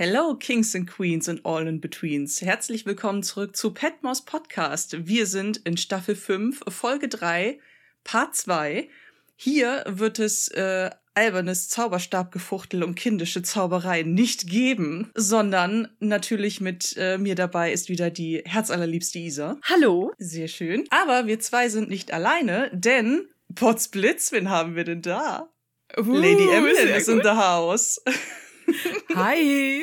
Hello, Kings and Queens and all in betweens. Herzlich willkommen zurück zu Petmos Podcast. Wir sind in Staffel 5, Folge 3, Part 2. Hier wird es äh, albernes Zauberstabgefuchtel und kindische Zauberei nicht geben, sondern natürlich mit äh, mir dabei ist wieder die herzallerliebste Isa. Hallo. Sehr schön. Aber wir zwei sind nicht alleine, denn Potzblitz, wen haben wir denn da? Uh, Lady Emily sehr ist in the house. Hi.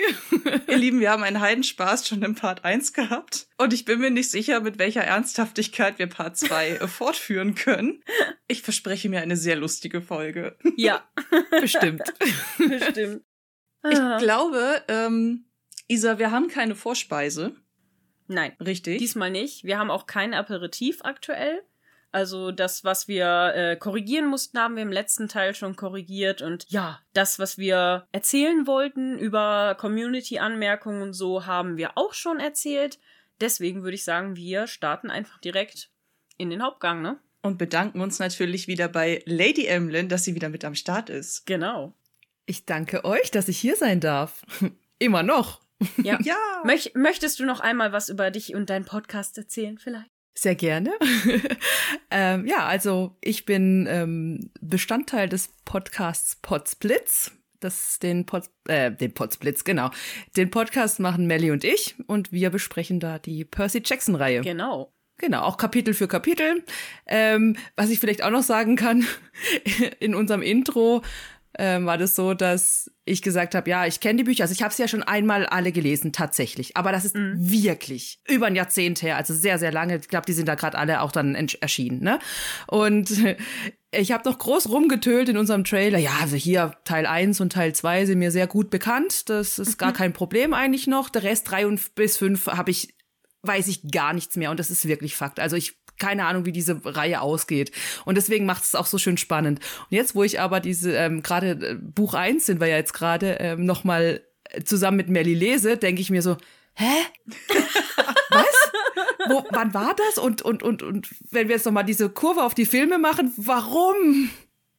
Ihr Lieben, wir haben einen Heidenspaß schon im Part 1 gehabt. Und ich bin mir nicht sicher, mit welcher Ernsthaftigkeit wir Part 2 äh, fortführen können. Ich verspreche mir eine sehr lustige Folge. Ja, bestimmt. bestimmt. Ich Ah. glaube, ähm, Isa, wir haben keine Vorspeise. Nein, Richtig? diesmal nicht. Wir haben auch kein Aperitif aktuell. Also das, was wir äh, korrigieren mussten, haben wir im letzten Teil schon korrigiert. Und ja, das, was wir erzählen wollten über Community-Anmerkungen und so, haben wir auch schon erzählt. Deswegen würde ich sagen, wir starten einfach direkt in den Hauptgang, ne? Und bedanken uns natürlich wieder bei Lady Emlyn, dass sie wieder mit am Start ist. Genau. Ich danke euch, dass ich hier sein darf. Immer noch. Ja. Ja. Möch möchtest du noch einmal was über dich und deinen Podcast erzählen, vielleicht? Sehr gerne. ähm, ja, also ich bin ähm, Bestandteil des Podcasts Podsplitz. Das den Pod, äh, den Podsplitz, genau. Den Podcast machen Melly und ich und wir besprechen da die Percy Jackson Reihe. Genau. Genau, auch Kapitel für Kapitel. Ähm, was ich vielleicht auch noch sagen kann, in unserem Intro ähm, war das so, dass ich gesagt habe, ja, ich kenne die Bücher. Also ich habe sie ja schon einmal alle gelesen, tatsächlich. Aber das ist wirklich über ein Jahrzehnt her, also sehr, sehr lange. Ich glaube, die sind da gerade alle auch dann erschienen. Ne? Und ich habe noch groß rumgetölt in unserem Trailer. Ja, also hier Teil 1 und Teil 2 sind mir sehr gut bekannt. Das ist gar kein Problem eigentlich noch. Der Rest 3 und bis 5 habe ich weiß ich gar nichts mehr und das ist wirklich Fakt. Also ich keine Ahnung, wie diese Reihe ausgeht. Und deswegen macht es auch so schön spannend. Und jetzt, wo ich aber diese, ähm, gerade äh, Buch 1 sind wir ja jetzt gerade ähm, nochmal zusammen mit Melly lese, denke ich mir so, hä? Was? Wo, wann war das? Und, und, und, und wenn wir jetzt nochmal diese Kurve auf die Filme machen, warum?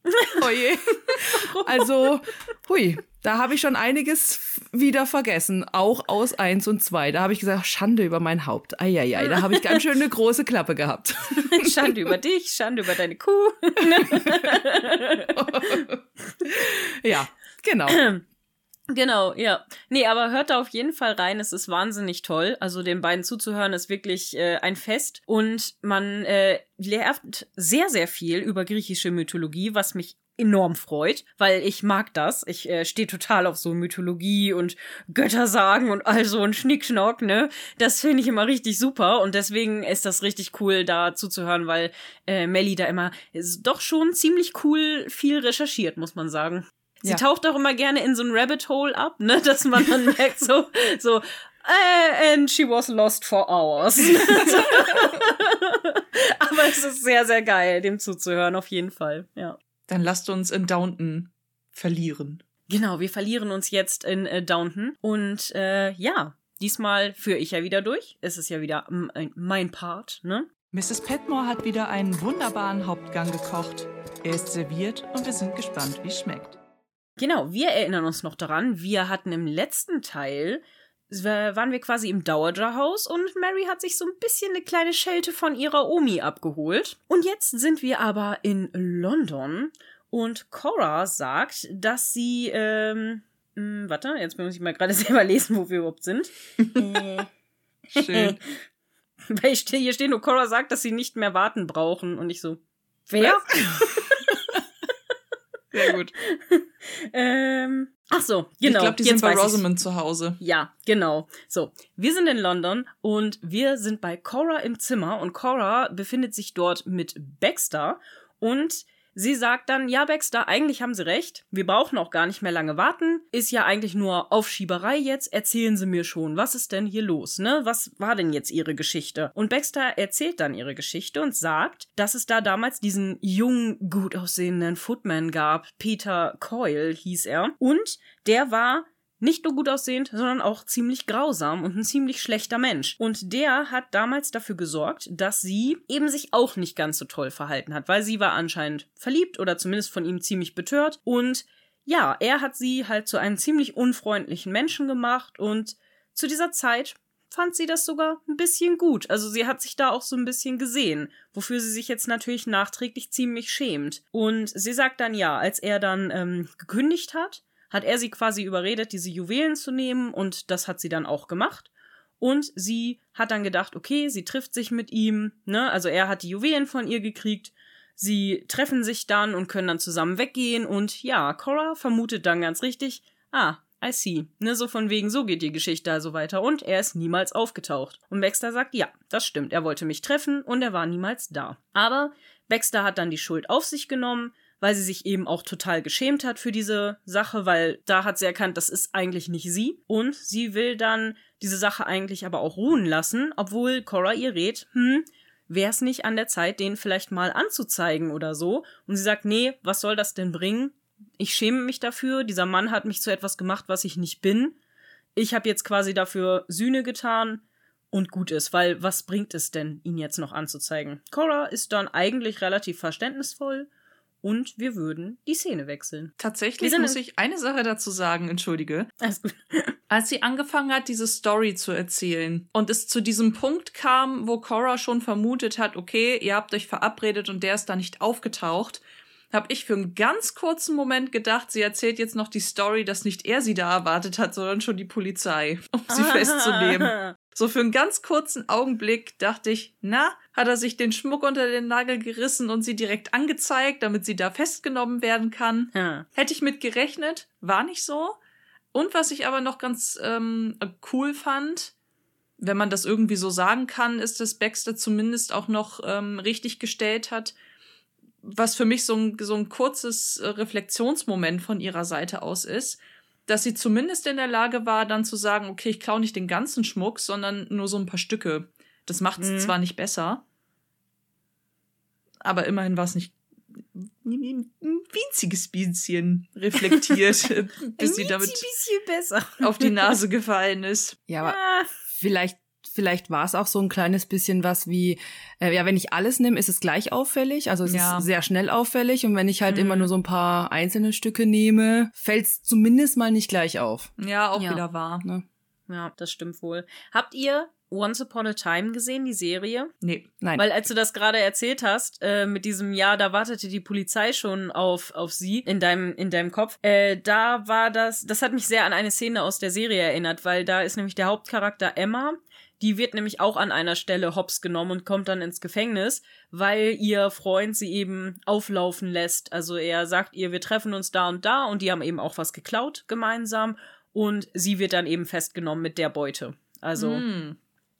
Oh je. Also, hui, da habe ich schon einiges wieder vergessen, auch aus eins und zwei. Da habe ich gesagt, Schande über mein Haupt. Eieiei, da habe ich ganz schön eine große Klappe gehabt. Schande über dich, Schande über deine Kuh. Ja, genau. Genau, ja. Nee, aber hört da auf jeden Fall rein. Es ist wahnsinnig toll. Also den beiden zuzuhören ist wirklich äh, ein Fest. Und man äh, lernt sehr, sehr viel über griechische Mythologie, was mich enorm freut, weil ich mag das. Ich äh, stehe total auf so Mythologie und Göttersagen und all so ein Schnickschnock, ne? Das finde ich immer richtig super und deswegen ist das richtig cool, da zuzuhören, weil äh, Melly da immer doch schon ziemlich cool viel recherchiert, muss man sagen. Sie Ja. taucht auch immer gerne in so ein Rabbit Hole ab, ne, dass man dann merkt so, so, äh, and she was lost for hours. Aber es ist sehr, sehr geil, dem zuzuhören, auf jeden Fall, ja. Dann lasst uns in Downton verlieren. Genau, wir verlieren uns jetzt in äh, Downton und äh, ja, diesmal führe ich ja wieder durch. Es ist ja wieder ein- mein Part, ne? Mrs. Petmore hat wieder einen wunderbaren Hauptgang gekocht. Er ist serviert und wir sind gespannt, wie es schmeckt. Genau, wir erinnern uns noch daran, wir hatten im letzten Teil, waren wir quasi im Dowager-Haus und Mary hat sich so ein bisschen eine kleine Schelte von ihrer Omi abgeholt. Und jetzt sind wir aber in London und Cora sagt, dass sie, ähm, mh, warte, jetzt muss ich mal gerade selber lesen, wo wir überhaupt sind. Schön. weil ich ste hier steht nur, Cora sagt, dass sie nicht mehr warten brauchen und ich so, wer? Sehr gut. Ähm, ach so, genau. ich glaube, die sind bei. Rosamond zu Hause. Ja, genau. So, wir sind in London und wir sind bei Cora im Zimmer und Cora befindet sich dort mit Baxter und sie sagt dann, ja Baxter, eigentlich haben sie recht, wir brauchen auch gar nicht mehr lange warten, ist ja eigentlich nur Aufschieberei jetzt, erzählen Sie mir schon, was ist denn hier los, ne? Was war denn jetzt Ihre Geschichte? Und Baxter erzählt dann ihre Geschichte und sagt, dass es da damals diesen jungen, gut aussehenden Footman gab, Peter Coyle hieß er, und der war nicht nur gut aussehend, sondern auch ziemlich grausam und ein ziemlich schlechter Mensch. Und der hat damals dafür gesorgt, dass sie eben sich auch nicht ganz so toll verhalten hat, weil sie war anscheinend verliebt oder zumindest von ihm ziemlich betört und ja, er hat sie halt zu einem ziemlich unfreundlichen Menschen gemacht und zu dieser Zeit fand sie das sogar ein bisschen gut. Also sie hat sich da auch so ein bisschen gesehen, wofür sie sich jetzt natürlich nachträglich ziemlich schämt. Und sie sagt dann ja, als er dann ähm, gekündigt hat, hat er sie quasi überredet, diese Juwelen zu nehmen und das hat sie dann auch gemacht. Und sie hat dann gedacht, okay, sie trifft sich mit ihm, ne? Also er hat die Juwelen von ihr gekriegt. Sie treffen sich dann und können dann zusammen weggehen und ja, Cora vermutet dann ganz richtig, ah, I see. Ne, so von wegen, so geht die Geschichte also weiter. Und er ist niemals aufgetaucht. Und Baxter sagt, ja, das stimmt. Er wollte mich treffen und er war niemals da. Aber Baxter hat dann die Schuld auf sich genommen, weil sie sich eben auch total geschämt hat für diese Sache, weil da hat sie erkannt, das ist eigentlich nicht sie. Und sie will dann diese Sache eigentlich aber auch ruhen lassen, obwohl Cora ihr rät, hm, wäre es nicht an der Zeit, den vielleicht mal anzuzeigen oder so. Und sie sagt, nee, was soll das denn bringen? ich schäme mich dafür. Dieser Mann hat mich zu etwas gemacht, was ich nicht bin. Ich habe jetzt quasi dafür Sühne getan und gut ist, weil was bringt es denn, ihn jetzt noch anzuzeigen? Cora ist dann eigentlich relativ verständnisvoll und wir würden die Szene wechseln. Tatsächlich muss ich eine Sache dazu sagen, entschuldige. Alles gut. Als sie angefangen hat, diese Story zu erzählen und es zu diesem Punkt kam, wo Cora schon vermutet hat, okay, ihr habt euch verabredet und der ist da nicht aufgetaucht, habe ich für einen ganz kurzen Moment gedacht, sie erzählt jetzt noch die Story, dass nicht er sie da erwartet hat, sondern schon die Polizei, um sie festzunehmen. So für einen ganz kurzen Augenblick dachte ich, na, hat er sich den Schmuck unter den Nagel gerissen und sie direkt angezeigt, damit sie da festgenommen werden kann. Ja. Hätte ich mit gerechnet, war nicht so. Und was ich aber noch ganz ähm, cool fand, wenn man das irgendwie so sagen kann, ist, dass Baxter zumindest auch noch ähm, richtig gestellt hat, was für mich so ein, so ein kurzes äh, Reflexionsmoment von ihrer Seite aus ist, dass sie zumindest in der Lage war, dann zu sagen, okay, ich klaue nicht den ganzen Schmuck, sondern nur so ein paar Stücke. Das macht es mhm. zwar nicht besser, aber immerhin war es nicht ein winziges bisschen reflektiert, bis sie damit auf die Nase gefallen ist. Ja, aber ja. vielleicht vielleicht war es auch so ein kleines bisschen was wie, äh, ja, wenn ich alles nehme, ist es gleich auffällig. Also es ja. ist sehr schnell auffällig. Und wenn ich halt mhm. immer nur so ein paar einzelne Stücke nehme, fällt es zumindest mal nicht gleich auf. Ja, auch ja. wieder wahr. Ne? Ja, das stimmt wohl. Habt ihr Once Upon a Time gesehen, die Serie? Nee, nein. Weil als du das gerade erzählt hast, äh, mit diesem Jahr, da wartete die Polizei schon auf, auf sie in deinem, in deinem Kopf, äh, da war das, das hat mich sehr an eine Szene aus der Serie erinnert, weil da ist nämlich der Hauptcharakter Emma die wird nämlich auch an einer Stelle hops genommen und kommt dann ins Gefängnis, weil ihr Freund sie eben auflaufen lässt. Also er sagt ihr, wir treffen uns da und da und die haben eben auch was geklaut gemeinsam und sie wird dann eben festgenommen mit der Beute. Also mm.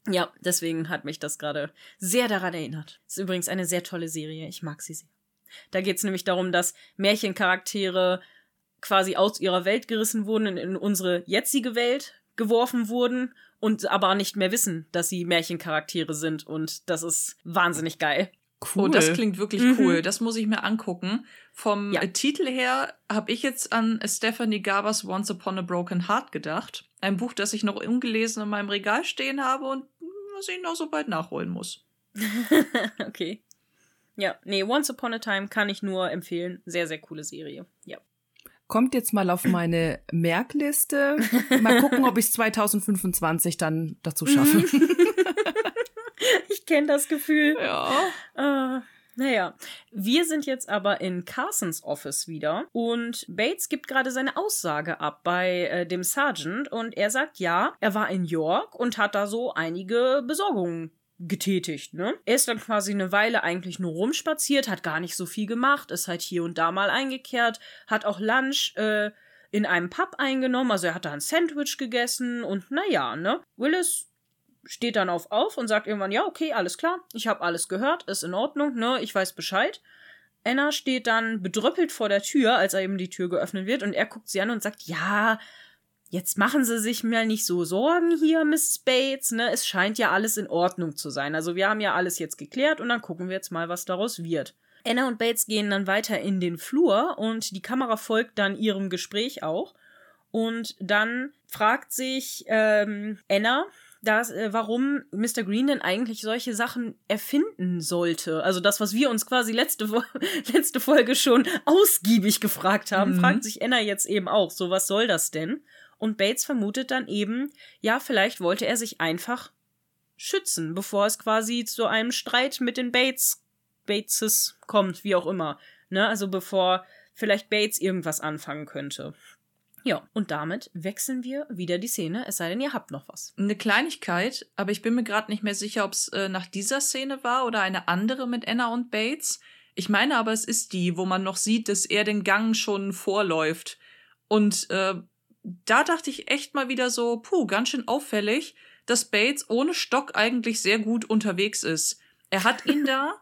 Ja, deswegen hat mich das gerade sehr daran erinnert. Ist übrigens eine sehr tolle Serie. Ich mag sie sehr. Da geht es nämlich darum, dass Märchencharaktere quasi aus ihrer Welt gerissen wurden in unsere jetzige Welt geworfen wurden und aber nicht mehr wissen, dass sie Märchencharaktere sind und das ist wahnsinnig geil. Cool. Oh, das klingt wirklich mhm. cool. Das muss ich mir angucken. Vom ja. Titel her habe ich jetzt an Stephanie Gabers Once Upon a Broken Heart gedacht. Ein Buch, das ich noch ungelesen in meinem Regal stehen habe und was ich noch so bald nachholen muss. okay. Ja, nee, Once Upon a Time kann ich nur empfehlen. Sehr, sehr coole Serie. Ja kommt jetzt mal auf meine Merkliste. Mal gucken, ob ich es 2025 dann dazu schaffe. ich kenne das Gefühl. Ja. Uh, naja, wir sind jetzt aber in Carsons Office wieder und Bates gibt gerade seine Aussage ab bei äh, dem Sergeant und er sagt, ja, er war in York und hat da so einige Besorgungen getätigt, ne? Er ist dann quasi eine Weile eigentlich nur rumspaziert, hat gar nicht so viel gemacht, ist halt hier und da mal eingekehrt, hat auch Lunch äh, in einem Pub eingenommen, also er hat da ein Sandwich gegessen und naja, ne? Willis steht dann auf auf und sagt irgendwann, ja, okay, alles klar, ich habe alles gehört, ist in Ordnung, ne? Ich weiß Bescheid. Anna steht dann bedröppelt vor der Tür, als er eben die Tür geöffnet wird und er guckt sie an und sagt, ja, Jetzt machen Sie sich mal nicht so Sorgen hier, Mrs. Bates, ne? Es scheint ja alles in Ordnung zu sein. Also wir haben ja alles jetzt geklärt und dann gucken wir jetzt mal, was daraus wird. Anna und Bates gehen dann weiter in den Flur und die Kamera folgt dann ihrem Gespräch auch. Und dann fragt sich ähm, Anna, dass, äh, warum Mr. Green denn eigentlich solche Sachen erfinden sollte. Also das, was wir uns quasi letzte, Wo letzte Folge schon ausgiebig gefragt haben, mhm. fragt sich Anna jetzt eben auch, so was soll das denn? Und Bates vermutet dann eben, ja, vielleicht wollte er sich einfach schützen, bevor es quasi zu einem Streit mit den Bates, Bateses kommt, wie auch immer. Ne? Also bevor vielleicht Bates irgendwas anfangen könnte. Ja, und damit wechseln wir wieder die Szene, es sei denn, ihr habt noch was. Eine Kleinigkeit, aber ich bin mir gerade nicht mehr sicher, ob es äh, nach dieser Szene war oder eine andere mit Anna und Bates. Ich meine aber, es ist die, wo man noch sieht, dass er den Gang schon vorläuft. Und äh, da dachte ich echt mal wieder so, puh, ganz schön auffällig, dass Bates ohne Stock eigentlich sehr gut unterwegs ist. Er hat ihn da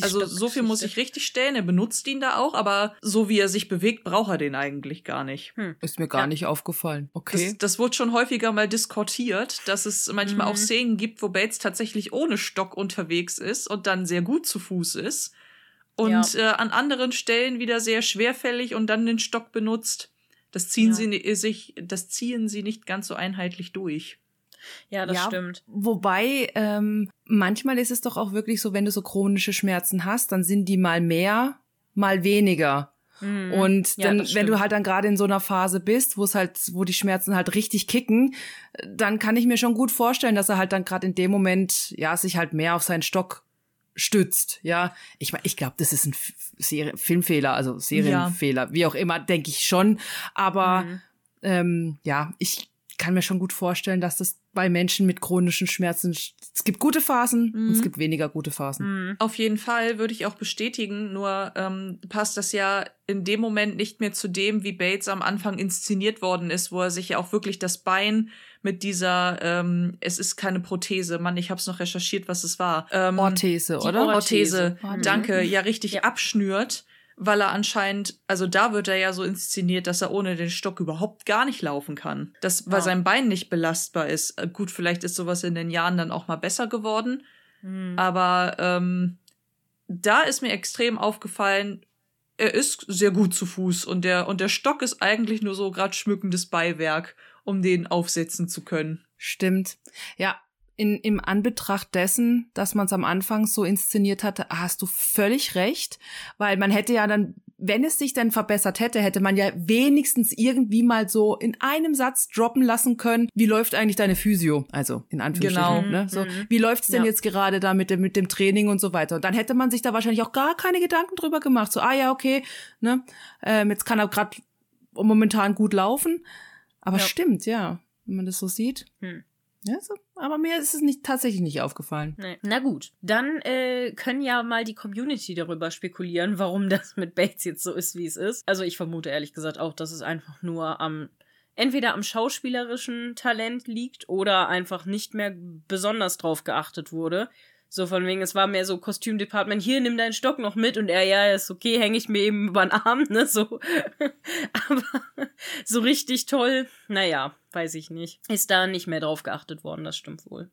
also so viel muss ich richtig stellen. Er benutzt ihn da auch, aber so wie er sich bewegt, braucht er den eigentlich gar nicht. Hm. Ist mir gar ja. nicht aufgefallen. Okay. Das, das wurde schon häufiger mal diskutiert, dass es manchmal mhm. auch Szenen gibt, wo Bates tatsächlich ohne Stock unterwegs ist und dann sehr gut zu Fuß ist. Und ja. äh, an anderen Stellen wieder sehr schwerfällig und dann den Stock benutzt. Das ziehen ja. sie sich, das ziehen sie nicht ganz so einheitlich durch. Ja, das ja, stimmt. Wobei, ähm, manchmal ist es doch auch wirklich so, wenn du so chronische Schmerzen hast, dann sind die mal mehr, mal weniger. Mhm. Und dann, ja, wenn du halt dann gerade in so einer Phase bist, wo es halt, wo die Schmerzen halt richtig kicken, dann kann ich mir schon gut vorstellen, dass er halt dann gerade in dem Moment, ja, sich halt mehr auf seinen Stock stützt, ja. Ich meine, ich glaube, das ist ein Serie Filmfehler, also Serienfehler, ja. wie auch immer, denke ich schon. Aber mhm. ähm, ja, ich kann mir schon gut vorstellen, dass das bei Menschen mit chronischen Schmerzen, es gibt gute Phasen mhm. und es mhm. gibt weniger gute Phasen. Mhm. Auf jeden Fall würde ich auch bestätigen, nur ähm, passt das ja in dem Moment nicht mehr zu dem, wie Bates am Anfang inszeniert worden ist, wo er sich ja auch wirklich das Bein mit dieser, ähm, es ist keine Prothese, Mann, ich hab's noch recherchiert, was es war. Ähm, Orthese, oder? Orthese, Orthese. danke, ja richtig ja. abschnürt weil er anscheinend, also da wird er ja so inszeniert, dass er ohne den Stock überhaupt gar nicht laufen kann. Das, weil ja. sein Bein nicht belastbar ist. Äh, gut, vielleicht ist sowas in den Jahren dann auch mal besser geworden. Mhm. Aber ähm, da ist mir extrem aufgefallen, er ist sehr gut zu Fuß und der, und der Stock ist eigentlich nur so gerade schmückendes Beiwerk, um den aufsetzen zu können. Stimmt. Ja, in, im Anbetracht dessen, dass man es am Anfang so inszeniert hatte, hast du völlig recht, weil man hätte ja dann, wenn es sich denn verbessert hätte, hätte man ja wenigstens irgendwie mal so in einem Satz droppen lassen können, wie läuft eigentlich deine Physio? Also in Anführungsstrichen. Genau. Ne? So, mhm. Wie läuft's denn ja. jetzt gerade da mit dem, mit dem Training und so weiter? Und dann hätte man sich da wahrscheinlich auch gar keine Gedanken drüber gemacht. So, ah ja, okay, ne, ähm, jetzt kann er gerade momentan gut laufen. Aber ja. stimmt, ja, wenn man das so sieht. Hm. Ja, so. Aber mir ist es nicht, tatsächlich nicht aufgefallen. Nee. Na gut, dann äh, können ja mal die Community darüber spekulieren, warum das mit Bates jetzt so ist, wie es ist. Also ich vermute ehrlich gesagt auch, dass es einfach nur am entweder am schauspielerischen Talent liegt oder einfach nicht mehr besonders drauf geachtet wurde. So von wegen, es war mehr so Kostümdepartment, hier, nimm deinen Stock noch mit und er, ja, ist okay, hänge ich mir eben über den Arm, ne, so. Aber so richtig toll, naja, weiß ich nicht. Ist da nicht mehr drauf geachtet worden, das stimmt wohl.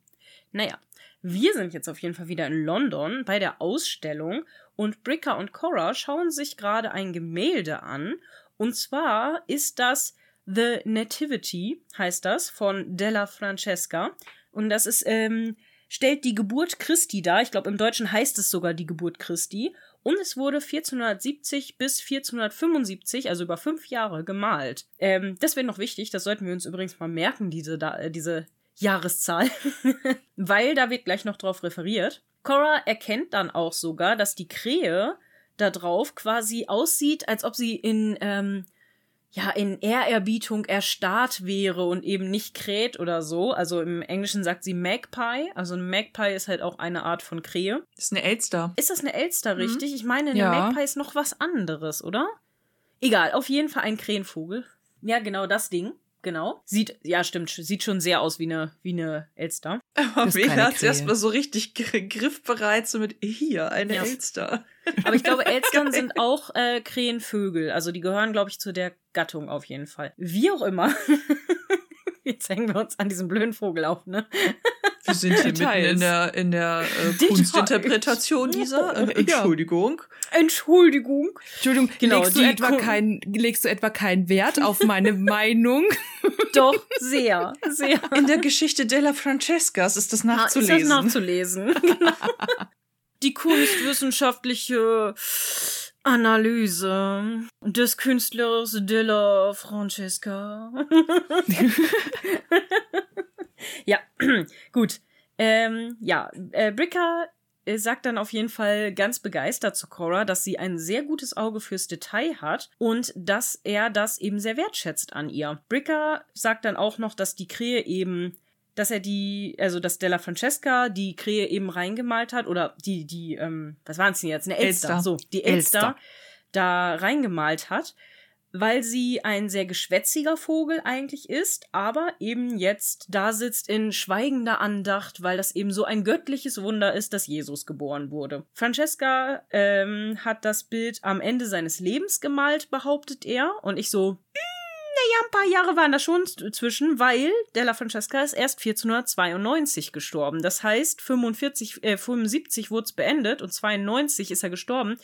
Naja, wir sind jetzt auf jeden Fall wieder in London bei der Ausstellung und Bricker und Cora schauen sich gerade ein Gemälde an. Und zwar ist das The Nativity, heißt das, von Della Francesca. Und das ist, ähm, stellt die Geburt Christi dar. Ich glaube, im Deutschen heißt es sogar die Geburt Christi. Und es wurde 1470 bis 1475, also über fünf Jahre, gemalt. Ähm, das wäre noch wichtig, das sollten wir uns übrigens mal merken, diese, da, äh, diese Jahreszahl, weil da wird gleich noch drauf referiert. Cora erkennt dann auch sogar, dass die Krähe da drauf quasi aussieht, als ob sie in ähm, ja, in Ehrerbietung erstarrt wäre und eben nicht kräht oder so. Also im Englischen sagt sie Magpie. Also ein Magpie ist halt auch eine Art von Krähe. Ist eine Elster. Ist das eine Elster, mhm. richtig? Ich meine, eine ja. Magpie ist noch was anderes, oder? Egal, auf jeden Fall ein Krähenvogel. Ja, genau das Ding genau. Sieht, ja, stimmt, sieht schon sehr aus wie eine, wie eine Elster. Aber Mega hat es erstmal so richtig griffbereit, so mit hier, eine ja. Elster. Aber ich glaube, Elstern sind auch äh, Krähenvögel. Also die gehören, glaube ich, zu der Gattung auf jeden Fall. Wie auch immer. Jetzt hängen wir uns an diesem blöden Vogel auf, ne? Wir sind hier mitten in der, in der äh, Kunstinterpretation dieser. Äh, Entschuldigung. Entschuldigung. Entschuldigung, genau, legst, du etwa kein, legst du etwa keinen Wert auf meine Meinung? Doch, sehr, sehr. In der Geschichte della Francescas ist das nachzulesen. Ah, ist das nachzulesen. Die kunstwissenschaftliche Analyse des Künstlers della Francesca. ja, gut. Ähm, ja, äh, Bricker äh, sagt dann auf jeden Fall ganz begeistert zu Cora, dass sie ein sehr gutes Auge fürs Detail hat und dass er das eben sehr wertschätzt an ihr. Bricker sagt dann auch noch, dass die Krähe eben dass er die, also dass Della Francesca die Krähe eben reingemalt hat, oder die, die, ähm, was waren es denn jetzt? Eine Elster. Elster. So, die Elster, Elster da reingemalt hat weil sie ein sehr geschwätziger Vogel eigentlich ist, aber eben jetzt da sitzt in schweigender Andacht, weil das eben so ein göttliches Wunder ist, dass Jesus geboren wurde. Francesca ähm, hat das Bild am Ende seines Lebens gemalt, behauptet er, und ich so, naja, ein paar Jahre waren da schon zwischen, weil Della Francesca ist erst 1492 gestorben. Das heißt, 45, äh, 75 wurde es beendet und 92 ist er gestorben.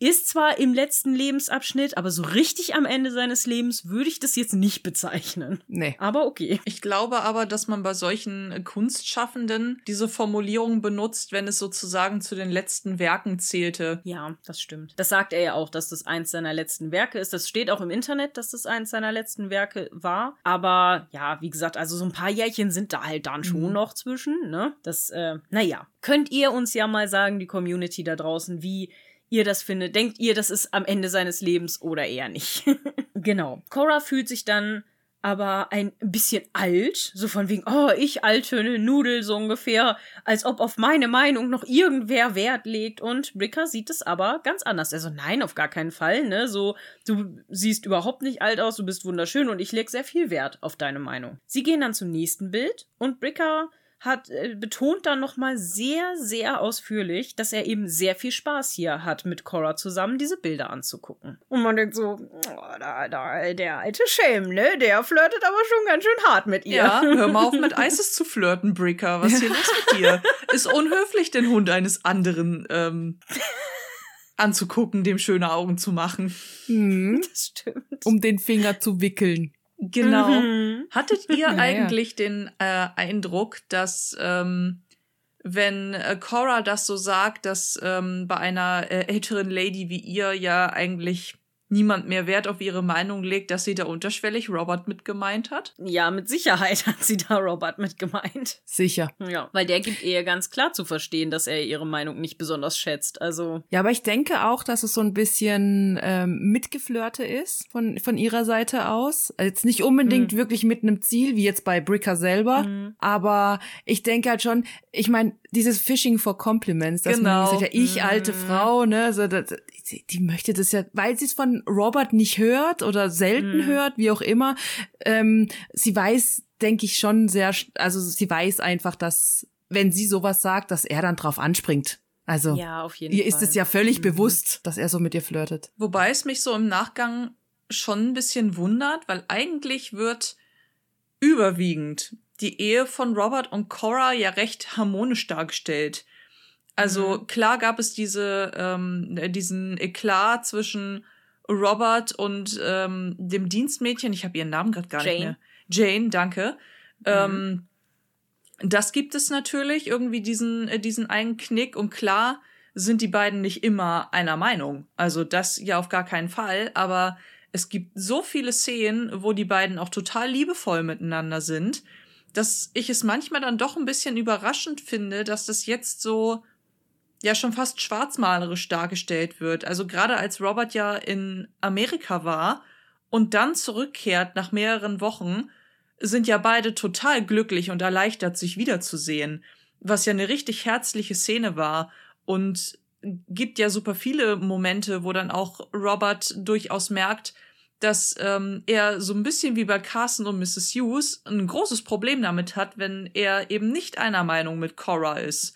Ist zwar im letzten Lebensabschnitt, aber so richtig am Ende seines Lebens würde ich das jetzt nicht bezeichnen. Nee. Aber okay. Ich glaube aber, dass man bei solchen Kunstschaffenden diese Formulierung benutzt, wenn es sozusagen zu den letzten Werken zählte. Ja, das stimmt. Das sagt er ja auch, dass das eins seiner letzten Werke ist. Das steht auch im Internet, dass das eins seiner letzten Werke war. Aber ja, wie gesagt, also so ein paar Jährchen sind da halt dann schon mhm. noch zwischen, ne? Das, äh, naja. Könnt ihr uns ja mal sagen, die Community da draußen, wie ihr das findet. Denkt ihr, das ist am Ende seines Lebens oder eher nicht? genau. Cora fühlt sich dann aber ein bisschen alt, so von wegen, oh, ich alte Nudel, so ungefähr, als ob auf meine Meinung noch irgendwer Wert legt. Und Bricker sieht es aber ganz anders. Also nein, auf gar keinen Fall, ne? So, du siehst überhaupt nicht alt aus, du bist wunderschön und ich leg sehr viel Wert auf deine Meinung. Sie gehen dann zum nächsten Bild und Bricker hat äh, betont dann noch mal sehr sehr ausführlich, dass er eben sehr viel Spaß hier hat mit Cora zusammen diese Bilder anzugucken. Und man denkt so, oh, da, da, der alte Shame, ne, der flirtet aber schon ganz schön hart mit ihr. Ja, hör mal auf mit Isis zu flirten, Bricker. Was ist hier los mit dir? Ist unhöflich, den Hund eines anderen ähm, anzugucken, dem schöne Augen zu machen. Mhm. Das stimmt. Um den Finger zu wickeln. Genau. Mhm. Hattet ihr naja. eigentlich den äh, Eindruck, dass ähm, wenn äh, Cora das so sagt, dass ähm, bei einer äh, älteren Lady wie ihr ja eigentlich niemand mehr Wert auf ihre Meinung legt, dass sie da unterschwellig Robert mit gemeint hat? Ja, mit Sicherheit hat sie da Robert mit gemeint. Sicher. Ja, weil der gibt ihr ganz klar zu verstehen, dass er ihre Meinung nicht besonders schätzt. Also. Ja, aber ich denke auch, dass es so ein bisschen ähm, mitgeflirte ist von, von ihrer Seite aus. Also jetzt nicht unbedingt mhm. wirklich mit einem Ziel, wie jetzt bei Bricker selber, mhm. aber ich denke halt schon, ich meine, dieses Fishing for Compliments, dass genau. man sagt, ja, ich alte mhm. Frau, ne, so, das, die, die möchte das ja, weil sie es von Robert nicht hört oder selten mhm. hört, wie auch immer. Ähm, sie weiß, denke ich schon sehr, also sie weiß einfach, dass wenn sie sowas sagt, dass er dann drauf anspringt. Also ja, auf jeden ihr Fall. ist es ja völlig mhm. bewusst, dass er so mit ihr flirtet. Wobei es mich so im Nachgang schon ein bisschen wundert, weil eigentlich wird überwiegend die Ehe von Robert und Cora ja recht harmonisch dargestellt. Also mhm. klar gab es diese, ähm, diesen Eklat zwischen Robert und ähm, dem Dienstmädchen, ich habe ihren Namen gerade gar Jane. nicht mehr. Jane, danke. Mhm. Ähm, das gibt es natürlich, irgendwie diesen, äh, diesen einen Knick und klar sind die beiden nicht immer einer Meinung. Also das ja auf gar keinen Fall, aber es gibt so viele Szenen, wo die beiden auch total liebevoll miteinander sind, dass ich es manchmal dann doch ein bisschen überraschend finde, dass das jetzt so ja schon fast schwarzmalerisch dargestellt wird. Also gerade als Robert ja in Amerika war und dann zurückkehrt nach mehreren Wochen, sind ja beide total glücklich und erleichtert, sich wiederzusehen. Was ja eine richtig herzliche Szene war und gibt ja super viele Momente, wo dann auch Robert durchaus merkt, dass ähm, er so ein bisschen wie bei Carson und Mrs. Hughes ein großes Problem damit hat, wenn er eben nicht einer Meinung mit Cora ist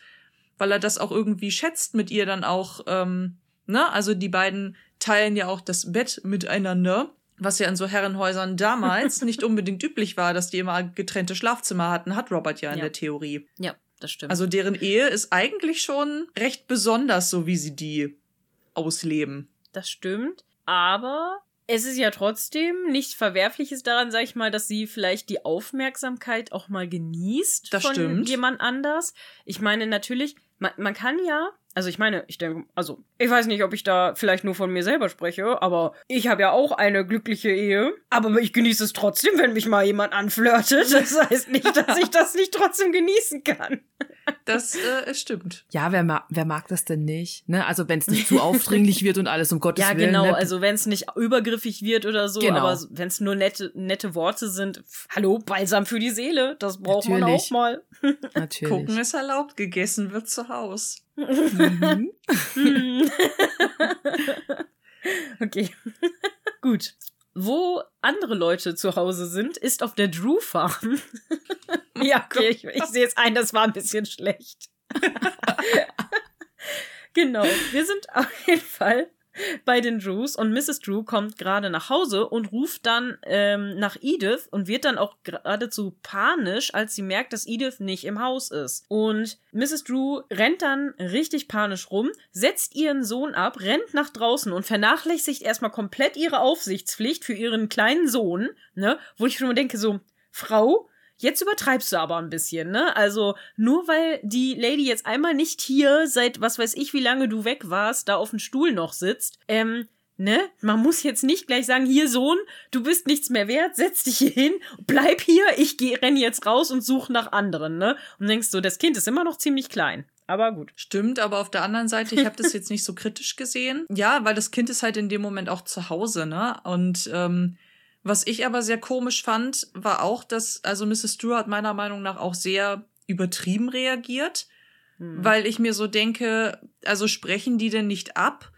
weil er das auch irgendwie schätzt mit ihr dann auch, ähm, ne? Also die beiden teilen ja auch das Bett miteinander. was ja in so Herrenhäusern damals nicht unbedingt üblich war, dass die immer getrennte Schlafzimmer hatten, hat Robert ja in Ja. der Theorie. Ja, das stimmt. Also deren Ehe ist eigentlich schon recht besonders, so wie sie die ausleben. Das stimmt. Aber es ist ja trotzdem nichts Verwerfliches daran, sag ich mal, dass sie vielleicht die Aufmerksamkeit auch mal genießt Das von stimmt. jemand anders. Ich meine, natürlich, man, man kann ja, also ich meine, ich denke, also ich weiß nicht, ob ich da vielleicht nur von mir selber spreche, aber ich habe ja auch eine glückliche Ehe. Aber ich genieße es trotzdem, wenn mich mal jemand anflirtet. Das heißt nicht, dass ich das nicht trotzdem genießen kann. Das äh, stimmt. Ja, wer, ma wer mag das denn nicht? Ne? Also wenn es nicht zu aufdringlich wird und alles um Gottes Ja, Willen. genau. Ne? Also wenn es nicht übergriffig wird oder so, Genau. aber wenn es nur nette, nette Worte sind, hallo, Balsam für die Seele, das braucht man Natürlich. auch mal. Natürlich. Gucken ist erlaubt, gegessen wird zu Haus. Mhm. Hm. okay. Gut. Wo andere Leute zu Hause sind, ist auf der Drew Farm. ja, okay, ich, ich sehe jetzt ein, das war ein bisschen schlecht. genau, wir sind auf jeden Fall bei den Drews und Mrs. Drew kommt gerade nach Hause und ruft dann ähm, nach Edith und wird dann auch geradezu panisch, als sie merkt, dass Edith nicht im Haus ist. Und Mrs. Drew rennt dann richtig panisch rum, setzt ihren Sohn ab, rennt nach draußen und vernachlässigt erstmal komplett ihre Aufsichtspflicht für ihren kleinen Sohn, ne? Wo ich schon mal denke, so, Frau, Jetzt übertreibst du aber ein bisschen, ne? Also, nur weil die Lady jetzt einmal nicht hier, seit was weiß ich, wie lange du weg warst, da auf dem Stuhl noch sitzt, ähm, ne? Man muss jetzt nicht gleich sagen, hier Sohn, du bist nichts mehr wert, setz dich hier hin, bleib hier, ich geh, renn jetzt raus und suche nach anderen, ne? Und denkst so, das Kind ist immer noch ziemlich klein. Aber gut. Stimmt, aber auf der anderen Seite, ich habe das jetzt nicht so kritisch gesehen. Ja, weil das Kind ist halt in dem Moment auch zu Hause, ne? Und ähm, was ich aber sehr komisch fand, war auch, dass, also Mrs. Hat meiner Meinung nach auch sehr übertrieben reagiert, Hm. weil ich mir so denke, also sprechen die denn nicht ab,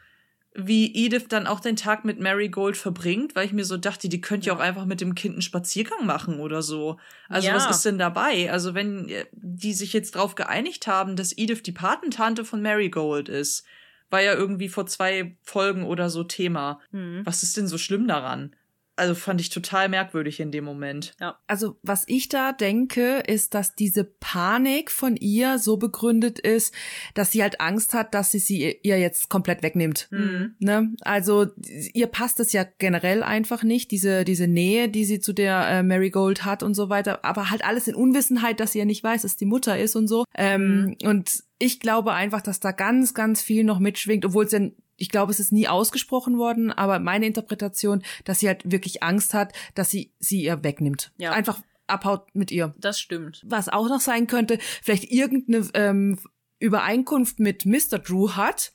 wie Edith dann auch den Tag mit Marigold verbringt, weil ich mir so dachte, die könnte ja Ja. auch einfach mit dem Kind einen Spaziergang machen oder so. Also Ja. was ist denn dabei? Also wenn äh, die sich jetzt drauf geeinigt haben, dass Edith die Patentante von Marigold ist, war ja irgendwie vor zwei Folgen oder so Thema. Hm. Was ist denn so schlimm daran? Also fand ich total merkwürdig in dem Moment. Also, was ich da denke, ist, dass diese Panik von ihr so begründet ist, dass sie halt Angst hat, dass sie sie ihr jetzt komplett wegnimmt. Hm. Ne? Also ihr passt es ja generell einfach nicht, diese, diese Nähe, die sie zu der äh, Marigold hat und so weiter, aber halt alles in Unwissenheit, dass sie ja nicht weiß, dass die Mutter ist und so. Ähm, Und ich glaube einfach, dass da ganz, ganz viel noch mitschwingt, obwohl es ja, ich glaube, es ist nie ausgesprochen worden, aber meine Interpretation, dass sie halt wirklich Angst hat, dass sie sie ihr wegnimmt. Ja. Einfach abhaut mit ihr. Das stimmt. Was auch noch sein könnte, vielleicht irgendeine ähm, Übereinkunft mit Mr. Drew hat,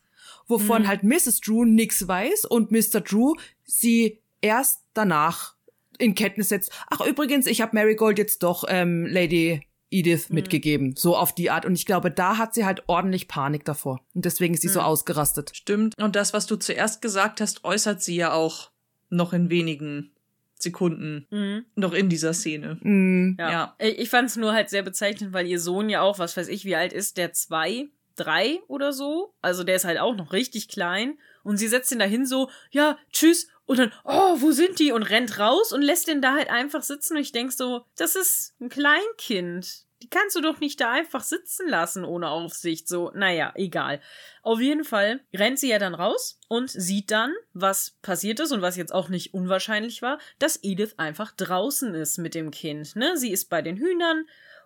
wovon Mhm. halt Mrs. Drew nix weiß und Mr. Drew sie erst danach in Kenntnis setzt. Ach übrigens, ich habe Marigold jetzt doch ähm, Lady Edith Mhm. mitgegeben, so auf die Art. Und ich glaube, da hat sie halt ordentlich Panik davor. Und deswegen ist sie so Mhm. ausgerastet. Stimmt. Und das, was du zuerst gesagt hast, äußert sie ja auch noch in wenigen Sekunden Mhm. noch in dieser Szene. Mm, Ja. Ja. Ich ich fand es nur halt sehr bezeichnend, weil ihr Sohn ja auch, was weiß ich, wie alt ist, der zwei, drei oder so. Also der ist halt auch noch richtig klein. Und sie setzt ihn dahin so, ja, tschüss. Und dann, oh, wo sind die? Und rennt raus und lässt den da halt einfach sitzen. Und ich denk so, das ist ein Kleinkind. Die kannst du doch nicht da einfach sitzen lassen ohne Aufsicht. So, naja, egal. Auf jeden Fall rennt sie ja dann raus und sieht dann, was passiert ist und was jetzt auch nicht unwahrscheinlich war, dass Edith einfach draußen ist mit dem Kind. Ne? Sie ist bei den Hühnern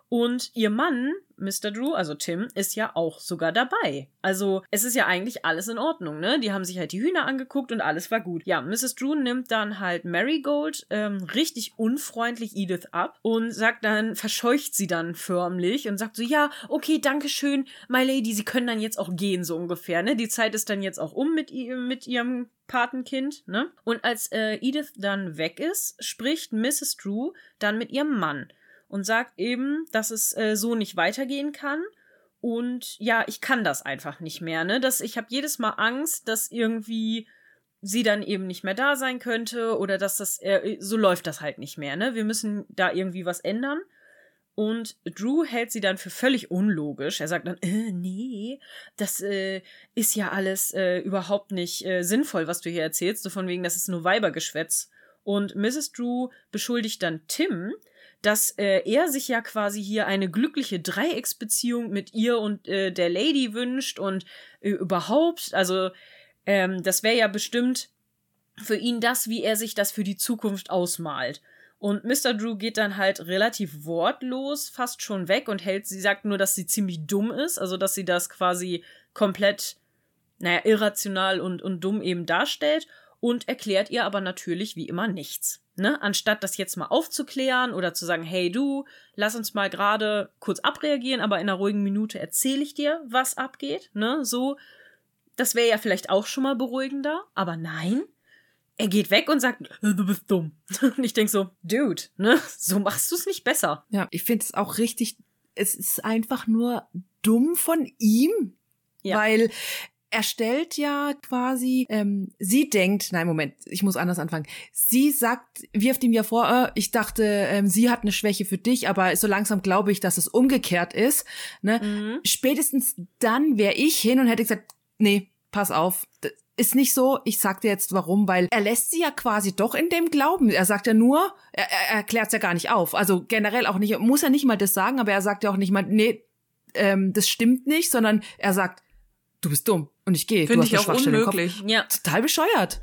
und ihr Mann, Mr. Drew, also Tim, ist ja auch sogar dabei. Also es ist ja eigentlich alles in Ordnung, ne? Die haben sich halt die Hühner angeguckt und alles war gut. Ja, Mrs. Drew nimmt dann halt Marigold ähm, richtig unfreundlich Edith ab und sagt dann, verscheucht sie dann förmlich und sagt so, ja, okay, danke schön, my lady, sie können dann jetzt auch gehen, so ungefähr, ne? Die Zeit ist dann jetzt auch um mit, ihr, mit ihrem Patenkind, ne? Und als äh, Edith dann weg ist, spricht Mrs. Drew dann mit ihrem Mann und sagt eben, dass es äh, so nicht weitergehen kann. Und ja, ich kann das einfach nicht mehr, ne? Dass ich habe jedes Mal Angst, dass irgendwie sie dann eben nicht mehr da sein könnte oder dass das äh, so läuft das halt nicht mehr, ne? Wir müssen da irgendwie was ändern. Und Drew hält sie dann für völlig unlogisch. Er sagt dann, äh, nee, das äh, ist ja alles äh, überhaupt nicht äh, sinnvoll, was du hier erzählst. So von wegen, das ist nur Weibergeschwätz. Und Mrs. Drew beschuldigt dann Tim, dass äh, er sich ja quasi hier eine glückliche Dreiecksbeziehung mit ihr und äh, der Lady wünscht und äh, überhaupt, also ähm, das wäre ja bestimmt für ihn das, wie er sich das für die Zukunft ausmalt. Und Mr. Drew geht dann halt relativ wortlos fast schon weg und hält, sie sagt nur, dass sie ziemlich dumm ist, also dass sie das quasi komplett, naja, irrational und, und dumm eben darstellt und erklärt ihr aber natürlich wie immer nichts. Ne? Anstatt das jetzt mal aufzuklären oder zu sagen, hey du, lass uns mal gerade kurz abreagieren, aber in einer ruhigen Minute erzähle ich dir, was abgeht. Ne? So, das wäre ja vielleicht auch schon mal beruhigender, aber nein. Er geht weg und sagt, du bist dumm. Und ich denk so, Dude, ne? So machst du es nicht besser. Ja, ich finde es auch richtig, es ist einfach nur dumm von ihm, ja. weil er stellt ja quasi, ähm, sie denkt, nein, Moment, ich muss anders anfangen. Sie sagt, wirft ihm ja vor, äh, ich dachte, ähm, sie hat eine Schwäche für dich, aber so langsam glaube ich, dass es umgekehrt ist. Ne? Mhm. Spätestens dann wäre ich hin und hätte gesagt, nee, pass auf, ist nicht so, ich sag dir jetzt warum, weil er lässt sie ja quasi doch in dem Glauben. Er sagt ja nur, er, er erklärt es ja gar nicht auf. Also generell auch nicht, muss er nicht mal das sagen, aber er sagt ja auch nicht mal, nee, ähm, das stimmt nicht, sondern er sagt, du bist dumm und ich gehe. Finde ich auch unmöglich. Ja. Total bescheuert.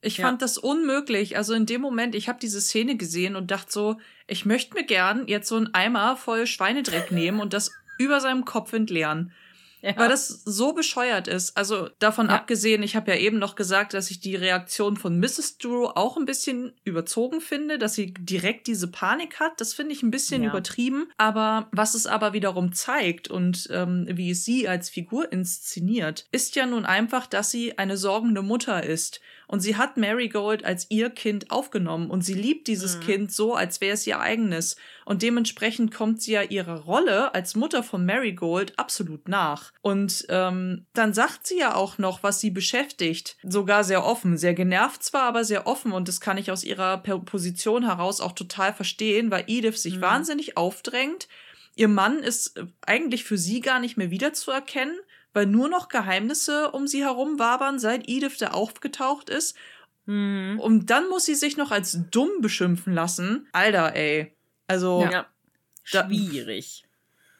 Ich ja. fand das unmöglich. Also in dem Moment, ich habe diese Szene gesehen und dachte so, ich möchte mir gern jetzt so einen Eimer voll Schweinedreck nehmen und das über seinem Kopf entleeren. Ja. Weil das so bescheuert ist. Also davon ja. abgesehen, ich habe ja eben noch gesagt, dass ich die Reaktion von Mrs. Drew auch ein bisschen überzogen finde, dass sie direkt diese Panik hat. Das finde ich ein bisschen ja. übertrieben. Aber was es aber wiederum zeigt und ähm, wie es sie als Figur inszeniert, ist ja nun einfach, dass sie eine sorgende Mutter ist. Und sie hat Marigold als ihr Kind aufgenommen und sie liebt dieses mhm. Kind so, als wäre es ihr eigenes. Und dementsprechend kommt sie ja ihrer Rolle als Mutter von Marigold absolut nach. Und ähm, dann sagt sie ja auch noch, was sie beschäftigt. Sogar sehr offen. Sehr genervt zwar, aber sehr offen. Und das kann ich aus ihrer Position heraus auch total verstehen, weil Edith sich mhm. wahnsinnig aufdrängt. Ihr Mann ist äh, eigentlich für sie gar nicht mehr wiederzuerkennen weil nur noch Geheimnisse um sie herum wabern, seit Edith da aufgetaucht ist. Mhm. Und dann muss sie sich noch als dumm beschimpfen lassen. Alter, ey. Also. Ja. Schwierig.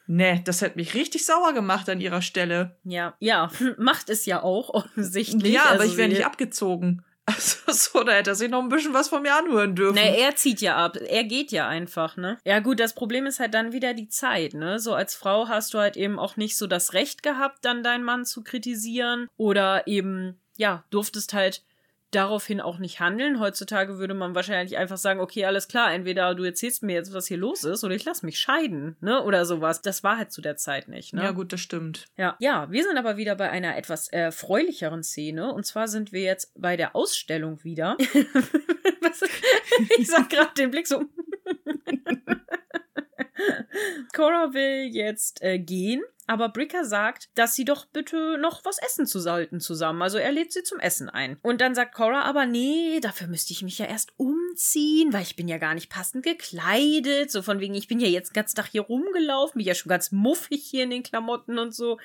Nee, das hätte mich richtig sauer gemacht an ihrer Stelle. Ja, ja, macht es ja auch offensichtlich. Ja, aber also ich wäre nicht abgezogen. Also so, da hätte er sich noch ein bisschen was von mir anhören dürfen. Ne, er zieht ja ab. Er geht ja einfach, ne? Ja, gut, das Problem ist halt dann wieder die Zeit, ne? So als Frau hast du halt eben auch nicht so das Recht gehabt, dann deinen Mann zu kritisieren. Oder eben, ja, durftest halt daraufhin auch nicht handeln. Heutzutage würde man wahrscheinlich einfach sagen, okay, alles klar, entweder du erzählst mir jetzt, was hier los ist, oder ich lass mich scheiden, ne? Oder sowas. Das war halt zu der Zeit nicht, ne? Ja, gut, das stimmt. Ja. Ja, wir sind aber wieder bei einer etwas erfreulicheren Szene. Und zwar sind wir jetzt bei der Ausstellung wieder. ich sag gerade den Blick so. Cora will jetzt äh, gehen aber Bricker sagt, dass sie doch bitte noch was essen zu sollten zusammen. Also er lädt sie zum Essen ein. Und dann sagt Cora aber, nee, dafür müsste ich mich ja erst umziehen, weil ich bin ja gar nicht passend gekleidet. So von wegen, ich bin ja jetzt den ganzen Tag hier rumgelaufen, bin ja schon ganz muffig hier in den Klamotten und so.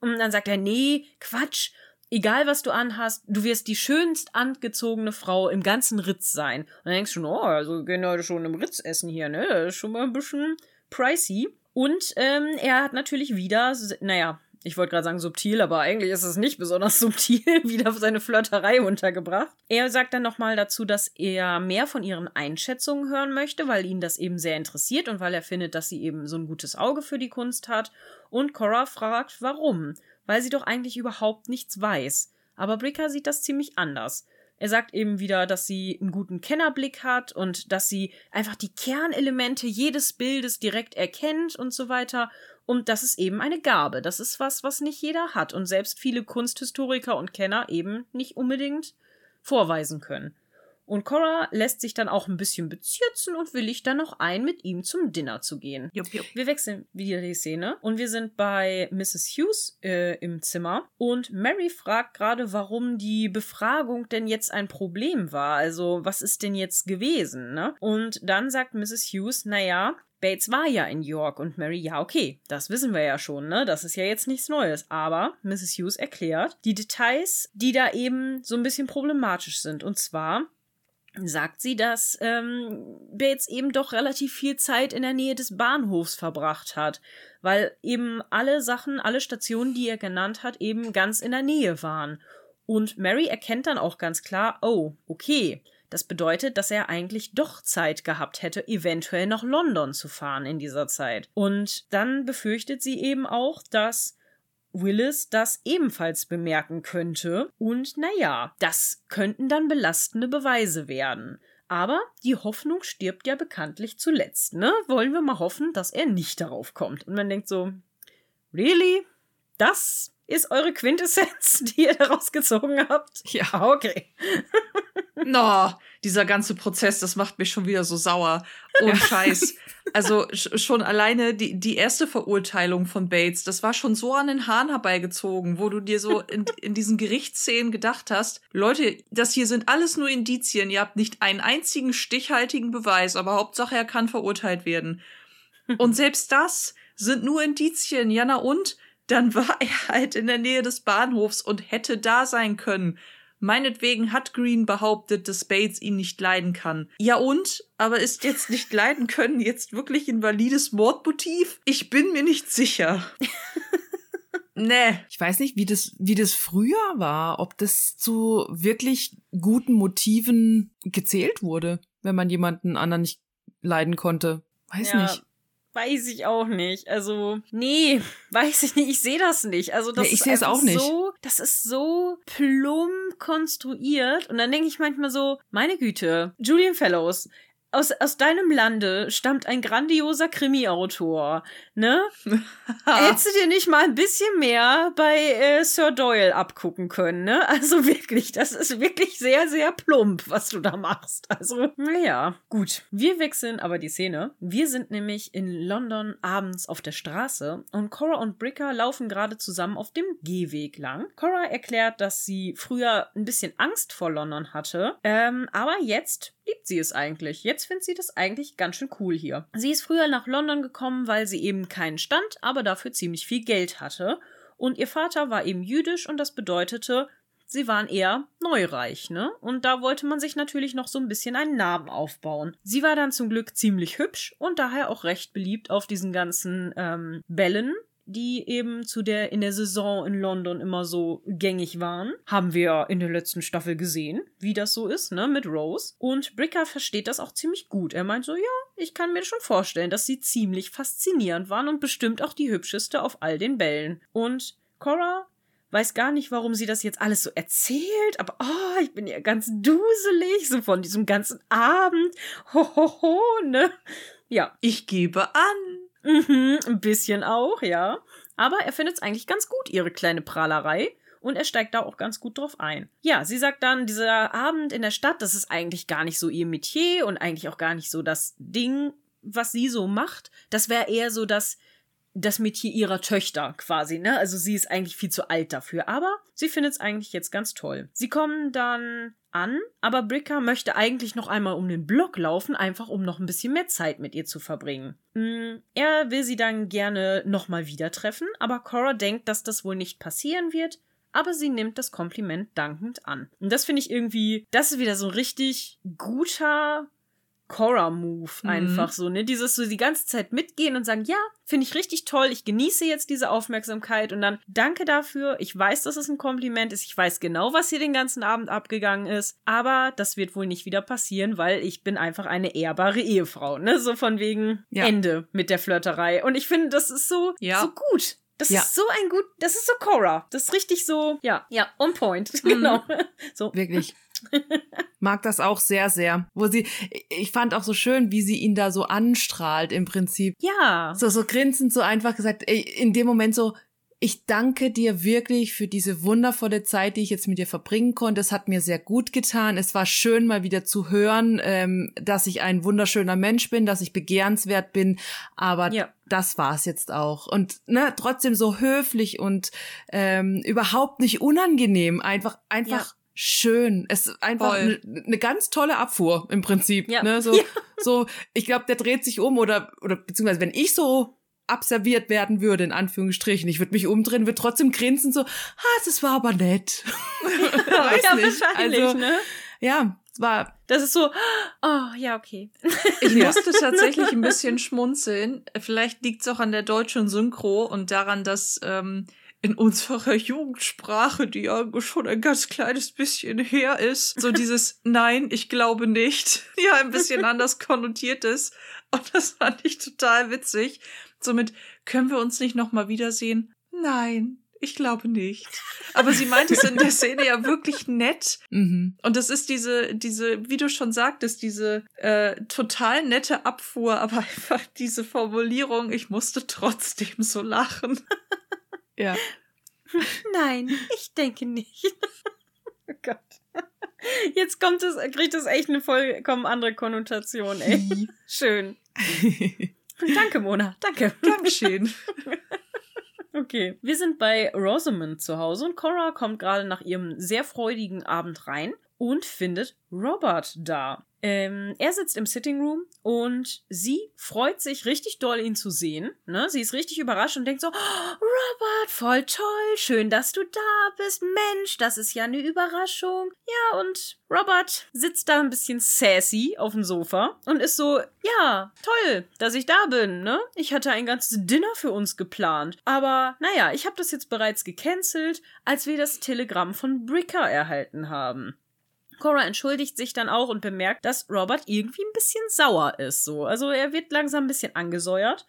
Und dann sagt er, nee, Quatsch. Egal was du anhast, du wirst die schönst angezogene Frau im ganzen Ritz sein. Und dann denkst du, oh, also gehen heute schon im Ritz essen hier, ne? Das ist schon mal ein bisschen pricey. Und ähm, er hat natürlich wieder, naja, ich wollte gerade sagen subtil, aber eigentlich ist es nicht besonders subtil, wieder seine Flirterei untergebracht. Er sagt dann nochmal dazu, dass er mehr von ihren Einschätzungen hören möchte, weil ihn das eben sehr interessiert und weil er findet, dass sie eben so ein gutes Auge für die Kunst hat. Und Cora fragt, warum? Weil sie doch eigentlich überhaupt nichts weiß. Aber Bricker sieht das ziemlich anders. Er sagt eben wieder, dass sie einen guten Kennerblick hat und dass sie einfach die Kernelemente jedes Bildes direkt erkennt und so weiter. Und das ist eben eine Gabe. Das ist was, was nicht jeder hat und selbst viele Kunsthistoriker und Kenner eben nicht unbedingt vorweisen können. Und Cora lässt sich dann auch ein bisschen bezirzen und willigt dann noch ein, mit ihm zum Dinner zu gehen. Jupp, jupp. Wir wechseln wieder die Szene und wir sind bei Mrs. Hughes äh, im Zimmer und Mary fragt gerade, warum die Befragung denn jetzt ein Problem war. Also, was ist denn jetzt gewesen, ne? Und dann sagt Mrs. Hughes, naja, Bates war ja in York und Mary, ja, okay, das wissen wir ja schon, ne? Das ist ja jetzt nichts Neues. Aber Mrs. Hughes erklärt die Details, die da eben so ein bisschen problematisch sind. Und zwar sagt sie, dass ähm, Bates eben doch relativ viel Zeit in der Nähe des Bahnhofs verbracht hat, weil eben alle Sachen, alle Stationen, die er genannt hat, eben ganz in der Nähe waren. Und Mary erkennt dann auch ganz klar, oh, okay, das bedeutet, dass er eigentlich doch Zeit gehabt hätte, eventuell nach London zu fahren in dieser Zeit. Und dann befürchtet sie eben auch, dass Willis das ebenfalls bemerken könnte. Und naja, das könnten dann belastende Beweise werden. Aber die Hoffnung stirbt ja bekanntlich zuletzt, ne? Wollen wir mal hoffen, dass er nicht darauf kommt. Und man denkt so, really? Das ist eure Quintessenz, die ihr daraus gezogen habt? Ja. Okay. No, dieser ganze Prozess, das macht mich schon wieder so sauer. Und Scheiß. Also schon alleine die, die erste Verurteilung von Bates, das war schon so an den Haaren herbeigezogen, wo du dir so in, in diesen Gerichtsszenen gedacht hast, Leute, das hier sind alles nur Indizien, ihr habt nicht einen einzigen stichhaltigen Beweis, aber Hauptsache er kann verurteilt werden. Und selbst das sind nur Indizien, ja na und? Dann war er halt in der Nähe des Bahnhofs und hätte da sein können. Meinetwegen hat Green behauptet, dass Bates ihn nicht leiden kann. Ja und? Aber ist jetzt nicht leiden können jetzt wirklich ein valides Mordmotiv? Ich bin mir nicht sicher. nee. Ich weiß nicht, wie das, wie das früher war, ob das zu wirklich guten Motiven gezählt wurde, wenn man jemanden anderen nicht leiden konnte. Weiß Ja, nicht. Weiß ich auch nicht. Also, nee, weiß ich nicht. Ich sehe das nicht. Also, das Nee, ich ist sehe es auch nicht. so, das ist so plump konstruiert. Und dann denke ich manchmal so, meine Güte, Julian Fellows, aus, aus deinem Lande stammt ein grandioser Krimi-Autor, ne? Hättest du dir nicht mal ein bisschen mehr bei äh, Sir Doyle abgucken können, ne? Also wirklich, das ist wirklich sehr, sehr plump, was du da machst. Also, naja, gut. Wir wechseln aber die Szene. Wir sind nämlich in London abends auf der Straße und Cora und Bricker laufen gerade zusammen auf dem Gehweg lang. Cora erklärt, dass sie früher ein bisschen Angst vor London hatte, ähm, aber jetzt liebt sie es eigentlich. Jetzt findet sie das eigentlich ganz schön cool hier. Sie ist früher nach London gekommen, weil sie eben keinen Stand, aber dafür ziemlich viel Geld hatte. Und ihr Vater war eben jüdisch und das bedeutete, sie waren eher neureich, ne? Und da wollte man sich natürlich noch so ein bisschen einen Namen aufbauen. Sie war dann zum Glück ziemlich hübsch und daher auch recht beliebt auf diesen ganzen ähm, Bällen, die eben zu der in der Saison in London immer so gängig waren. Haben wir in der letzten Staffel gesehen, wie das so ist, ne, mit Rose. Und Bricker versteht das auch ziemlich gut. Er meint so, ja, ich kann mir schon vorstellen, dass sie ziemlich faszinierend waren und bestimmt auch die hübscheste auf all den Bällen. Und Cora weiß gar nicht, warum sie das jetzt alles so erzählt, aber oh, ich bin ja ganz duselig, so von diesem ganzen Abend. Ho, ho, ho, ne? Ja, Ich gebe an. Mhm, ein bisschen auch, ja. Aber er findet es eigentlich ganz gut, ihre kleine Prahlerei. Und er steigt da auch ganz gut drauf ein. Ja, sie sagt dann, dieser Abend in der Stadt, das ist eigentlich gar nicht so ihr Metier und eigentlich auch gar nicht so das Ding, was sie so macht. Das wäre eher so das, das Metier ihrer Töchter quasi, ne? Also sie ist eigentlich viel zu alt dafür, aber sie findet es eigentlich jetzt ganz toll. Sie kommen dann an, aber Bricker möchte eigentlich noch einmal um den Block laufen, einfach um noch ein bisschen mehr Zeit mit ihr zu verbringen. Mm, Er will sie dann gerne nochmal wieder treffen, aber Cora denkt, dass das wohl nicht passieren wird, aber sie nimmt das Kompliment dankend an. Und das finde ich irgendwie, das ist wieder so ein richtig guter Cora-Move Mhm. einfach so, ne? Dieses so die ganze Zeit mitgehen und sagen, ja, finde ich richtig toll, ich genieße jetzt diese Aufmerksamkeit und dann danke dafür. Ich weiß, dass es ein Kompliment ist, ich weiß genau, was hier den ganzen Abend abgegangen ist, aber das wird wohl nicht wieder passieren, weil ich bin einfach eine ehrbare Ehefrau, ne? So von wegen Ja. Ende mit der Flirterei. Und ich finde, das ist so, Ja. so gut. Das Ja. ist so ein gut, das ist so Cora. Das ist richtig so, ja, ja, on point. Genau. So. Wirklich. Mag das auch sehr, sehr. Wo sie, ich fand auch so schön, wie sie ihn da so anstrahlt im Prinzip. Ja. So, so grinsend, so einfach gesagt, ey, in dem Moment so, ich danke dir wirklich für diese wundervolle Zeit, die ich jetzt mit dir verbringen konnte. Es hat mir sehr gut getan. Es war schön, mal wieder zu hören, ähm, dass ich ein wunderschöner Mensch bin, dass ich begehrenswert bin. Aber Ja. das war's jetzt auch. Und ne, trotzdem so höflich und ähm, überhaupt nicht unangenehm. Einfach, einfach Ja. schön. Es ist einfach eine ne ganz tolle Abfuhr im Prinzip. Ja. Ne? So, so, ich glaube, der dreht sich um oder, oder beziehungsweise wenn ich so abserviert werden würde, in Anführungsstrichen, ich würde mich umdrehen, würde trotzdem grinsen, so, ah, das war aber nett. Weiß ja, nicht. wahrscheinlich, Also, ne? Ja, war. Das ist so, oh, ja, okay. Ich musste tatsächlich ein bisschen schmunzeln. Vielleicht liegt es auch an der deutschen Synchro und daran, dass ähm, in unserer Jugendsprache, die ja schon ein ganz kleines bisschen her ist, so dieses Nein, ich glaube nicht, ja ein bisschen anders konnotiert ist. Und das fand ich total witzig. Somit können wir uns nicht nochmal wiedersehen? Nein, ich glaube nicht. Aber sie meint es in der Szene ja wirklich nett. Mhm. Und das ist diese, diese, wie du schon sagtest, diese äh, total nette Abfuhr, aber einfach diese Formulierung, ich musste trotzdem so lachen. Ja. Nein, ich denke nicht. oh Gott. Jetzt kommt es, kriegt es echt eine vollkommen andere Konnotation, ey. Schön. Danke, Mona. Danke. Dankeschön. Okay. Wir sind bei Rosamond zu Hause und Cora kommt gerade nach ihrem sehr freudigen Abend rein und findet Robert da. Ähm, er sitzt im Sitting Room und sie freut sich richtig doll, ihn zu sehen. Ne? Sie ist richtig überrascht und denkt so, oh, Robert, voll toll, schön, dass du da bist. Mensch, das ist ja eine Überraschung. Ja, und Robert sitzt da ein bisschen sassy auf dem Sofa und ist so, ja, toll, dass ich da bin, ne? Ich hatte ein ganzes Dinner für uns geplant. Aber naja, ich habe das jetzt bereits gecancelt, als wir das Telegramm von Bricker erhalten haben. Cora entschuldigt sich dann auch und bemerkt, dass Robert irgendwie ein bisschen sauer ist. So. Also er wird langsam ein bisschen angesäuert.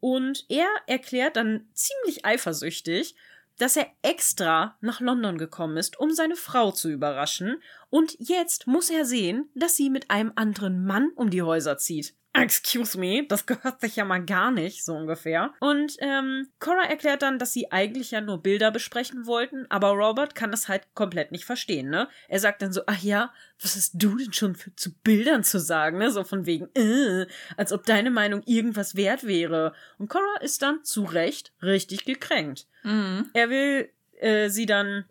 Und er erklärt dann ziemlich eifersüchtig, dass er extra nach London gekommen ist, um seine Frau zu überraschen. Und jetzt muss er sehen, dass sie mit einem anderen Mann um die Häuser zieht. Excuse me, das gehört sich ja mal gar nicht, so ungefähr. Und ähm, Cora erklärt dann, dass sie eigentlich ja nur Bilder besprechen wollten, aber Robert kann das halt komplett nicht verstehen, ne? Er sagt dann so, ach ja, was hast du denn schon für, zu Bildern zu sagen, ne? So von wegen, äh, als ob deine Meinung irgendwas wert wäre. Und Cora ist dann zu Recht richtig gekränkt. Mhm. Er will äh, sie dann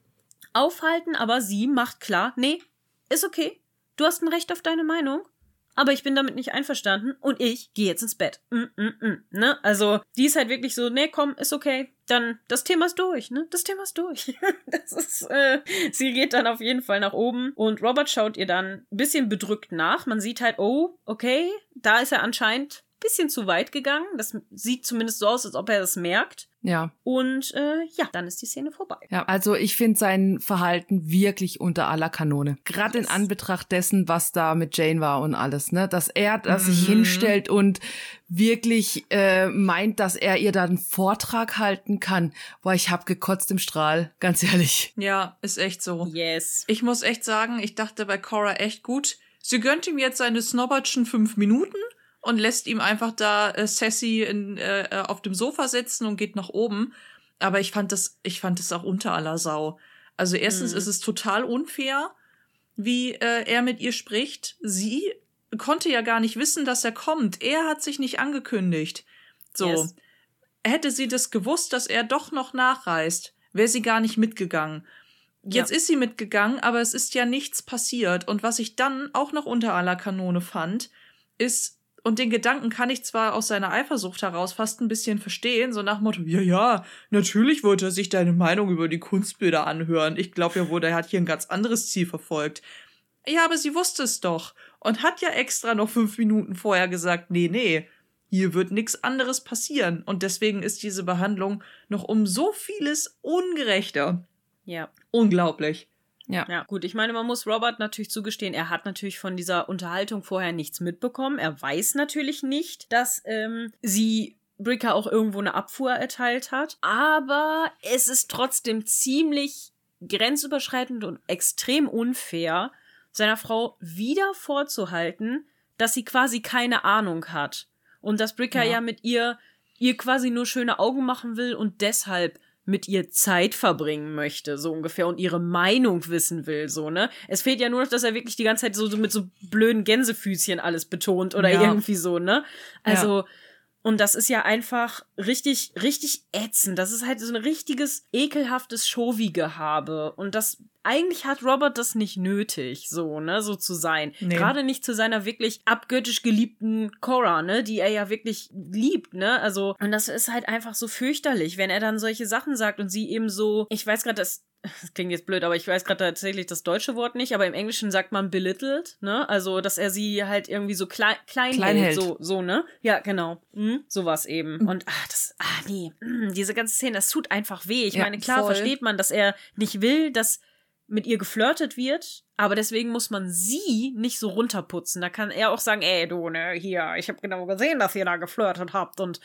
aufhalten, aber sie macht klar, nee, ist okay. Du hast ein Recht auf deine Meinung aber ich bin damit nicht einverstanden und ich gehe jetzt ins Bett. Mm, mm, mm, ne? Also, die ist halt wirklich so, nee, komm, ist okay. Dann, das Thema ist durch, ne? Das Thema ist durch. das ist, äh, sie geht dann auf jeden Fall nach oben und Robert schaut ihr dann ein bisschen bedrückt nach. Man sieht halt, oh, okay, da ist er anscheinend bisschen zu weit gegangen. Das sieht zumindest so aus, als ob er das merkt. Ja. Und äh, ja, dann ist die Szene vorbei. Ja, also ich finde sein Verhalten wirklich unter aller Kanone. Gerade yes. in Anbetracht dessen, was da mit Jane war und alles, ne? Dass er da sich Mhm. hinstellt und wirklich äh, meint, dass er ihr da einen Vortrag halten kann. Boah, ich hab gekotzt im Strahl, ganz ehrlich. Ja, ist echt so. Yes. Ich muss echt sagen, ich dachte bei Cora echt gut. Sie gönnt ihm jetzt seine snobbertschen fünf Minuten und lässt ihm einfach da äh, sassy in, äh, auf dem Sofa sitzen und geht nach oben. Aber ich fand das, ich fand das auch unter aller Sau. Also erstens Mhm. ist es total unfair, wie äh, er mit ihr spricht. Sie konnte ja gar nicht wissen, dass er kommt. Er hat sich nicht angekündigt. So. Yes. Hätte sie das gewusst, dass er doch noch nachreist, wäre sie gar nicht mitgegangen. Jetzt Ja. ist sie mitgegangen, aber es ist ja nichts passiert. Und was ich dann auch noch unter aller Kanone fand, ist, und den Gedanken kann ich zwar aus seiner Eifersucht heraus fast ein bisschen verstehen, so nach dem Motto, ja, ja, natürlich wollte er sich deine Meinung über die Kunstbilder anhören. Ich glaube ja wohl, er hat hier ein ganz anderes Ziel verfolgt. Ja, aber sie wusste es doch und hat ja extra noch fünf Minuten vorher gesagt, nee, nee, hier wird nichts anderes passieren. Und deswegen ist diese Behandlung noch um so vieles ungerechter. Ja. Unglaublich. Ja. Ja, gut, ich meine, man muss Robert natürlich zugestehen, er hat natürlich von dieser Unterhaltung vorher nichts mitbekommen. Er weiß natürlich nicht, dass ähm, sie Bricker auch irgendwo eine Abfuhr erteilt hat. Aber es ist trotzdem ziemlich grenzüberschreitend und extrem unfair, seiner Frau wieder vorzuhalten, dass sie quasi keine Ahnung hat. Und dass Bricker ja, Ja. mit ihr, ihr quasi nur schöne Augen machen will und deshalb mit ihr Zeit verbringen möchte, so ungefähr, und ihre Meinung wissen will, so, ne? Es fehlt ja nur noch, dass er wirklich die ganze Zeit so, so mit so blöden Gänsefüßchen alles betont oder Ja. irgendwie so, ne? Also, und das ist ja einfach richtig, richtig ätzend. Das ist halt so ein richtiges, ekelhaftes Show-Gehabe. Und das, eigentlich hat Robert das nicht nötig, so, ne, so zu sein. Nee. Gerade nicht zu seiner wirklich abgöttisch geliebten Cora, ne, die er ja wirklich liebt, ne? Also, und das ist halt einfach so fürchterlich, wenn er dann solche Sachen sagt und sie eben so, ich weiß gerade, das das klingt jetzt blöd, aber ich weiß gerade tatsächlich das deutsche Wort nicht, aber im Englischen sagt man belittled, ne? Also, dass er sie halt irgendwie so klein, klein, Klein hält, hält. so, so, ne? Ja, genau. Mhm. Sowas eben. Und, ah, das, ah, nee, mm, diese ganze Szene, das tut einfach weh. Ich Ja, meine, klar voll. versteht man, dass er nicht will, dass mit ihr geflirtet wird, aber deswegen muss man sie nicht so runterputzen. Da kann er auch sagen, ey, du, ne, hier, ich habe genau gesehen, dass ihr da geflirtet habt und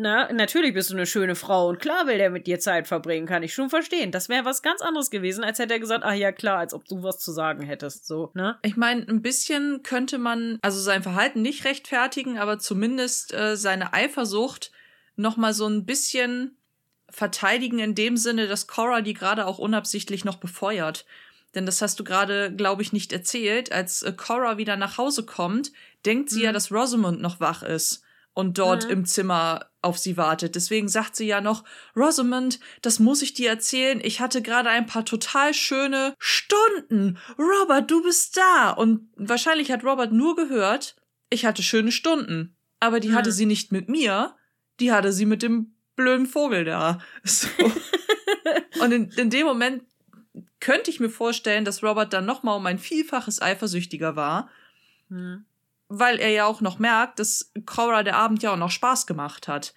na, natürlich bist du eine schöne Frau und klar will der mit dir Zeit verbringen, kann ich schon verstehen. Das wäre was ganz anderes gewesen, als hätte er gesagt, ah ja, klar, als ob du was zu sagen hättest, so, ne? Ich meine, ein bisschen könnte man also sein Verhalten nicht rechtfertigen, aber zumindest äh, seine Eifersucht noch mal so ein bisschen verteidigen in dem Sinne, dass Cora die gerade auch unabsichtlich noch befeuert. Denn das hast du gerade, glaube ich, nicht erzählt. Als äh, Cora wieder nach Hause kommt, denkt sie ja, dass Rosamund noch wach ist und dort Mhm. im Zimmer auf sie wartet. Deswegen sagt sie ja noch, Rosamund, das muss ich dir erzählen. Ich hatte gerade ein paar total schöne Stunden. Robert, du bist da. Und wahrscheinlich hat Robert nur gehört, ich hatte schöne Stunden. Aber die Mhm. hatte sie nicht mit mir, die hatte sie mit dem blöden Vogel da. So. Und in, in dem Moment könnte ich mir vorstellen, dass Robert dann noch mal um ein Vielfaches eifersüchtiger war, Hm. weil er ja auch noch merkt, dass Cora der Abend ja auch noch Spaß gemacht hat.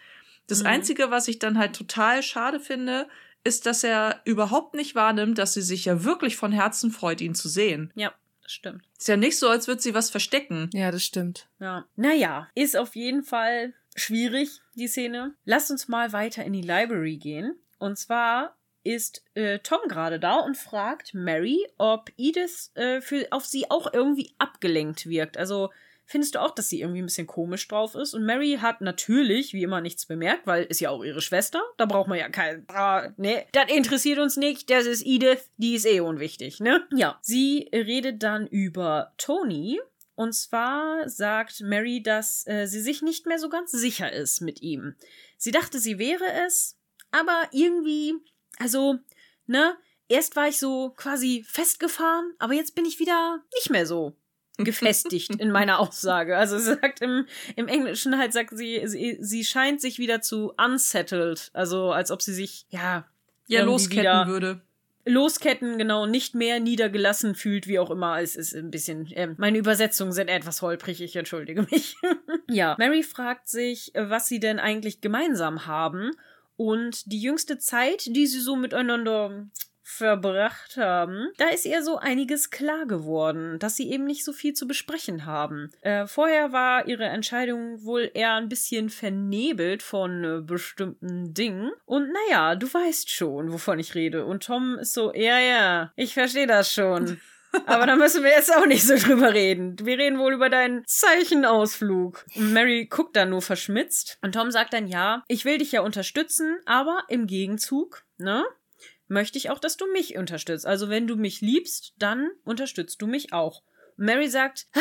Das Mhm. Einzige, was ich dann halt total schade finde, ist, dass er überhaupt nicht wahrnimmt, dass sie sich ja wirklich von Herzen freut, ihn zu sehen. Ja, das stimmt. Ist ja nicht so, als würde sie was verstecken. Ja, das stimmt. Ja. Naja, ist auf jeden Fall schwierig, die Szene. Lasst uns mal weiter in die Library gehen. Und zwar ist äh, Tom gerade da und fragt Mary, ob Edith äh, für, auf sie auch irgendwie abgelenkt wirkt. Also findest du auch, dass sie irgendwie ein bisschen komisch drauf ist? Und Mary hat natürlich, wie immer, nichts bemerkt, weil ist ja auch ihre Schwester. Da braucht man ja kein. Ah, nee, das interessiert uns nicht. Das ist Edith, die ist eh unwichtig, ne? Ja. Sie redet dann über Tony. Und zwar sagt Mary, dass äh, sie sich nicht mehr so ganz sicher ist mit ihm. Sie dachte, sie wäre es, aber irgendwie, also, ne, erst war ich so quasi festgefahren, aber jetzt bin ich wieder nicht mehr so gefestigt in meiner Aussage. Also sie sagt im, im Englischen halt, sagt sie, sie, sie scheint sich wieder zu unsettled. Also als ob sie sich, ja, Ja, losketten wieder- würde. Losketten, genau, nicht mehr niedergelassen fühlt, wie auch immer. Es ist ein bisschen, ähm, meine Übersetzungen sind etwas holprig, ich entschuldige mich. ja, Mary fragt sich, äh, was sie denn eigentlich gemeinsam haben und die jüngste Zeit, die sie so miteinander verbracht haben, da ist ihr so einiges klar geworden, dass sie eben nicht so viel zu besprechen haben. Äh, vorher war ihre Entscheidung wohl eher ein bisschen vernebelt von äh, bestimmten Dingen. Und naja, du weißt schon, wovon ich rede. Und Tom ist so, ja, ja, ich verstehe das schon. Aber da müssen wir jetzt auch nicht so drüber reden. Wir reden wohl über deinen Zeichenausflug. Und Mary guckt dann nur verschmitzt. Und Tom sagt dann, ja, ich will dich ja unterstützen, aber im Gegenzug, ne? Möchte ich auch, dass du mich unterstützt. Also wenn du mich liebst, dann unterstützt du mich auch. Mary sagt, "Ah,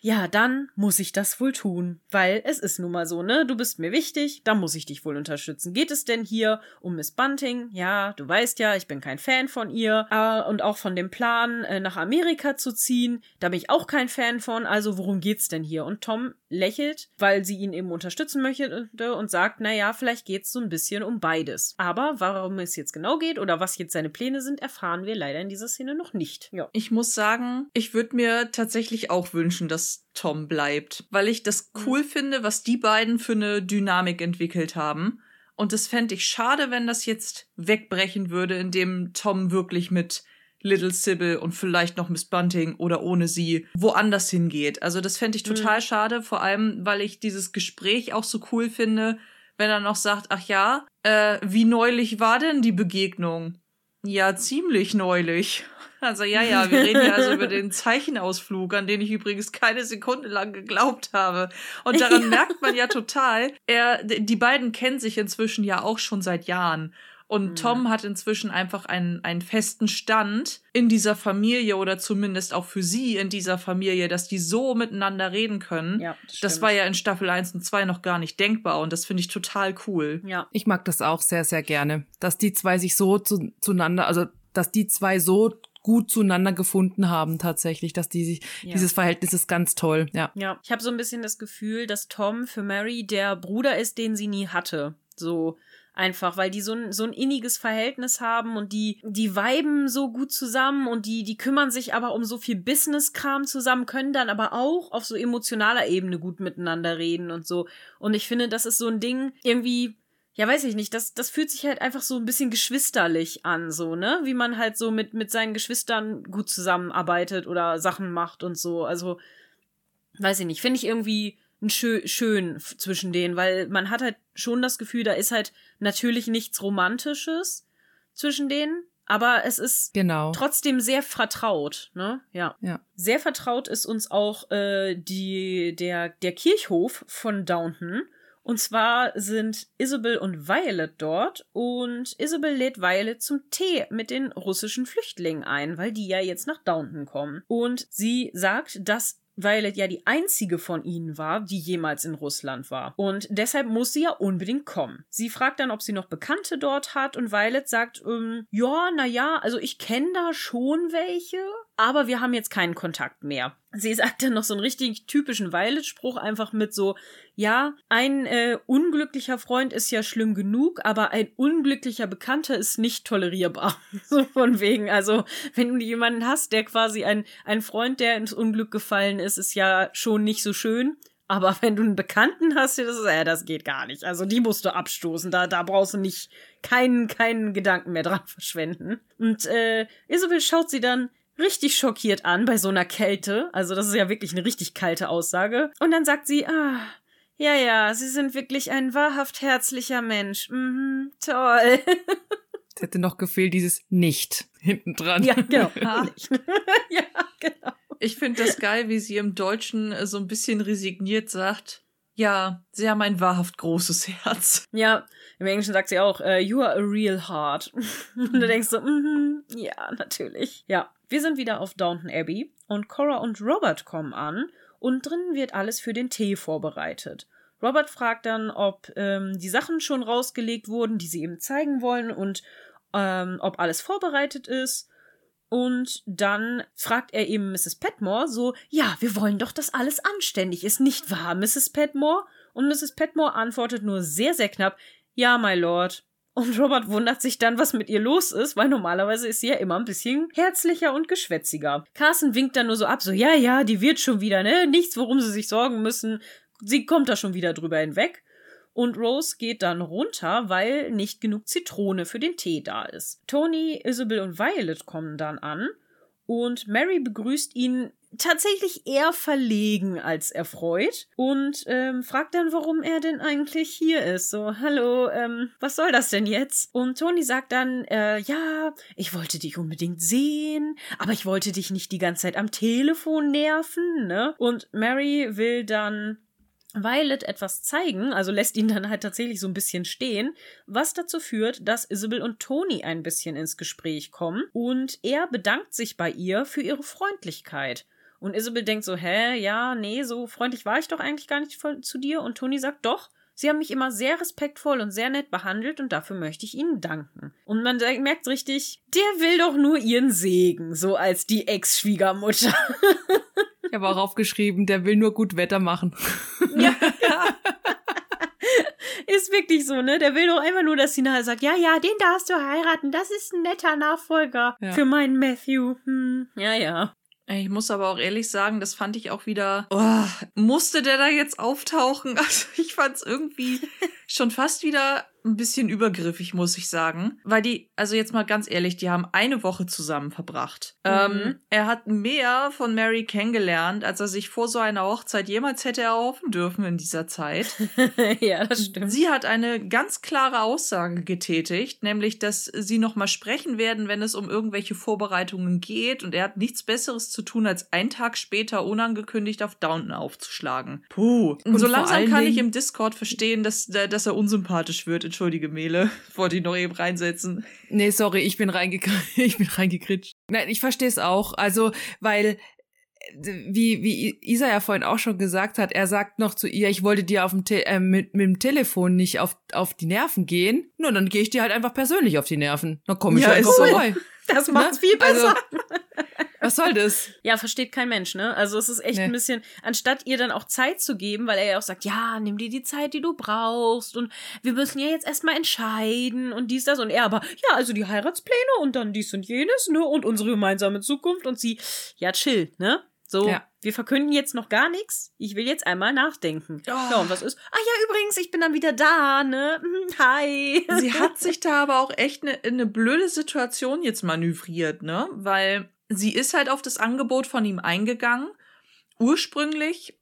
ja, dann muss ich das wohl tun, weil es ist nun mal so, ne? Du bist mir wichtig, dann muss ich dich wohl unterstützen. Geht es denn hier um Miss Bunting? Ja, du weißt ja, ich bin kein Fan von ihr äh, und auch von dem Plan, äh, nach Amerika zu ziehen. Da bin ich auch kein Fan von. Also worum geht's denn hier? Und Tom lächelt, weil sie ihn eben unterstützen möchte und sagt, na ja, vielleicht geht's so ein bisschen um beides. Aber warum es jetzt genau geht oder was jetzt seine Pläne sind, erfahren wir leider in dieser Szene noch nicht. Ja. Ich muss sagen, ich würde mir tatsächlich auch wünschen, dass Tom bleibt, weil ich das cool finde, was die beiden für eine Dynamik entwickelt haben. Und das fände ich schade, wenn das jetzt wegbrechen würde, indem Tom wirklich mit Little Sybil und vielleicht noch Miss Bunting oder ohne sie woanders hingeht. Also das fände ich total schade, vor allem, weil ich dieses Gespräch auch so cool finde, wenn er noch sagt, ach ja, äh, wie neulich war denn die Begegnung? Ja, ziemlich neulich. Also ja, ja, wir reden ja also über den Zeichenausflug, an den ich übrigens keine Sekunde lang geglaubt habe. Und daran Ja. merkt man ja total, er, die beiden kennen sich inzwischen ja auch schon seit Jahren. Und Mhm. Tom hat inzwischen einfach einen, einen festen Stand in dieser Familie oder zumindest auch für sie in dieser Familie, dass die so miteinander reden können. Ja, das war ja in Staffel 1 und 2 noch gar nicht denkbar und das finde ich total cool. Ja. Ich mag das auch sehr, sehr gerne, dass die zwei sich so zu, zueinander, also dass die zwei so gut zueinander gefunden haben tatsächlich, dass die sich, Ja. dieses Verhältnis ist ganz toll, ja. Ja, ich habe so ein bisschen das Gefühl, dass Tom für Mary der Bruder ist, den sie nie hatte. So, einfach, weil die so ein, so ein inniges Verhältnis haben und die, die weiben so gut zusammen und die, die kümmern sich aber um so viel Business-Kram zusammen, können dann aber auch auf so emotionaler Ebene gut miteinander reden und so. Und ich finde, das ist so ein Ding, irgendwie, ja, weiß ich nicht, das, das fühlt sich halt einfach so ein bisschen geschwisterlich an, so, ne? Wie man halt so mit, mit seinen Geschwistern gut zusammenarbeitet oder Sachen macht und so. Also, weiß ich nicht, finde ich irgendwie schön, schön zwischen denen, weil man hat halt schon das Gefühl, da ist halt natürlich nichts Romantisches zwischen denen, aber es ist genau. trotzdem sehr vertraut, ne? Ja. ja. Sehr vertraut ist uns auch äh, die, der, der Kirchhof von Downton. Und zwar sind Isabel und Violet dort und Isabel lädt Violet zum Tee mit den russischen Flüchtlingen ein, weil die ja jetzt nach Downton kommen. Und sie sagt, dass Violet ja die einzige von ihnen war, die jemals in Russland war. Und deshalb muss sie ja unbedingt kommen. Sie fragt dann, ob sie noch Bekannte dort hat und Violet sagt, ähm, ja, na ja, also ich kenne da schon welche, aber wir haben jetzt keinen Kontakt mehr. Sie sagt dann noch so einen richtig typischen Violet-Spruch einfach mit so, ja, ein äh, unglücklicher Freund ist ja schlimm genug, aber ein unglücklicher Bekannter ist nicht tolerierbar. so von wegen, also wenn du jemanden hast, der quasi ein, ein Freund, der ins Unglück gefallen ist, ist ja schon nicht so schön. Aber wenn du einen Bekannten hast, das, ist, äh, das geht gar nicht. Also die musst du abstoßen. Da, da brauchst du nicht keinen, keinen Gedanken mehr dran verschwenden. Und äh, Isabel schaut sie dann richtig schockiert an bei so einer Kälte. Also das ist ja wirklich eine richtig kalte Aussage. Und dann sagt sie, ah, ja, ja, Sie sind wirklich ein wahrhaft herzlicher Mensch. Mhm, toll. Es hätte noch gefehlt, dieses Nicht hinten dran. Ja, genau. ja, genau. Ich finde das geil, wie sie im Deutschen so ein bisschen resigniert sagt. Ja, sie haben ein wahrhaft großes Herz. Ja, im Englischen sagt sie auch, uh, you are a real heart. und du denkst so, mm -hmm, ja, natürlich. Ja, wir sind wieder auf Downton Abbey und Cora und Robert kommen an und drinnen wird alles für den Tee vorbereitet. Robert fragt dann, ob ähm, die Sachen schon rausgelegt wurden, die sie ihm zeigen wollen und ähm, ob alles vorbereitet ist. Und dann fragt er eben Mrs. Petmore so, ja, wir wollen doch, dass alles anständig ist, nicht wahr, Mrs. Petmore? Und Mrs. Petmore antwortet nur sehr, sehr knapp, ja, my lord. Und Robert wundert sich dann, was mit ihr los ist, weil normalerweise ist sie ja immer ein bisschen herzlicher und geschwätziger. Carson winkt dann nur so ab, so, ja, ja, die wird schon wieder, ne? Nichts, worum sie sich sorgen müssen. Sie kommt da schon wieder drüber hinweg. Und Rose geht dann runter, weil nicht genug Zitrone für den Tee da ist. Tony, Isabel und Violet kommen dann an und Mary begrüßt ihn tatsächlich eher verlegen als erfreut und ähm, fragt dann, warum er denn eigentlich hier ist. So, hallo, ähm, was soll das denn jetzt? Und Tony sagt dann, äh, ja, ich wollte dich unbedingt sehen, aber ich wollte dich nicht die ganze Zeit am Telefon nerven, ne? Und Mary will dann Violet etwas zeigen, also lässt ihn dann halt tatsächlich so ein bisschen stehen, was dazu führt, dass Isabel und Tony ein bisschen ins Gespräch kommen und er bedankt sich bei ihr für ihre Freundlichkeit. Und Isabel denkt so, hä, ja, nee, so freundlich war ich doch eigentlich gar nicht zu dir. Und Tony sagt, doch, Sie haben mich immer sehr respektvoll und sehr nett behandelt und dafür möchte ich Ihnen danken. Und man merkt richtig, der will doch nur ihren Segen, so als die Ex-Schwiegermutter. Ich habe auch aufgeschrieben, der will nur gut Wetter machen. Ja. ist wirklich so, ne? Der will doch einfach nur, dass sie nachher sagt, ja, ja, den darfst du heiraten, das ist ein netter Nachfolger ja. für meinen Matthew. Hm. Ja, ja. Ich muss aber auch ehrlich sagen, das fand ich auch wieder. Oh, musste der da jetzt auftauchen? Also ich fand es irgendwie schon fast wieder ein bisschen übergriffig, muss ich sagen. Weil die, also jetzt mal ganz ehrlich, die haben eine Woche zusammen verbracht. Mhm. Ähm, er hat mehr von Mary kennengelernt, als er sich vor so einer Hochzeit jemals hätte erhoffen dürfen in dieser Zeit. ja, das stimmt. Sie hat eine ganz klare Aussage getätigt, nämlich, dass sie nochmal sprechen werden, wenn es um irgendwelche Vorbereitungen geht. Und er hat nichts Besseres zu tun, als einen Tag später unangekündigt auf Downton aufzuschlagen. Puh. Und so langsam kann ich im Discord verstehen, dass, dass er unsympathisch wird Entschuldige, Mele. Wollte ich noch eben reinsetzen. Nee, sorry, ich bin reingekritscht. Ich bin reingekritscht. Nein, ich verstehe es auch. Also, weil wie, wie Isa ja vorhin auch schon gesagt hat, er sagt noch zu ihr, ich wollte dir auf dem Te äh, mit, mit dem Telefon nicht auf, auf die Nerven gehen. Nur dann gehe ich dir halt einfach persönlich auf die Nerven. Dann komme ich ja, einfach vorbei. Das macht's ne? viel besser. Also, Was soll das? Ja, versteht kein Mensch, ne? Also es ist echt Nee. ein bisschen, anstatt ihr dann auch Zeit zu geben, weil er ja auch sagt, ja, nimm dir die Zeit, die du brauchst und wir müssen ja jetzt erstmal entscheiden und dies, das und er aber, ja, also die Heiratspläne und dann dies und jenes, ne? Und unsere gemeinsame Zukunft und sie, ja, chill, ne? So, Ja. wir verkünden jetzt noch gar nichts. Ich will jetzt einmal nachdenken. Oh. Ja, und was ist? Ah ja, übrigens, ich bin dann wieder da, ne? Hm, Hi. Sie hat sich da aber auch echt eine ne blöde Situation jetzt manövriert, ne? Weil sie ist halt auf das Angebot von ihm eingegangen. Ursprünglich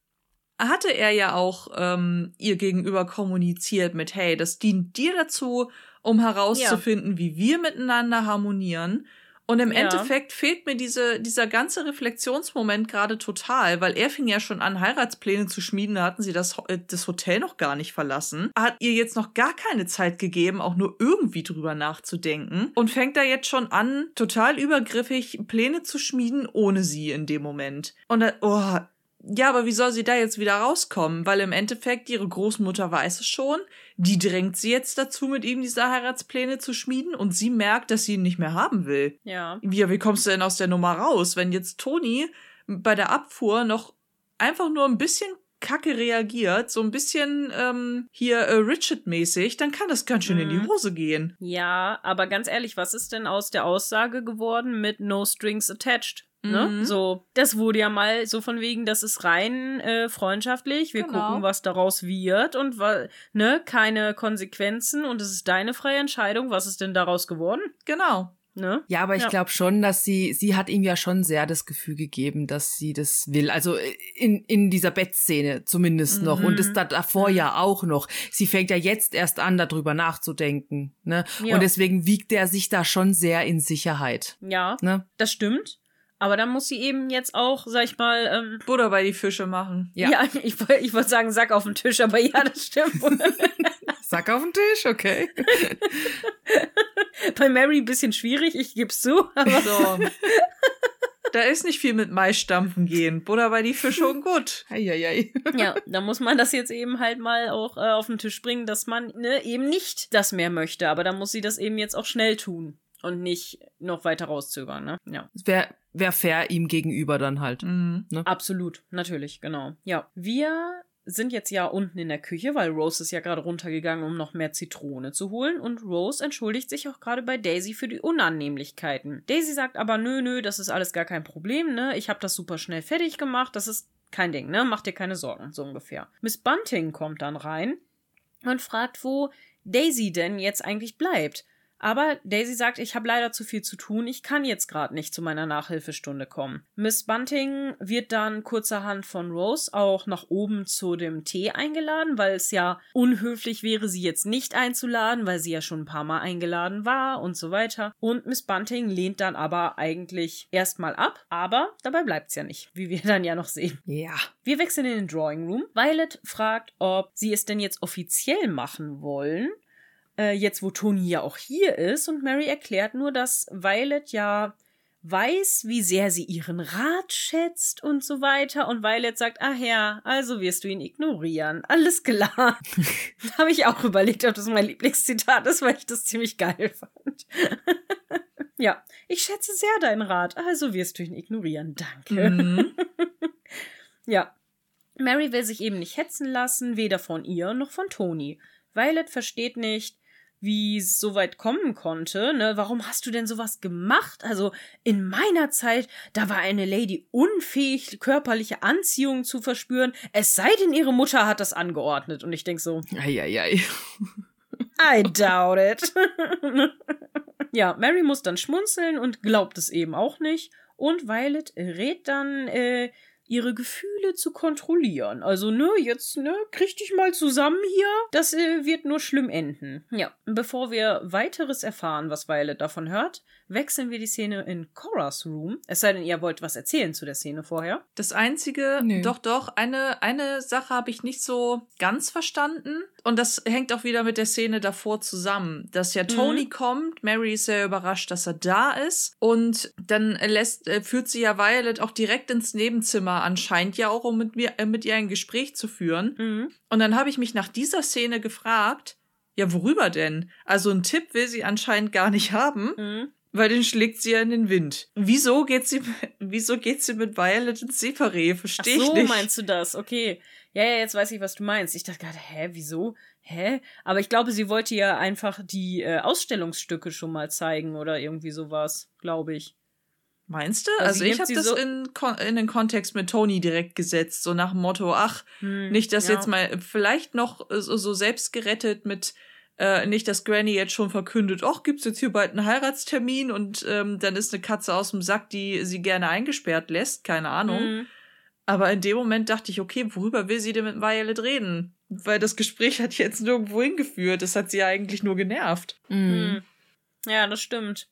hatte er ja auch ähm, ihr gegenüber kommuniziert mit, hey, das dient dir dazu, um herauszufinden, wie wir miteinander harmonieren. Und im Ja. Endeffekt fehlt mir diese, dieser ganze Reflexionsmoment gerade total, weil er fing ja schon an, Heiratspläne zu schmieden, da hatten sie das, äh, das Hotel noch gar nicht verlassen. Hat ihr jetzt noch gar keine Zeit gegeben, auch nur irgendwie drüber nachzudenken. Und fängt da jetzt schon an, total übergriffig Pläne zu schmieden, ohne sie in dem Moment. Und da, oh, ja, aber wie soll sie da jetzt wieder rauskommen? Weil im Endeffekt ihre Großmutter weiß es schon. Die drängt sie jetzt dazu, mit ihm diese Heiratspläne zu schmieden und sie merkt, dass sie ihn nicht mehr haben will. Ja. Ja, wie kommst du denn aus der Nummer raus, wenn jetzt Toni bei der Abfuhr noch einfach nur ein bisschen kacke reagiert, so ein bisschen ähm, hier äh, Richard-mäßig, dann kann das ganz schön in die Mhm. Hose gehen. Ja, aber ganz ehrlich, was ist denn aus der Aussage geworden mit No Strings Attached? Ne? Mhm. So, das wurde ja mal so von wegen, das ist rein äh, freundschaftlich. Wir Genau. gucken, was daraus wird und wa- ne, keine Konsequenzen und es ist deine freie Entscheidung. Was ist denn daraus geworden? Genau. Ne? Ja, aber ich Ja. glaube schon, dass sie, sie hat ihm ja schon sehr das Gefühl gegeben, dass sie das will. Also in, in dieser Bettszene zumindest noch. Und Mhm. das da, davor ja auch noch. Sie fängt ja jetzt erst an, darüber nachzudenken. Ne? Ja. Und deswegen wiegt er sich da schon sehr in Sicherheit. Ja, Ne? das stimmt. Aber dann muss sie eben jetzt auch, sag ich mal, ähm, Butter bei die Fische machen. Ja. ja, ich, ich wollte sagen, Sack auf den Tisch, aber ja, das stimmt. Sack auf den Tisch, okay. Bei Mary ein bisschen schwierig, ich geb's zu, aber So. da ist nicht viel mit Maisstampfen gehen. Butter bei die Fische und gut. Eieiei. Ja, da muss man das jetzt eben halt mal auch äh, auf den Tisch bringen, dass man ne, eben nicht das mehr möchte. Aber dann muss sie das eben jetzt auch schnell tun und nicht noch weiter rauszögern. Ne? Ja, Wäre wär fair ihm gegenüber dann halt. Mhm. absolut, natürlich, genau. Ja, wir sind jetzt ja unten in der Küche, weil Rose ist ja gerade runtergegangen, um noch mehr Zitrone zu holen. Und Rose entschuldigt sich auch gerade bei Daisy für die Unannehmlichkeiten. Daisy sagt aber, nö, nö, das ist alles gar kein Problem, ne? Ich habe das super schnell fertig gemacht, das ist kein Ding, ne? Mach dir keine Sorgen, so ungefähr. Miss Bunting kommt dann rein und fragt, wo Daisy denn jetzt eigentlich bleibt. Aber Daisy sagt, ich habe leider zu viel zu tun, ich kann jetzt gerade nicht zu meiner Nachhilfestunde kommen. Miss Bunting wird dann kurzerhand von Rose auch nach oben zu dem Tee eingeladen, weil es ja unhöflich wäre, sie jetzt nicht einzuladen, weil sie ja schon ein paar Mal eingeladen war und so weiter. Und Miss Bunting lehnt dann aber eigentlich erstmal ab, aber dabei bleibt's ja nicht, wie wir dann ja noch sehen. Ja. Wir wechseln in den Drawing Room. Violet fragt, ob sie es denn jetzt offiziell machen wollen. Äh, jetzt, wo Toni ja auch hier ist. Und Mary erklärt nur, dass Violet ja weiß, wie sehr sie ihren Rat schätzt und so weiter. Und Violet sagt, ach ja, also wirst du ihn ignorieren. Alles klar. da habe ich auch überlegt, ob das mein Lieblingszitat ist, weil ich das ziemlich geil fand. ja, ich schätze sehr deinen Rat, also wirst du ihn ignorieren. Danke. Mhm. Ja. Mary will sich eben nicht hetzen lassen, weder von ihr noch von Toni. Violet versteht nicht, wie es so weit kommen konnte, ne? Warum hast du denn sowas gemacht? Also, in meiner Zeit, da war eine Lady unfähig, körperliche Anziehung zu verspüren, es sei denn, ihre Mutter hat das angeordnet. Und ich denk so, Eieiei. I doubt it. ja, Mary muss dann schmunzeln und glaubt es eben auch nicht. Und Violet rät dann, äh, ihre Gefühle zu kontrollieren. Also, ne, jetzt, ne, krieg dich mal zusammen hier. Das äh, wird nur schlimm enden. Ja, bevor wir weiteres erfahren, was Violet davon hört, wechseln wir die Szene in Coras Room. Es sei denn, ihr wollt was erzählen zu der Szene vorher. Das einzige, Nö. doch, doch, eine, eine Sache habe ich nicht so ganz verstanden. Und das hängt auch wieder mit der Szene davor zusammen. Dass ja Tony kommt, Mary ist sehr überrascht, dass er da ist. Und dann lässt, äh, führt sie ja Violet auch direkt ins Nebenzimmer, anscheinend ja auch, um mit, mir, äh, mit ihr ein Gespräch zu führen. Mhm. Und dann habe ich mich nach dieser Szene gefragt, ja, worüber denn? Also einen Tipp will sie anscheinend gar nicht haben. Mhm. Weil den schlägt sie ja in den Wind. Wieso geht sie, wieso geht sie mit Violet ins Separé? Verstehe Ach so, ich nicht. meinst du das? Okay. Ja, ja, jetzt weiß ich, was du meinst. Ich dachte gerade, hä, wieso? Hä? Aber ich glaube, sie wollte ja einfach die äh, Ausstellungsstücke schon mal zeigen oder irgendwie sowas, glaube ich. Meinst du? Also Also, ich habe das so- in, in den Kontext mit Tony direkt gesetzt, so nach dem Motto, ach, Hm, nicht, dass ja. jetzt mal vielleicht noch so, so selbst gerettet mit, äh, nicht, dass Granny jetzt schon verkündet, ach, gibt's jetzt hier bald einen Heiratstermin und ähm, dann ist eine Katze aus dem Sack, die sie gerne eingesperrt lässt, keine Ahnung. Hm. Aber in dem Moment dachte ich, okay, worüber will sie denn mit Violet reden? Weil das Gespräch hat jetzt nirgendwo hingeführt. Das hat sie ja eigentlich nur genervt. Mhm. Hm. Ja, das stimmt.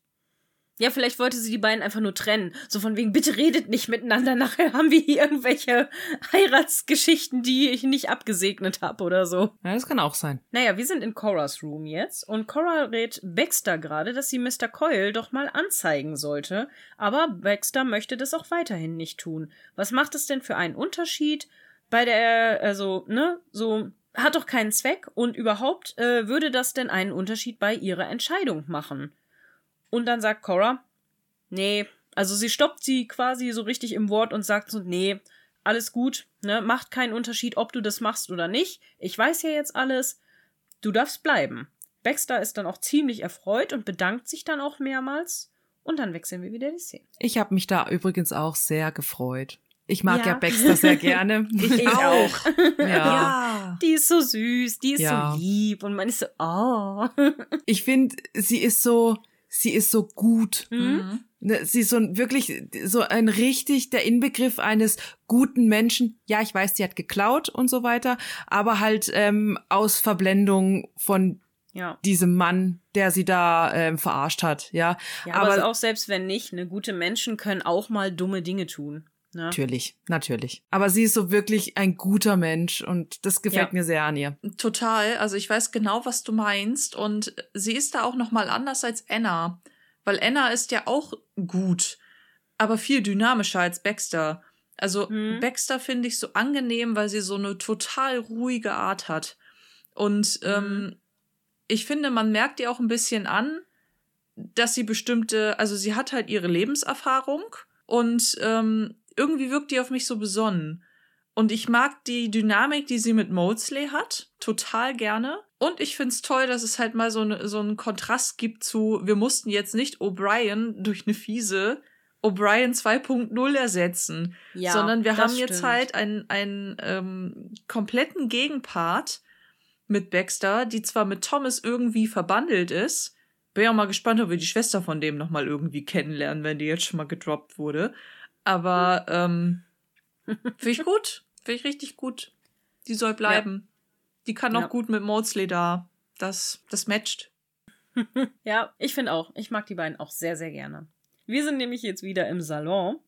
Ja, vielleicht wollte sie die beiden einfach nur trennen. So von wegen, bitte redet nicht miteinander. Nachher haben wir hier irgendwelche Heiratsgeschichten, die ich nicht abgesegnet habe oder so. Ja, das kann auch sein. Naja, wir sind in Coras Room jetzt und Cora rät Baxter gerade, dass sie Mr. Coyle doch mal anzeigen sollte. Aber Baxter möchte das auch weiterhin nicht tun. Was macht es denn für einen Unterschied bei der, also, ne, so, hat doch keinen Zweck und überhaupt äh, würde das denn einen Unterschied bei ihrer Entscheidung machen? Und dann sagt Cora, nee, also sie stoppt sie quasi so richtig im Wort und sagt so, nee, alles gut, ne, macht keinen Unterschied, ob du das machst oder nicht. Ich weiß ja jetzt alles. Du darfst bleiben. Baxter ist dann auch ziemlich erfreut und bedankt sich dann auch mehrmals. Und dann wechseln wir wieder die Szene. Ich habe mich da übrigens auch sehr gefreut. Ich mag ja, Ja. Baxter sehr gerne. Ich auch. ja. Die ist so süß, die ist Ja. so lieb und man ist so, oh. Ich finde, sie ist so, sie ist so gut. Mhm. Ne, Sie ist so ein wirklich, so ein richtig der Inbegriff eines guten Menschen. Ja, ich weiß, sie hat geklaut und so weiter, aber halt ähm, aus Verblendung von Ja. diesem Mann, der sie da ähm, verarscht hat. Ja, ja aber, aber auch selbst wenn nicht, ne, gute Menschen können auch mal dumme Dinge tun. Ne? natürlich, natürlich. Aber sie ist so wirklich ein guter Mensch und das gefällt Ja. mir sehr an ihr. Total. Also ich weiß genau, was du meinst. Und sie ist da auch noch mal anders als Anna. Weil Anna ist ja auch gut, aber viel dynamischer als Baxter. Also Mhm. Baxter finde ich so angenehm, weil sie so eine total ruhige Art hat. Und ähm, ich finde, man merkt ihr auch ein bisschen an, dass sie bestimmte, also sie hat halt ihre Lebenserfahrung und ähm, irgendwie wirkt die auf mich so besonnen. Und ich mag die Dynamik, die sie mit Molesley hat, total gerne. Und ich find's toll, dass es halt mal so, ne, so einen Kontrast gibt zu, wir mussten jetzt nicht O'Brien durch eine fiese O'Brien 2.0 ersetzen, Ja, sondern wir haben jetzt stimmt. halt einen, einen ähm, kompletten Gegenpart mit Baxter, die zwar mit Thomas irgendwie verbandelt ist. Bin ja mal gespannt, ob wir die Schwester von dem nochmal irgendwie kennenlernen, wenn die jetzt schon mal gedroppt wurde. Aber ähm, finde ich gut. Finde ich richtig gut. Die soll bleiben. Die kann auch Ja. gut mit Maudsley da. Das, das matcht. Ja, ich finde auch. Ich mag die beiden auch sehr, sehr gerne. Wir sind nämlich jetzt wieder im Salon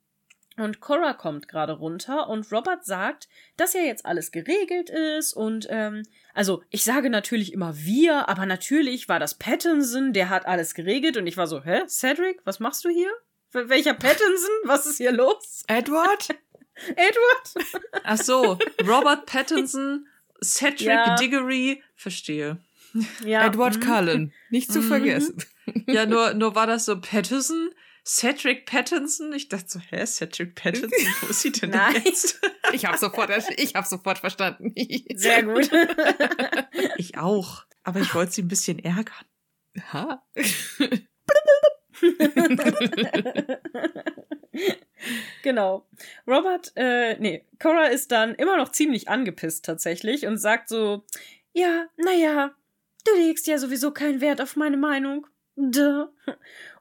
und Cora kommt gerade runter und Robert sagt, dass ja jetzt alles geregelt ist und ähm, also ich sage natürlich immer wir, aber natürlich war das Pattinson, der hat alles geregelt und ich war so, hä, Cedric, was machst du hier? Wel- Welcher Pattinson? Was ist hier los? Edward? Edward? Ach so, Robert Pattinson, Cedric Ja. Diggory, verstehe. Ja. Edward mhm. Cullen. Nicht zu Mhm. vergessen. Ja, nur, nur war das so Pattinson, Cedric Pattinson. Ich dachte so, hä, Cedric Pattinson, wo ist sie denn, Nein. jetzt? Ich habe sofort, ich hab sofort verstanden. Sehr gut. Ich auch. Aber ich wollte sie ein bisschen ärgern. Ha. Genau. Robert, äh, nee, Cora ist dann immer noch ziemlich angepisst tatsächlich und sagt so, ja, naja, du legst ja sowieso keinen Wert auf meine Meinung. Duh.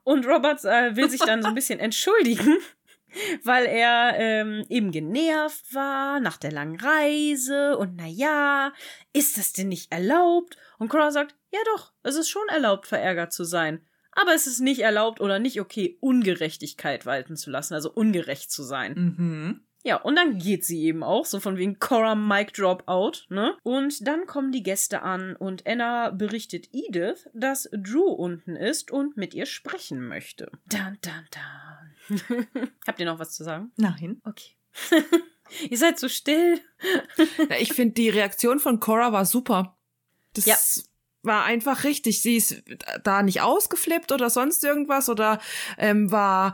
Und Robert äh, will sich dann so ein bisschen entschuldigen, weil er ähm, eben genervt war nach der langen Reise und naja, ist das denn nicht erlaubt? Und Cora sagt, ja doch, es ist schon erlaubt, verärgert zu sein. Aber es ist nicht erlaubt oder nicht okay, Ungerechtigkeit walten zu lassen, also ungerecht zu sein. Mhm. Ja, und dann geht sie eben auch, so von wegen Cora Mic Drop Out, ne? Und dann kommen die Gäste an und Anna berichtet Edith, dass Drew unten ist und mit ihr sprechen möchte. Dun, dun, dun. Habt ihr noch was zu sagen? Nein. Okay. ihr seid so still. Ja, ich finde, die Reaktion von Cora war super. Das Ja. War einfach richtig. Sie ist da nicht ausgeflippt oder sonst irgendwas oder ähm, war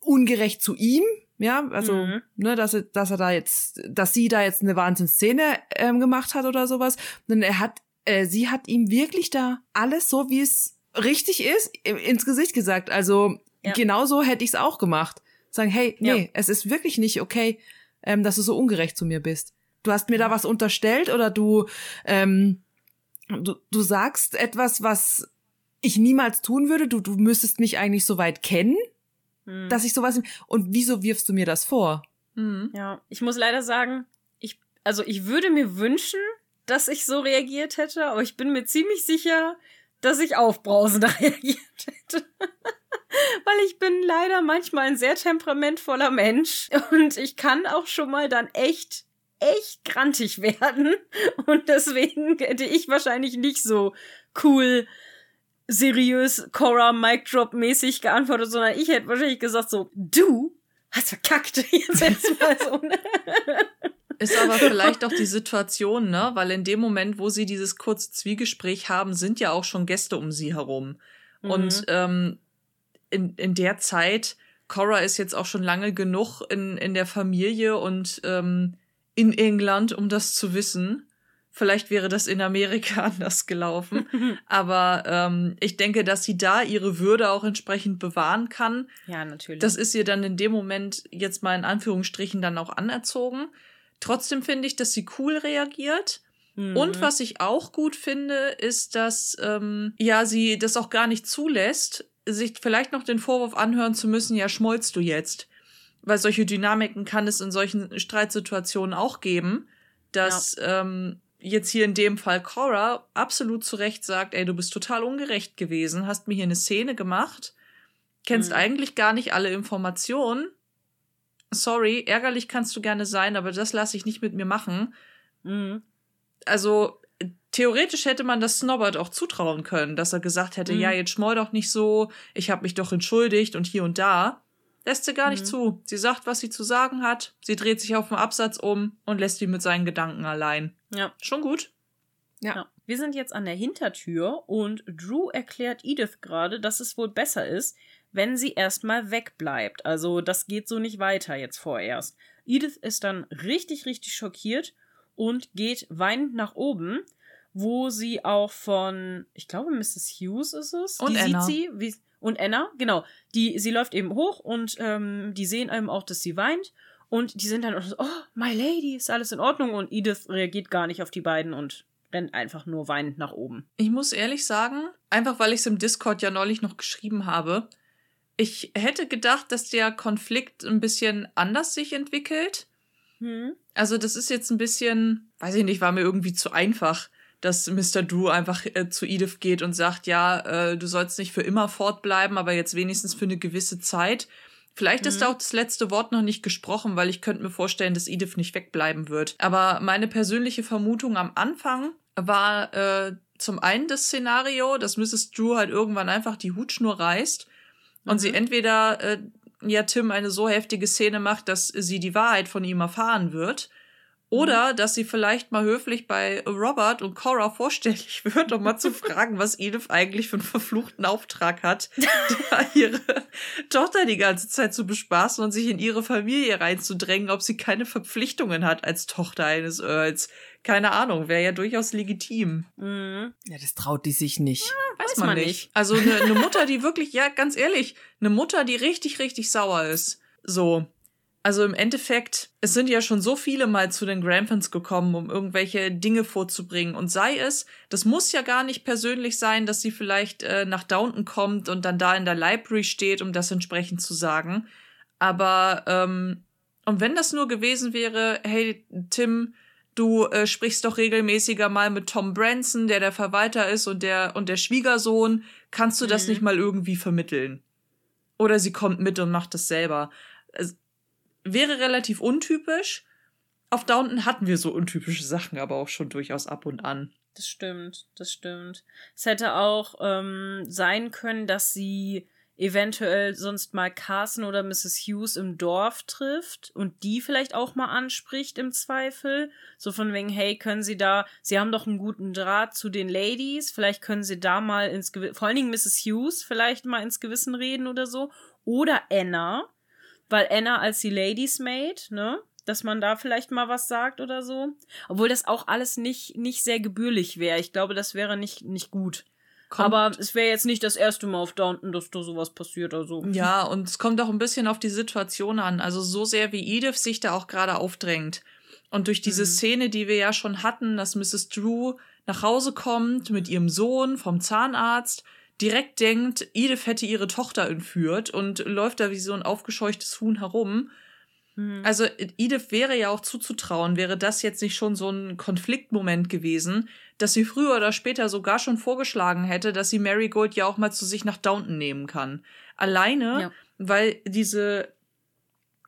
ungerecht zu ihm. Ja, also, mhm. ne, dass er, dass er da jetzt, dass sie da jetzt eine Wahnsinnsszene ähm, gemacht hat oder sowas. Und er hat, äh, sie hat ihm wirklich da alles so, wie es richtig ist, ins Gesicht gesagt. Also, ja. genau so hätte ich es auch gemacht. Sagen, hey, nee, ja. es ist wirklich nicht okay, ähm, dass du so ungerecht zu mir bist. Du hast mir da was unterstellt oder du, ähm, du, du sagst etwas, was ich niemals tun würde. Du, du müsstest mich eigentlich so weit kennen, hm. dass ich sowas. Und wieso wirfst du mir das vor? Hm. Ja, ich muss leider sagen, ich, also ich würde mir wünschen, dass ich so reagiert hätte, aber ich bin mir ziemlich sicher, dass ich aufbrausender reagiert hätte. Weil ich bin leider manchmal ein sehr temperamentvoller Mensch und ich kann auch schon mal dann echt echt grantig werden. Und deswegen hätte ich wahrscheinlich nicht so cool, seriös, Cora Mic Drop mäßig geantwortet, sondern ich hätte wahrscheinlich gesagt so, du hast verkackt. Jetzt erstmal so. Ne? Ist aber vielleicht auch die Situation, ne? Weil in dem Moment, wo sie dieses kurze Zwiegespräch haben, sind ja auch schon Gäste um sie herum. Mhm. Und ähm, in, in der Zeit, Cora ist jetzt auch schon lange genug in, in der Familie und ähm, in England, um das zu wissen. Vielleicht wäre das in Amerika anders gelaufen. Aber ähm, ich denke, dass sie da ihre Würde auch entsprechend bewahren kann. Ja, natürlich. Das ist ihr dann in dem Moment jetzt mal in Anführungsstrichen dann auch anerzogen. Trotzdem finde ich, dass sie cool reagiert. Mhm. Und was ich auch gut finde, ist, dass ähm, ja sie das auch gar nicht zulässt, sich vielleicht noch den Vorwurf anhören zu müssen, ja, schmollst du jetzt weil solche Dynamiken kann es in solchen Streitsituationen auch geben, dass ja. ähm, jetzt hier in dem Fall Cora absolut zu Recht sagt, ey, du bist total ungerecht gewesen, hast mir hier eine Szene gemacht, kennst mhm. eigentlich gar nicht alle Informationen. Sorry, ärgerlich kannst du gerne sein, aber das lasse ich nicht mit mir machen. Mhm. Also theoretisch hätte man das Snobbert auch zutrauen können, dass er gesagt hätte, mhm. ja, jetzt schmoll doch nicht so, ich habe mich doch entschuldigt und hier und da. Lässt sie gar nicht mhm. zu. Sie sagt, was sie zu sagen hat. Sie dreht sich auf den Absatz um und lässt ihn mit seinen Gedanken allein. Ja. Schon gut. Ja. ja. Wir sind jetzt an der Hintertür und Drew erklärt Edith gerade, dass es wohl besser ist, wenn sie erstmal wegbleibt. Also das geht so nicht weiter jetzt vorerst. Edith ist dann richtig, richtig schockiert und geht weinend nach oben, wo sie auch von, ich glaube, Mrs. Hughes ist es. Und die Anna. sieht sie, wie, und Anna, genau, die, sie läuft eben hoch und ähm, die sehen eben auch, dass sie weint. Und die sind dann so, oh, my lady, ist alles in Ordnung? Und Edith reagiert gar nicht auf die beiden und rennt einfach nur weinend nach oben. Ich muss ehrlich sagen, einfach weil ich es im Discord ja neulich noch geschrieben habe, ich hätte gedacht, dass der Konflikt ein bisschen anders sich entwickelt. Hm. Also das ist jetzt ein bisschen, weiß ich nicht, war mir irgendwie zu einfach dass Mr. Drew einfach äh, zu Edith geht und sagt, ja, äh, du sollst nicht für immer fortbleiben, aber jetzt wenigstens für eine gewisse Zeit. Vielleicht mhm. ist da auch das letzte Wort noch nicht gesprochen, weil ich könnte mir vorstellen, dass Edith nicht wegbleiben wird. Aber meine persönliche Vermutung am Anfang war äh, zum einen das Szenario, dass Mrs. Drew halt irgendwann einfach die Hutschnur reißt und sie mhm. entweder äh, ja Tim eine so heftige Szene macht, dass sie die Wahrheit von ihm erfahren wird oder mhm. dass sie vielleicht mal höflich bei Robert und Cora vorstellig wird, um mal zu fragen, was Edith eigentlich für einen verfluchten Auftrag hat, da ihre Tochter die ganze Zeit zu bespaßen und sich in ihre Familie reinzudrängen, ob sie keine Verpflichtungen hat als Tochter eines Earls. Keine Ahnung, wäre ja durchaus legitim. Mhm. Ja, das traut die sich nicht. Ja, weiß, weiß, man, man nicht. nicht. Also eine, eine Mutter, die wirklich, ja, ganz ehrlich, eine Mutter, die richtig, richtig sauer ist. So, also im Endeffekt, es sind ja schon so viele mal zu den Gramphans gekommen, um irgendwelche Dinge vorzubringen. Und sei es, das muss ja gar nicht persönlich sein, dass sie vielleicht äh, nach Downton kommt und dann da in der Library steht, um das entsprechend zu sagen. Aber, ähm, und wenn das nur gewesen wäre, hey, Tim, du äh, sprichst doch regelmäßiger mal mit Tom Branson, der der Verwalter ist und der, und der Schwiegersohn, kannst du das mhm. nicht mal irgendwie vermitteln? Oder sie kommt mit und macht das selber wäre relativ untypisch. Auf Downton hatten wir so untypische Sachen aber auch schon durchaus ab und an. Das stimmt, das stimmt. Es hätte auch ähm, sein können, dass sie eventuell sonst mal Carson oder Mrs. Hughes im Dorf trifft und die vielleicht auch mal anspricht im Zweifel. So von wegen, hey, können Sie da, Sie haben doch einen guten Draht zu den Ladies, vielleicht können Sie da mal ins Gewissen, vor allen Dingen Mrs. Hughes vielleicht mal ins Gewissen reden oder so. Oder Anna, weil Anna als die Ladies Maid, ne? Dass man da vielleicht mal was sagt oder so. Obwohl das auch alles nicht, nicht sehr gebührlich wäre. Ich glaube, das wäre nicht, nicht gut. Kommt- Aber es wäre jetzt nicht das erste Mal auf Downton, dass da sowas passiert. Also. Ja, und es kommt auch ein bisschen auf die Situation an. Also so sehr wie Edith sich da auch gerade aufdrängt. Und durch diese Mhm. Szene, die wir ja schon hatten, dass Mrs. Drew nach Hause kommt mit ihrem Sohn vom Zahnarzt, direkt denkt, Edith hätte ihre Tochter entführt und läuft da wie so ein aufgescheuchtes Huhn herum. Mhm. Also Edith wäre ja auch zuzutrauen, wäre das jetzt nicht schon so ein Konfliktmoment gewesen, dass sie früher oder später sogar schon vorgeschlagen hätte, dass sie Marigold ja auch mal zu sich nach Downton nehmen kann. Alleine, Ja. weil diese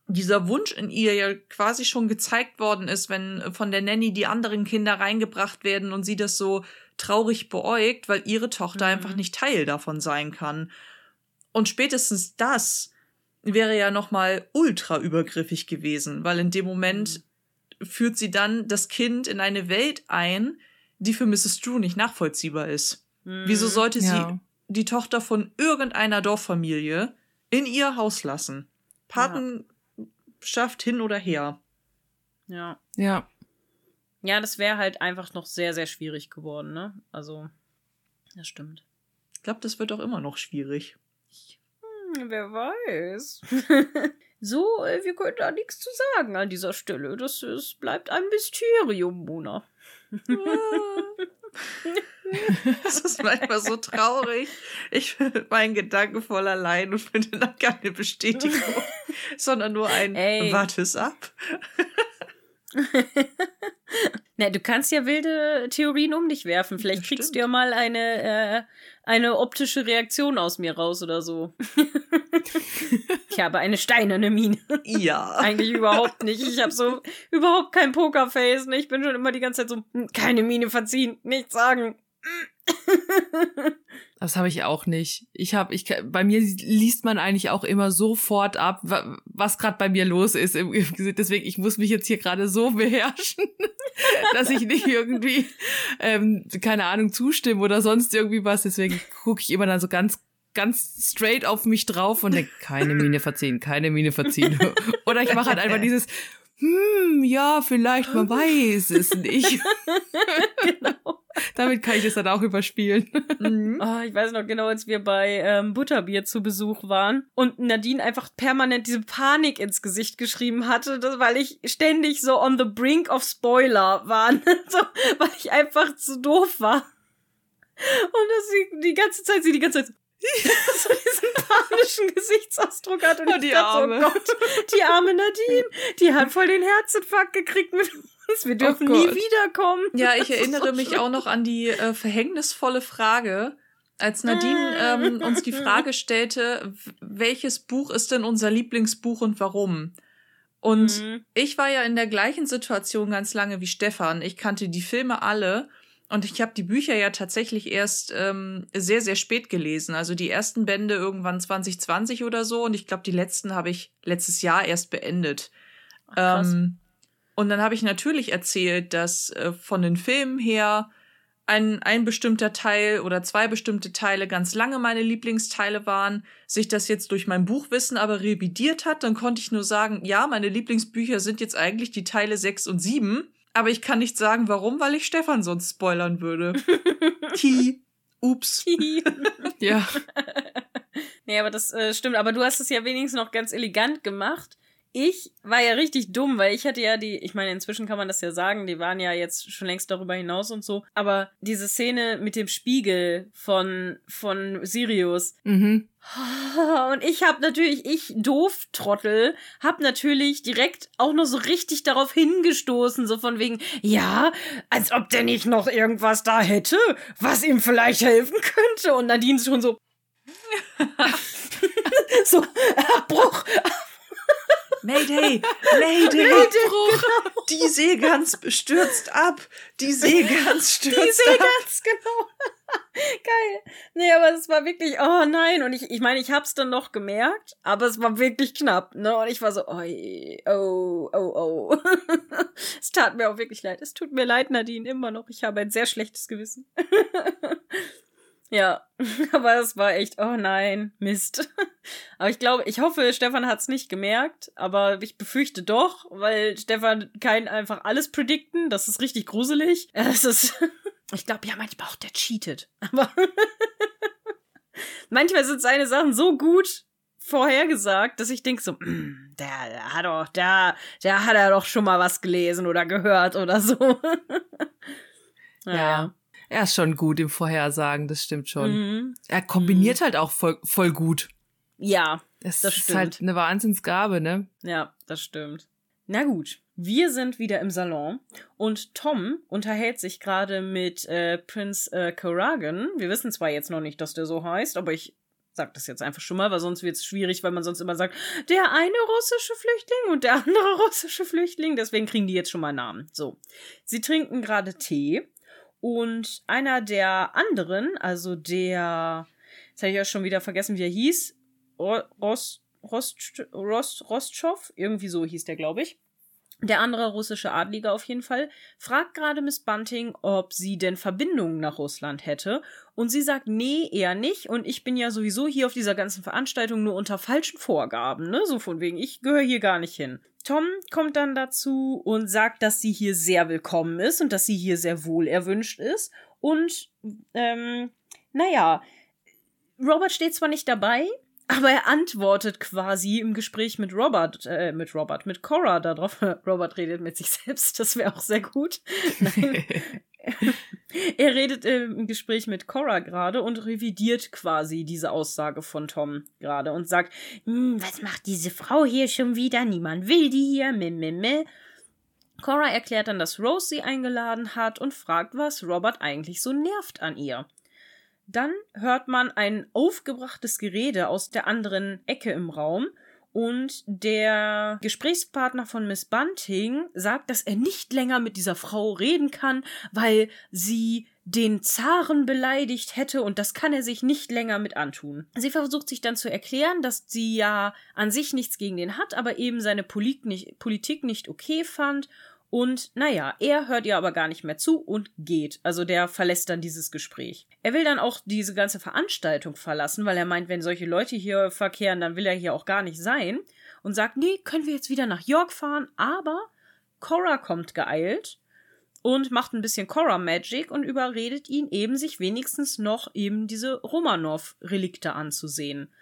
dieser Wunsch in ihr ja quasi schon gezeigt worden ist, wenn von der Nanny die anderen Kinder reingebracht werden und sie das so traurig beäugt, weil ihre Tochter Mhm. einfach nicht Teil davon sein kann. Und spätestens das wäre ja noch mal ultra übergriffig gewesen, weil in dem Moment führt sie dann das Kind in eine Welt ein, die für Mrs. Drew nicht nachvollziehbar ist. Mhm. Wieso sollte Ja. sie die Tochter von irgendeiner Dorffamilie in ihr Haus lassen? Patenschaft hin oder her. Ja. Ja. Ja, das wäre halt einfach noch sehr, sehr schwierig geworden, ne? Also, das stimmt. Ich glaube, das wird auch immer noch schwierig. Hm, wer weiß. so, äh, wir können da nichts zu sagen an dieser Stelle. Das, es bleibt ein Mysterium, Mona. Das ist manchmal so traurig. Ich bin meinen Gedanken voll allein und finde da keine Bestätigung, sondern nur ein Ey. Warte es ab. Na, du kannst ja wilde Theorien um dich werfen. Vielleicht Das kriegst stimmt. du ja mal eine, äh, eine optische Reaktion aus mir raus oder so. ich habe eine steinerne Mine. Ja. Eigentlich überhaupt nicht. Ich habe so überhaupt kein Pokerface. Ne? Ich bin schon immer die ganze Zeit so, "Hm, keine Mine verziehen, nichts sagen. Das habe ich auch nicht. Ich habe, ich bei mir liest man eigentlich auch immer sofort ab, wa- was gerade bei mir los ist. Deswegen, ich muss mich jetzt hier gerade so beherrschen, dass ich nicht irgendwie, ähm, keine Ahnung, zustimme oder sonst irgendwie was. Deswegen gucke ich immer dann so ganz ganz straight auf mich drauf und denke, keine Miene verziehen, keine Miene verziehen. Oder ich mache halt einfach dieses, hm, ja, vielleicht, man weiß es nicht. genau. Damit kann ich es dann auch überspielen. Mhm. Oh, ich weiß noch genau, als wir bei ähm, Butterbier zu Besuch waren und Nadine einfach permanent diese Panik ins Gesicht geschrieben hatte, das, weil ich ständig so on the brink of Spoiler war, so, weil ich einfach zu doof war. Und dass sie die ganze Zeit, sie die ganze Zeit so diesen panischen Gesichtsausdruck hat und Oh, ich die dachte, Arme. oh Gott, die arme Nadine, die hat voll den Herzinfarkt gekriegt mit uns. Wir dürfen nie Gott. wiederkommen. Ja, ich erinnere so mich schlimm. auch noch an die äh, verhängnisvolle Frage, als Nadine ähm, uns die Frage stellte, welches Buch ist denn unser Lieblingsbuch und warum? Und Mhm. ich war ja in der gleichen Situation ganz lange wie Stefan. Ich kannte die Filme alle und ich habe die Bücher ja tatsächlich erst ähm, sehr, sehr spät gelesen. Also die ersten Bände irgendwann 2020 oder so und ich glaube, die letzten habe ich letztes Jahr erst beendet. Ach. Ähm, und dann habe ich natürlich erzählt, dass äh, von den Filmen her ein, ein bestimmter Teil oder zwei bestimmte Teile ganz lange meine Lieblingsteile waren, sich das jetzt durch mein Buchwissen aber revidiert hat, dann konnte ich nur sagen, ja, meine Lieblingsbücher sind jetzt eigentlich die Teile 6 und 7, aber ich kann nicht sagen, warum, weil ich Stefan sonst spoilern würde. Ti. Ups. Ja. Nee, aber das äh, stimmt. Aber du hast es ja wenigstens noch ganz elegant gemacht. Ich war ja richtig dumm, weil ich hatte ja die, ich meine, inzwischen kann man das ja sagen, die waren ja jetzt schon längst darüber hinaus und so. Aber diese Szene mit dem Spiegel von, von Sirius. Mhm. Und ich hab natürlich, ich doof Trottel, hab natürlich direkt auch noch so richtig darauf hingestoßen, so von wegen, ja, als ob der nicht noch irgendwas da hätte, was ihm vielleicht helfen könnte. Und Nadine schon so, so, Abbruch. Mayday, Mayday, Genau. die Seegans stürzt ab, die Seegans stürzt Die sehe ab. genau. Geil. Nee, aber es war wirklich, oh nein. Und ich, ich meine, ich hab's dann noch gemerkt, aber es war wirklich knapp, ne? Und ich war so, oi, oh, oh, oh. es tat mir auch wirklich leid. Es tut mir leid, Nadine, immer noch. Ich habe ein sehr schlechtes Gewissen. ja, aber es war echt, oh nein, Mist. aber ich glaube, ich hoffe, Stefan hat's nicht gemerkt, aber ich befürchte doch, weil Stefan kann einfach alles predikten. Das ist richtig gruselig. Es ist. Ich glaube ja manchmal auch, der cheatet. Aber manchmal sind seine Sachen so gut vorhergesagt, dass ich denke so, "Mm, der, der hat doch, der, der hat ja doch schon mal was gelesen oder gehört oder so. Ja. Er ist schon gut im Vorhersagen, das stimmt schon. Mhm. Er kombiniert halt auch voll, voll gut. Ja, Das, Das ist stimmt. halt eine Wahnsinnsgabe, ne? Ja, das stimmt. Na gut, wir sind wieder im Salon und Tom unterhält sich gerade mit äh, Prinz äh, Karagan. Wir wissen zwar jetzt noch nicht, dass der so heißt, aber ich sag das jetzt einfach schon mal, weil sonst wird es schwierig, weil man sonst immer sagt, der eine russische Flüchtling und der andere russische Flüchtling. Deswegen kriegen die jetzt schon mal Namen. So, sie trinken gerade Tee und einer der anderen, also der, jetzt habe ich ja schon wieder vergessen, wie er hieß, Ro- Rost, Rost, Rost, Rostschov, irgendwie so hieß der, glaube ich. Der andere russische Adlige auf jeden Fall, fragt gerade Miss Bunting, ob sie denn Verbindungen nach Russland hätte. Und sie sagt, nee, eher nicht. Und ich bin ja sowieso hier auf dieser ganzen Veranstaltung nur unter falschen Vorgaben, ne? So von wegen, ich gehöre hier gar nicht hin. Tom kommt dann dazu und sagt, dass sie hier sehr willkommen ist und dass sie hier sehr wohl erwünscht ist. Und, ähm, naja, Robert steht zwar nicht dabei, aber er antwortet quasi im Gespräch mit Robert, äh, mit Robert, mit Cora darauf. Robert redet mit sich selbst, das wäre auch sehr gut. Nein. er redet äh, im Gespräch mit Cora gerade und revidiert quasi diese Aussage von Tom gerade und sagt, "Hm, was macht diese Frau hier schon wieder? Niemand will die hier, meh, meh, meh. Cora erklärt dann, dass Rose sie eingeladen hat und fragt, was Robert eigentlich so nervt an ihr. Dann hört man ein aufgebrachtes Gerede aus der anderen Ecke im Raum und der Gesprächspartner von Miss Bunting sagt, dass er nicht länger mit dieser Frau reden kann, weil sie den Zaren beleidigt hätte und das kann er sich nicht länger mit antun. Sie versucht sich dann zu erklären, dass sie ja an sich nichts gegen den hat, aber eben seine Polit nicht, Politik nicht okay fand und naja, er hört ihr aber gar nicht mehr zu und geht. Also der verlässt dann dieses Gespräch. Er will dann auch diese ganze Veranstaltung verlassen, weil er meint, wenn solche Leute hier verkehren, dann will er hier auch gar nicht sein. Und sagt, nee, können wir jetzt wieder nach York fahren, aber Cora kommt geeilt und macht ein bisschen Cora Magic und überredet ihn eben, sich wenigstens noch eben diese Romanov-Relikte anzusehen.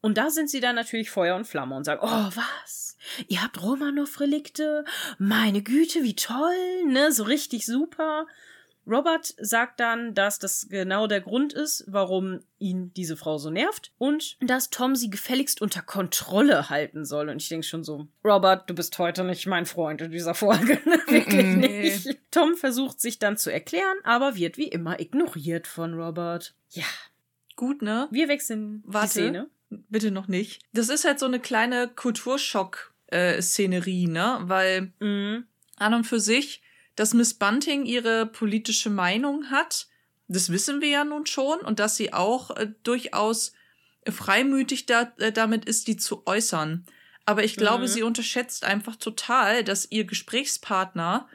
Und da sind sie dann natürlich Feuer und Flamme und sagen, oh, was? Ihr habt Romanov-Relikte? Meine Güte, wie toll, ne? So richtig super. Robert sagt dann, dass das genau der Grund ist, warum ihn diese Frau so nervt und dass Tom sie gefälligst unter Kontrolle halten soll. Und ich denke schon so, Robert, du bist heute nicht mein Freund in dieser Folge. ne? Wirklich nicht. Tom versucht sich dann zu erklären, aber wird wie immer ignoriert von Robert. Ja, Gut, ne? wir wechseln Warte. die Szene. Bitte noch nicht. Das ist halt so eine kleine Kulturschock-Szenerie, ne? Weil Mhm. an und für sich, dass Miss Bunting ihre politische Meinung hat, das wissen wir ja nun schon und dass sie auch äh, durchaus freimütig da, äh, damit ist, die zu äußern. Aber ich glaube, Mhm. sie unterschätzt einfach total, dass ihr Gesprächspartner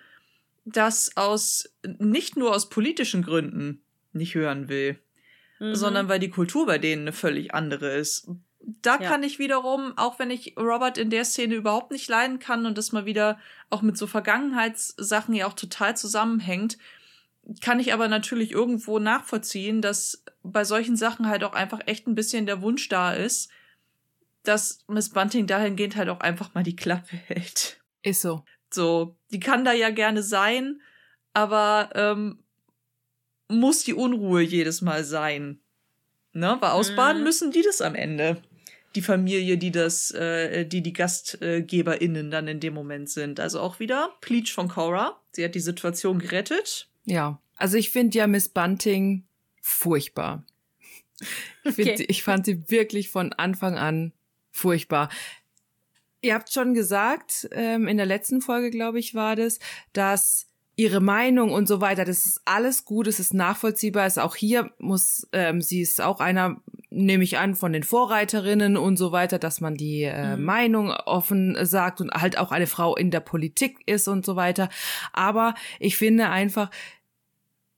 das aus nicht nur aus politischen Gründen nicht hören will, Mhm. sondern weil die Kultur bei denen eine völlig andere ist. Da Ja. kann ich wiederum, auch wenn ich Robert in der Szene überhaupt nicht leiden kann und das mal wieder auch mit so Vergangenheitssachen ja auch total zusammenhängt, kann ich aber natürlich irgendwo nachvollziehen, dass bei solchen Sachen halt auch einfach echt ein bisschen der Wunsch da ist, dass Miss Bunting dahingehend halt auch einfach mal die Klappe hält. Ist so. So, die kann da ja gerne sein, aber ähm, muss die Unruhe jedes Mal sein. Ne? Weil ausbaden Mhm. müssen die das am Ende. Die Familie, die das, äh, die die GastgeberInnen dann in dem Moment sind. Also auch wieder Pleach von Cora. Sie hat die Situation gerettet. Ja. Also ich finde ja Miss Bunting furchtbar. Ich, find, Okay. sie- ich fand sie wirklich von Anfang an furchtbar. Ihr habt schon gesagt, ähm, in der letzten Folge, glaube ich, war das, dass ihre Meinung und so weiter, das ist alles gut, es ist nachvollziehbar, es ist auch hier muss, ähm, sie ist auch einer, nehme ich an, von den Vorreiterinnen und so weiter, dass man die äh, mhm. Meinung offen sagt und halt auch eine Frau in der Politik ist und so weiter. Aber ich finde einfach,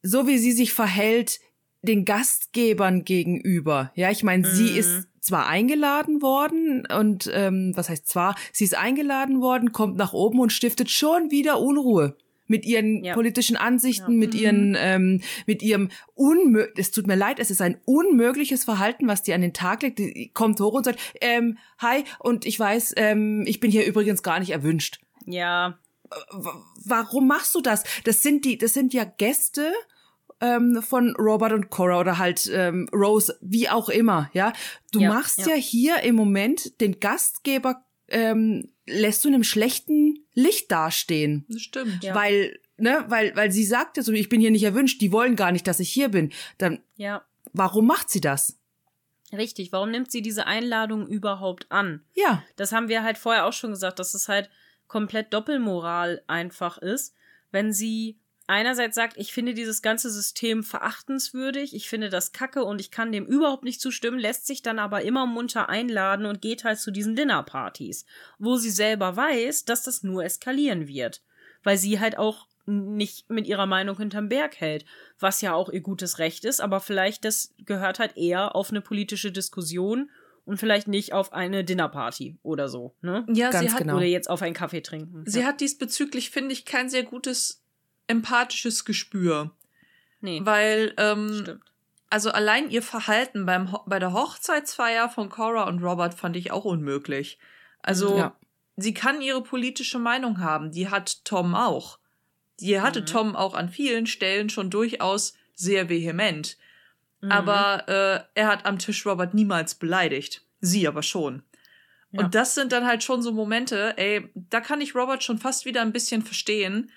so wie sie sich verhält, den Gastgebern gegenüber. Ja, ich meine, mhm. sie ist zwar eingeladen worden und ähm, was heißt zwar, sie ist eingeladen worden, kommt nach oben und stiftet schon wieder Unruhe mit ihren ja. politischen Ansichten, ja. mit mhm. ihren, ähm, mit ihrem unmöglich, es tut mir leid, es ist ein unmögliches Verhalten, was die an den Tag legt. Die kommt hoch und sagt, ähm, hi, und ich weiß, ähm, ich bin hier übrigens gar nicht erwünscht. Ja. Warum machst du das? Das sind die, das sind ja Gäste ähm, von Robert und Cora oder halt ähm, Rose, wie auch immer, ja. Du ja, machst ja. ja hier im Moment den Gastgeber ähm, lässt du in einem schlechten Licht dastehen. Das stimmt. Ja. Weil, ne, weil, weil sie sagt ja so, ich bin hier nicht erwünscht, die wollen gar nicht, dass ich hier bin. Dann, ja. warum macht sie das? Richtig, warum nimmt sie diese Einladung überhaupt an? Ja. Das haben wir halt vorher auch schon gesagt, dass es halt komplett Doppelmoral einfach ist, wenn sie einerseits sagt, ich finde dieses ganze System verachtenswürdig, ich finde das kacke und ich kann dem überhaupt nicht zustimmen, lässt sich dann aber immer munter einladen und geht halt zu diesen Dinnerpartys, wo sie selber weiß, dass das nur eskalieren wird, weil sie halt auch nicht mit ihrer Meinung hinterm Berg hält, was ja auch ihr gutes Recht ist, aber vielleicht das gehört halt eher auf eine politische Diskussion und vielleicht nicht auf eine Dinnerparty oder so, ne? Ja, Ganz sie hat oder jetzt auf einen Kaffee trinken. Sie ja. hat diesbezüglich finde ich kein sehr gutes empathisches Gespür. Nee. Weil, ähm, Stimmt. also allein ihr Verhalten beim bei der Hochzeitsfeier von Cora und Robert fand ich auch unmöglich. Also, ja. sie kann ihre politische Meinung haben, die hat Tom auch. Die hatte mhm. Tom auch an vielen Stellen schon durchaus sehr vehement. Mhm. Aber äh, er hat am Tisch Robert niemals beleidigt. Sie aber schon. Ja. Und das sind dann halt schon so Momente, ey, da kann ich Robert schon fast wieder ein bisschen verstehen,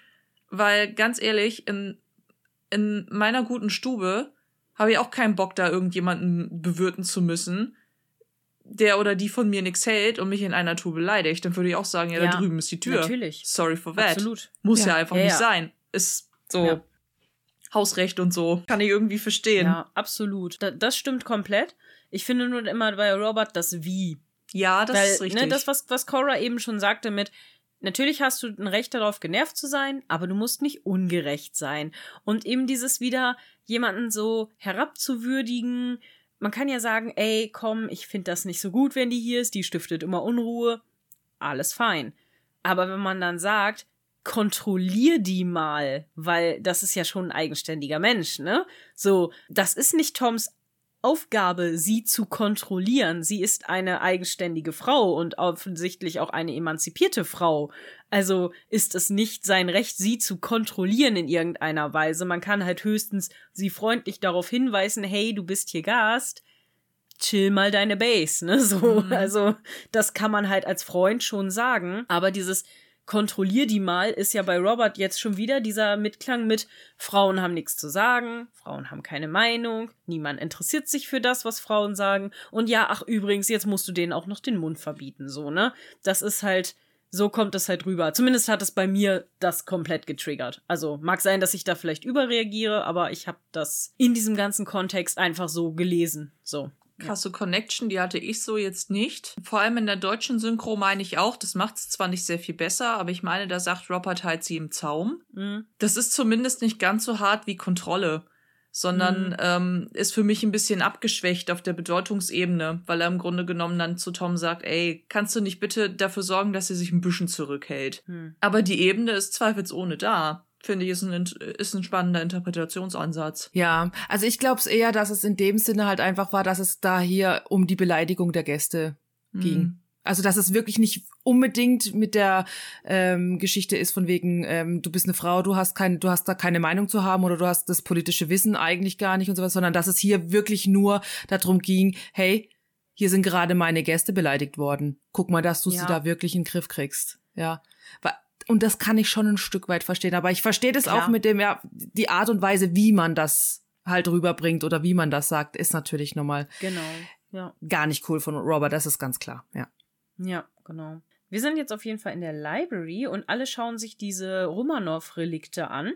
weil ganz ehrlich, in, in meiner guten Stube habe ich auch keinen Bock, da irgendjemanden bewirten zu müssen, der oder die von mir nichts hält und mich in einer Tour beleidigt. Dann würde ich auch sagen, ja, ja da drüben ist die Tür. Natürlich. Sorry for that. Absolut. Muss ja, ja einfach nicht sein. Ist so Hausrecht und so. Kann ich irgendwie verstehen. Ja, absolut. Da, das stimmt komplett. Ich finde nur immer bei Robert das Wie. Ja, das Weil, ist ne, richtig. Ne, das, was, was Cora eben schon sagte mit, Natürlich hast du ein Recht darauf, genervt zu sein, aber du musst nicht ungerecht sein. Und eben dieses wieder jemanden so herabzuwürdigen. Man kann ja sagen, ey, komm, ich finde das nicht so gut, wenn die hier ist, die stiftet immer Unruhe. Alles fein. Aber wenn man dann sagt, kontrollier die mal, weil das ist ja schon ein eigenständiger Mensch, ne? So, das ist nicht Toms Aufgabe, sie zu kontrollieren. Sie ist eine eigenständige Frau und offensichtlich auch eine emanzipierte Frau. Also ist es nicht sein Recht, sie zu kontrollieren in irgendeiner Weise. Man kann halt höchstens sie freundlich darauf hinweisen, hey, du bist hier Gast. Chill mal deine Base, ne? So, mhm. also, das kann man halt als Freund schon sagen. Aber dieses, kontrollier die mal, ist ja bei Robert jetzt schon wieder dieser Mitklang mit Frauen haben nichts zu sagen, Frauen haben keine Meinung, niemand interessiert sich für das, was Frauen sagen und ja, ach übrigens, jetzt musst du denen auch noch den Mund verbieten, so, ne? Das ist halt, so kommt es halt rüber. Zumindest hat es bei mir das komplett getriggert. Also mag sein, dass ich da vielleicht überreagiere, aber ich habe das in diesem ganzen Kontext einfach so gelesen, so krasse Connection, die hatte ich so jetzt nicht. Vor allem in der deutschen Synchro meine ich auch, das macht es zwar nicht sehr viel besser, aber ich meine, da sagt Robert halt sie im Zaum. Mhm. Das ist zumindest nicht ganz so hart wie Kontrolle, sondern mhm. ähm, ist für mich ein bisschen abgeschwächt auf der Bedeutungsebene, weil er im Grunde genommen dann zu Tom sagt, ey, kannst du nicht bitte dafür sorgen, dass sie sich ein bisschen zurückhält? Mhm. Aber die Ebene ist zweifelsohne da finde ich, ist ein, ist ein spannender Interpretationsansatz. Ja, also ich glaube es eher, dass es in dem Sinne halt einfach war, dass es da hier um die Beleidigung der Gäste mhm. ging. Also dass es wirklich nicht unbedingt mit der ähm, Geschichte ist von wegen, ähm, du bist eine Frau, du hast kein, du hast da keine Meinung zu haben oder du hast das politische Wissen eigentlich gar nicht und sowas, sondern dass es hier wirklich nur darum ging, hey, hier sind gerade meine Gäste beleidigt worden. Guck mal, dass du ja. sie da wirklich in den Griff kriegst. Ja. Und das kann ich schon ein Stück weit verstehen. Aber ich verstehe das Klar. auch mit dem, ja, die Art und Weise, wie man das halt rüberbringt oder wie man das sagt, ist natürlich nochmal genau, ja. gar nicht cool von Robert, das ist ganz klar, ja. Ja, genau. wir sind jetzt auf jeden Fall in der Library und alle schauen sich diese Romanov-Relikte an.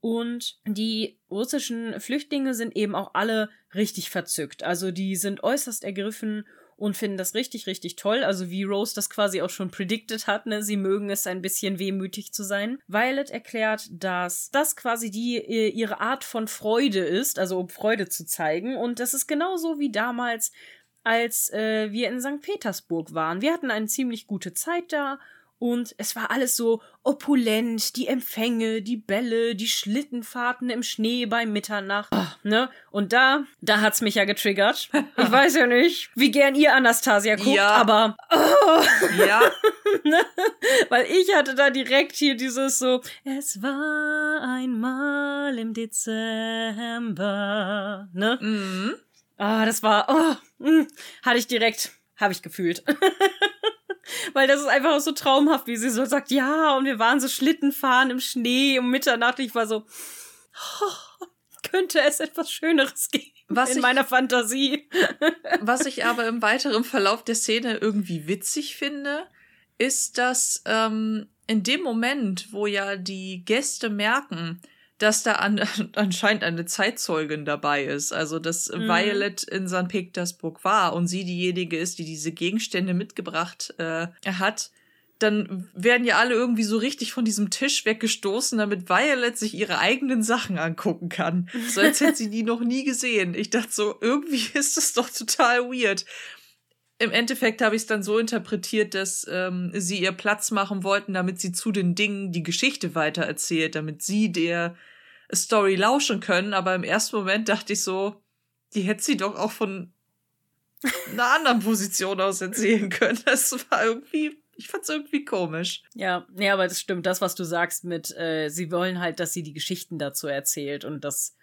Und die russischen Flüchtlinge sind eben auch alle richtig verzückt. Also die sind äußerst ergriffen und finden das richtig, richtig toll. Also wie Rose das quasi auch schon predicted hat, ne? Sie mögen es ein bisschen wehmütig zu sein. Violet erklärt, dass das quasi die äh, ihre Art von Freude ist, also um Freude zu zeigen. Und das ist genauso wie damals, als äh, wir in St. Petersburg waren. Wir hatten eine ziemlich gute Zeit da und es war alles so opulent, die Empfänge, die Bälle, die Schlittenfahrten im Schnee bei Mitternacht, oh, ne? Und da, da hat's mich ja getriggert. Ich weiß ja nicht, wie gern ihr Anastasia guckt, ja. aber oh. ja, ne? weil ich hatte da direkt hier dieses so, es war einmal im Dezember, ne? Mhm. Ah, das war, oh, mh, hatte ich direkt, habe ich gefühlt. Weil das ist einfach so traumhaft, wie sie so sagt, ja, und wir waren so Schlittenfahren im Schnee um Mitternacht. Ich war so, oh, könnte es etwas Schöneres geben was in ich, meiner Fantasie. was ich aber im weiteren Verlauf der Szene irgendwie witzig finde, ist, dass ähm, in dem Moment, wo ja die Gäste merken, dass da an, anscheinend eine Zeitzeugin dabei ist. Also, dass mhm. Violet in St. Petersburg war und sie diejenige ist, die diese Gegenstände mitgebracht äh, hat. Dann werden ja alle irgendwie so richtig von diesem Tisch weggestoßen, damit Violet sich ihre eigenen Sachen angucken kann. So als hätte sie die noch nie gesehen. Ich dachte so, irgendwie ist das doch total weird im Endeffekt habe ich es dann so interpretiert, dass ähm, sie ihr Platz machen wollten, damit sie zu den Dingen die Geschichte weitererzählt, damit sie der Story lauschen können, aber im ersten Moment dachte ich so, die hätte sie doch auch von einer anderen Position aus erzählen können. Das war irgendwie, ich fand's irgendwie komisch. Ja, nee, aber das stimmt, das, was du sagst mit, äh, sie wollen halt, dass sie die Geschichten dazu erzählt und das,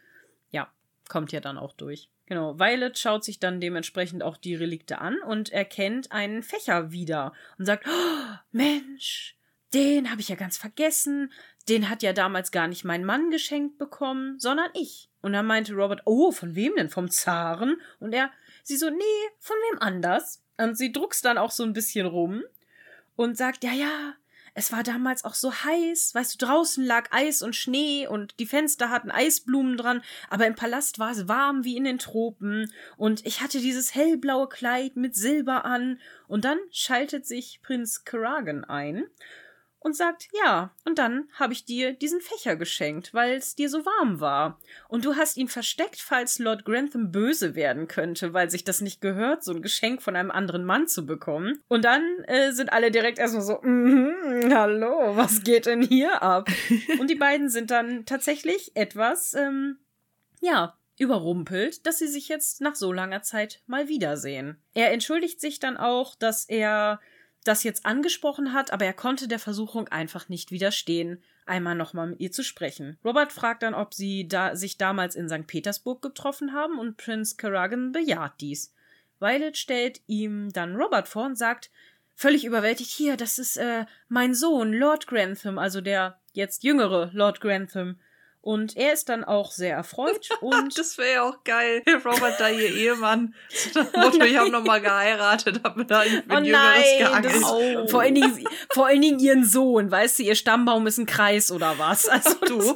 ja, kommt ja dann auch durch. Genau, Violet schaut sich dann dementsprechend auch die Relikte an und erkennt einen Fächer wieder und sagt, oh, Mensch, den habe ich ja ganz vergessen den hat ja damals gar nicht mein Mann geschenkt bekommen, sondern ich. Und dann meinte Robert, oh, von wem denn? Vom Zaren? Und er, sie so, nee, von wem anders? Und sie druckst dann auch so ein bisschen rum und sagt, ja, ja, es war damals auch so heiß, weißt du, draußen lag Eis und Schnee und die Fenster hatten Eisblumen dran, aber im Palast war es warm wie in den Tropen und ich hatte dieses hellblaue Kleid mit Silber an und dann schaltet sich Prinz Karagan ein und sagt, ja, und dann habe ich dir diesen Fächer geschenkt, weil es dir so warm war. Und du hast ihn versteckt, falls Lord Grantham böse werden könnte, weil sich das nicht gehört, so ein Geschenk von einem anderen Mann zu bekommen. Und dann äh, sind alle direkt erstmal so, mm -hmm, hallo, was geht denn hier ab? und die beiden sind dann tatsächlich etwas, ähm, ja, überrumpelt, dass sie sich jetzt nach so langer Zeit mal wiedersehen. Er entschuldigt sich dann auch, dass er das jetzt angesprochen hat, aber er konnte der Versuchung einfach nicht widerstehen, einmal nochmal mit ihr zu sprechen. Robert fragt dann, ob sie da sich damals in St. Petersburg getroffen haben und Prinz Karagan bejaht dies. Violet stellt ihm dann Robert vor und sagt, völlig überwältigt, hier, das ist äh, mein Sohn, Lord Grantham, also der jetzt jüngere Lord Grantham. Und er ist dann auch sehr erfreut und. das wäre ja auch geil. Robert da ihr Ehemann. Motto, ich habe nochmal geheiratet, hab mir da ein oh nein, das, oh. vor, allen Dingen, vor allen Dingen ihren Sohn, weißt du, ihr Stammbaum ist ein Kreis oder was? Also du.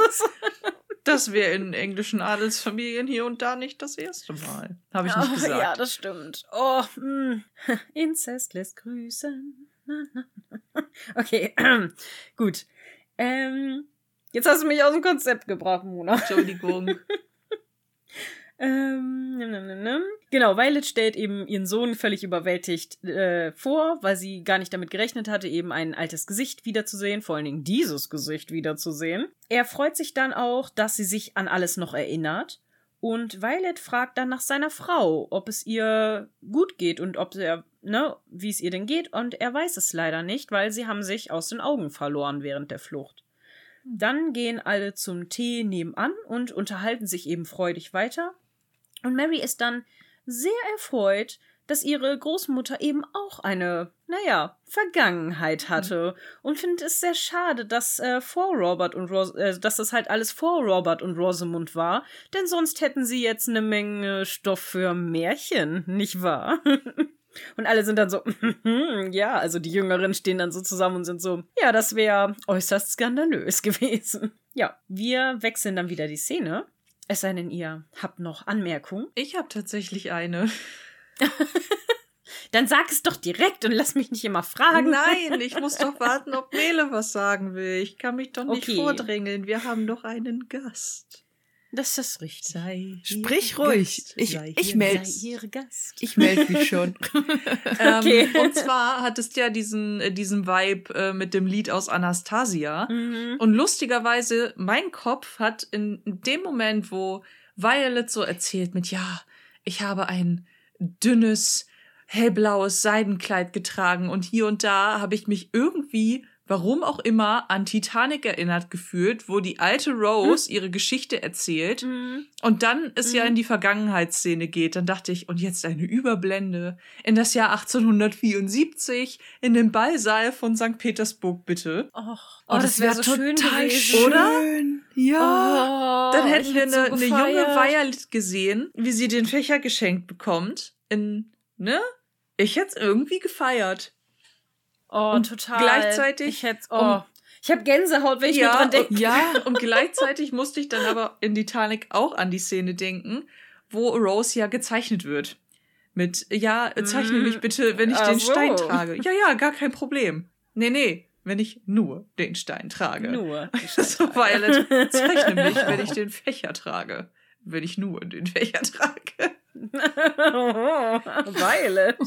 Das wäre in englischen Adelsfamilien hier und da nicht das erste Mal. Habe ich nicht oh, gesagt. Ja, das stimmt. Oh, mh. Hm. Inzest lässt grüßen. Okay, gut. Ähm, Jetzt hast du mich aus dem Konzept gebracht, Mona. Entschuldigung. ähm, nimm, nimm, nimm. Genau, Violet stellt eben ihren Sohn völlig überwältigt äh, vor, weil sie gar nicht damit gerechnet hatte, eben ein altes Gesicht wiederzusehen, vor allen Dingen dieses Gesicht wiederzusehen. Er freut sich dann auch, dass sie sich an alles noch erinnert. Und Violet fragt dann nach seiner Frau, ob es ihr gut geht und ob er, ne, wie es ihr denn geht. Und er weiß es leider nicht, weil sie haben sich aus den Augen verloren während der Flucht. Dann gehen alle zum Tee nebenan und unterhalten sich eben freudig weiter. Und Mary ist dann sehr erfreut, dass ihre Großmutter eben auch eine, naja, Vergangenheit mhm. hatte und findet es sehr schade, dass äh, vor Robert und Ros äh, dass das halt alles vor Robert und Rosamund war, denn sonst hätten sie jetzt eine Menge Stoff für Märchen, nicht wahr? Und alle sind dann so, ja, also die Jüngeren stehen dann so zusammen und sind so, ja, das wäre äußerst skandalös gewesen. Ja, wir wechseln dann wieder die Szene. Es sei denn, ihr habt noch Anmerkungen. Ich habe tatsächlich eine. Dann sag es doch direkt und lass mich nicht immer fragen. Nein, ich muss doch warten, ob Mele was sagen will. Ich kann mich doch nicht Okay. vordrängeln. Wir haben doch einen Gast. Das ist richtig. Sei Sprich ruhig. Gast. Ich- Sei ich hier meld- Sei ihre Gast. Ich melde mich schon. Ähm, Okay. Und zwar hattest du ja diesen, äh, diesen Vibe äh, mit dem Lied aus Anastasia. Mhm. Und lustigerweise, mein Kopf hat in dem Moment, wo Violet so erzählt mit, ja, ich habe ein dünnes, hellblaues Seidenkleid getragen und hier und da habe ich mich irgendwie, warum auch immer, an Titanic erinnert gefühlt, wo die alte Rose ihre Geschichte erzählt Mhm. und dann es ja Mhm. in die Vergangenheitsszene geht, dann dachte ich, und jetzt eine Überblende in das Jahr 1874 in den Ballsaal von St. Petersburg, bitte. Och, Oh, das wär so schön gewesen. schön. oder? Ja. Oh, Dann hätten wir eine, so eine junge. Violet gesehen, wie sie den Fächer geschenkt bekommt. In, ne? Ich hätte es irgendwie gefeiert. Oh, Und total. gleichzeitig, Ich hätte, um- oh, ich habe Gänsehaut, wenn ich mir dran denke. Ja. Und gleichzeitig musste ich dann aber in Titanic auch an die Szene denken, wo Rose ja gezeichnet wird. Mit, ja, zeichne Mm. mich bitte, wenn ich Ach den so. Stein trage. Ja, ja, gar kein Problem. Nee, nee, wenn ich nur den Stein trage. Nur. So, Violet, zeichne mich, wenn ich den Fächer trage. Wenn ich nur den Fächer trage. Violet.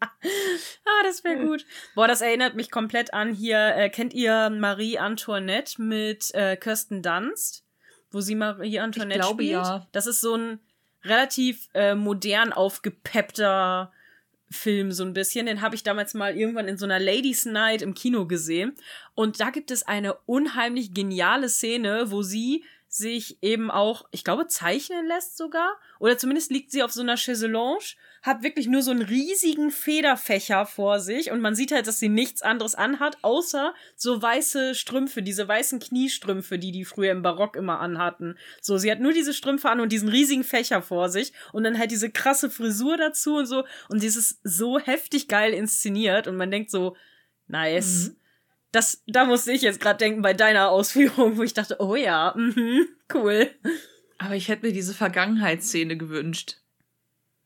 Ah, das wäre gut. Boah, das erinnert mich komplett an hier. Äh, kennt ihr Marie Antoinette mit äh, Kirsten Dunst? Wo sie Marie Antoinette Ich glaube, spielt? ja. Das ist so ein relativ äh, modern aufgepeppter Film so ein bisschen. Den habe ich damals mal irgendwann in so einer Ladies Night im Kino gesehen. Und da gibt es eine unheimlich geniale Szene, wo sie sich eben auch, ich glaube, zeichnen lässt sogar. Oder zumindest liegt sie auf so einer Chaiselange, hat wirklich nur so einen riesigen Federfächer vor sich und man sieht halt, dass sie nichts anderes anhat, außer so weiße Strümpfe, diese weißen Kniestrümpfe, die die früher im Barock immer anhatten. So, sie hat nur diese Strümpfe an und diesen riesigen Fächer vor sich und dann halt diese krasse Frisur dazu und so und dieses so heftig geil inszeniert und man denkt so, nice. Mhm. Das, da musste ich jetzt gerade denken bei deiner Ausführung, wo ich dachte, oh ja, mhm, cool. Aber ich hätte mir diese Vergangenheitsszene gewünscht.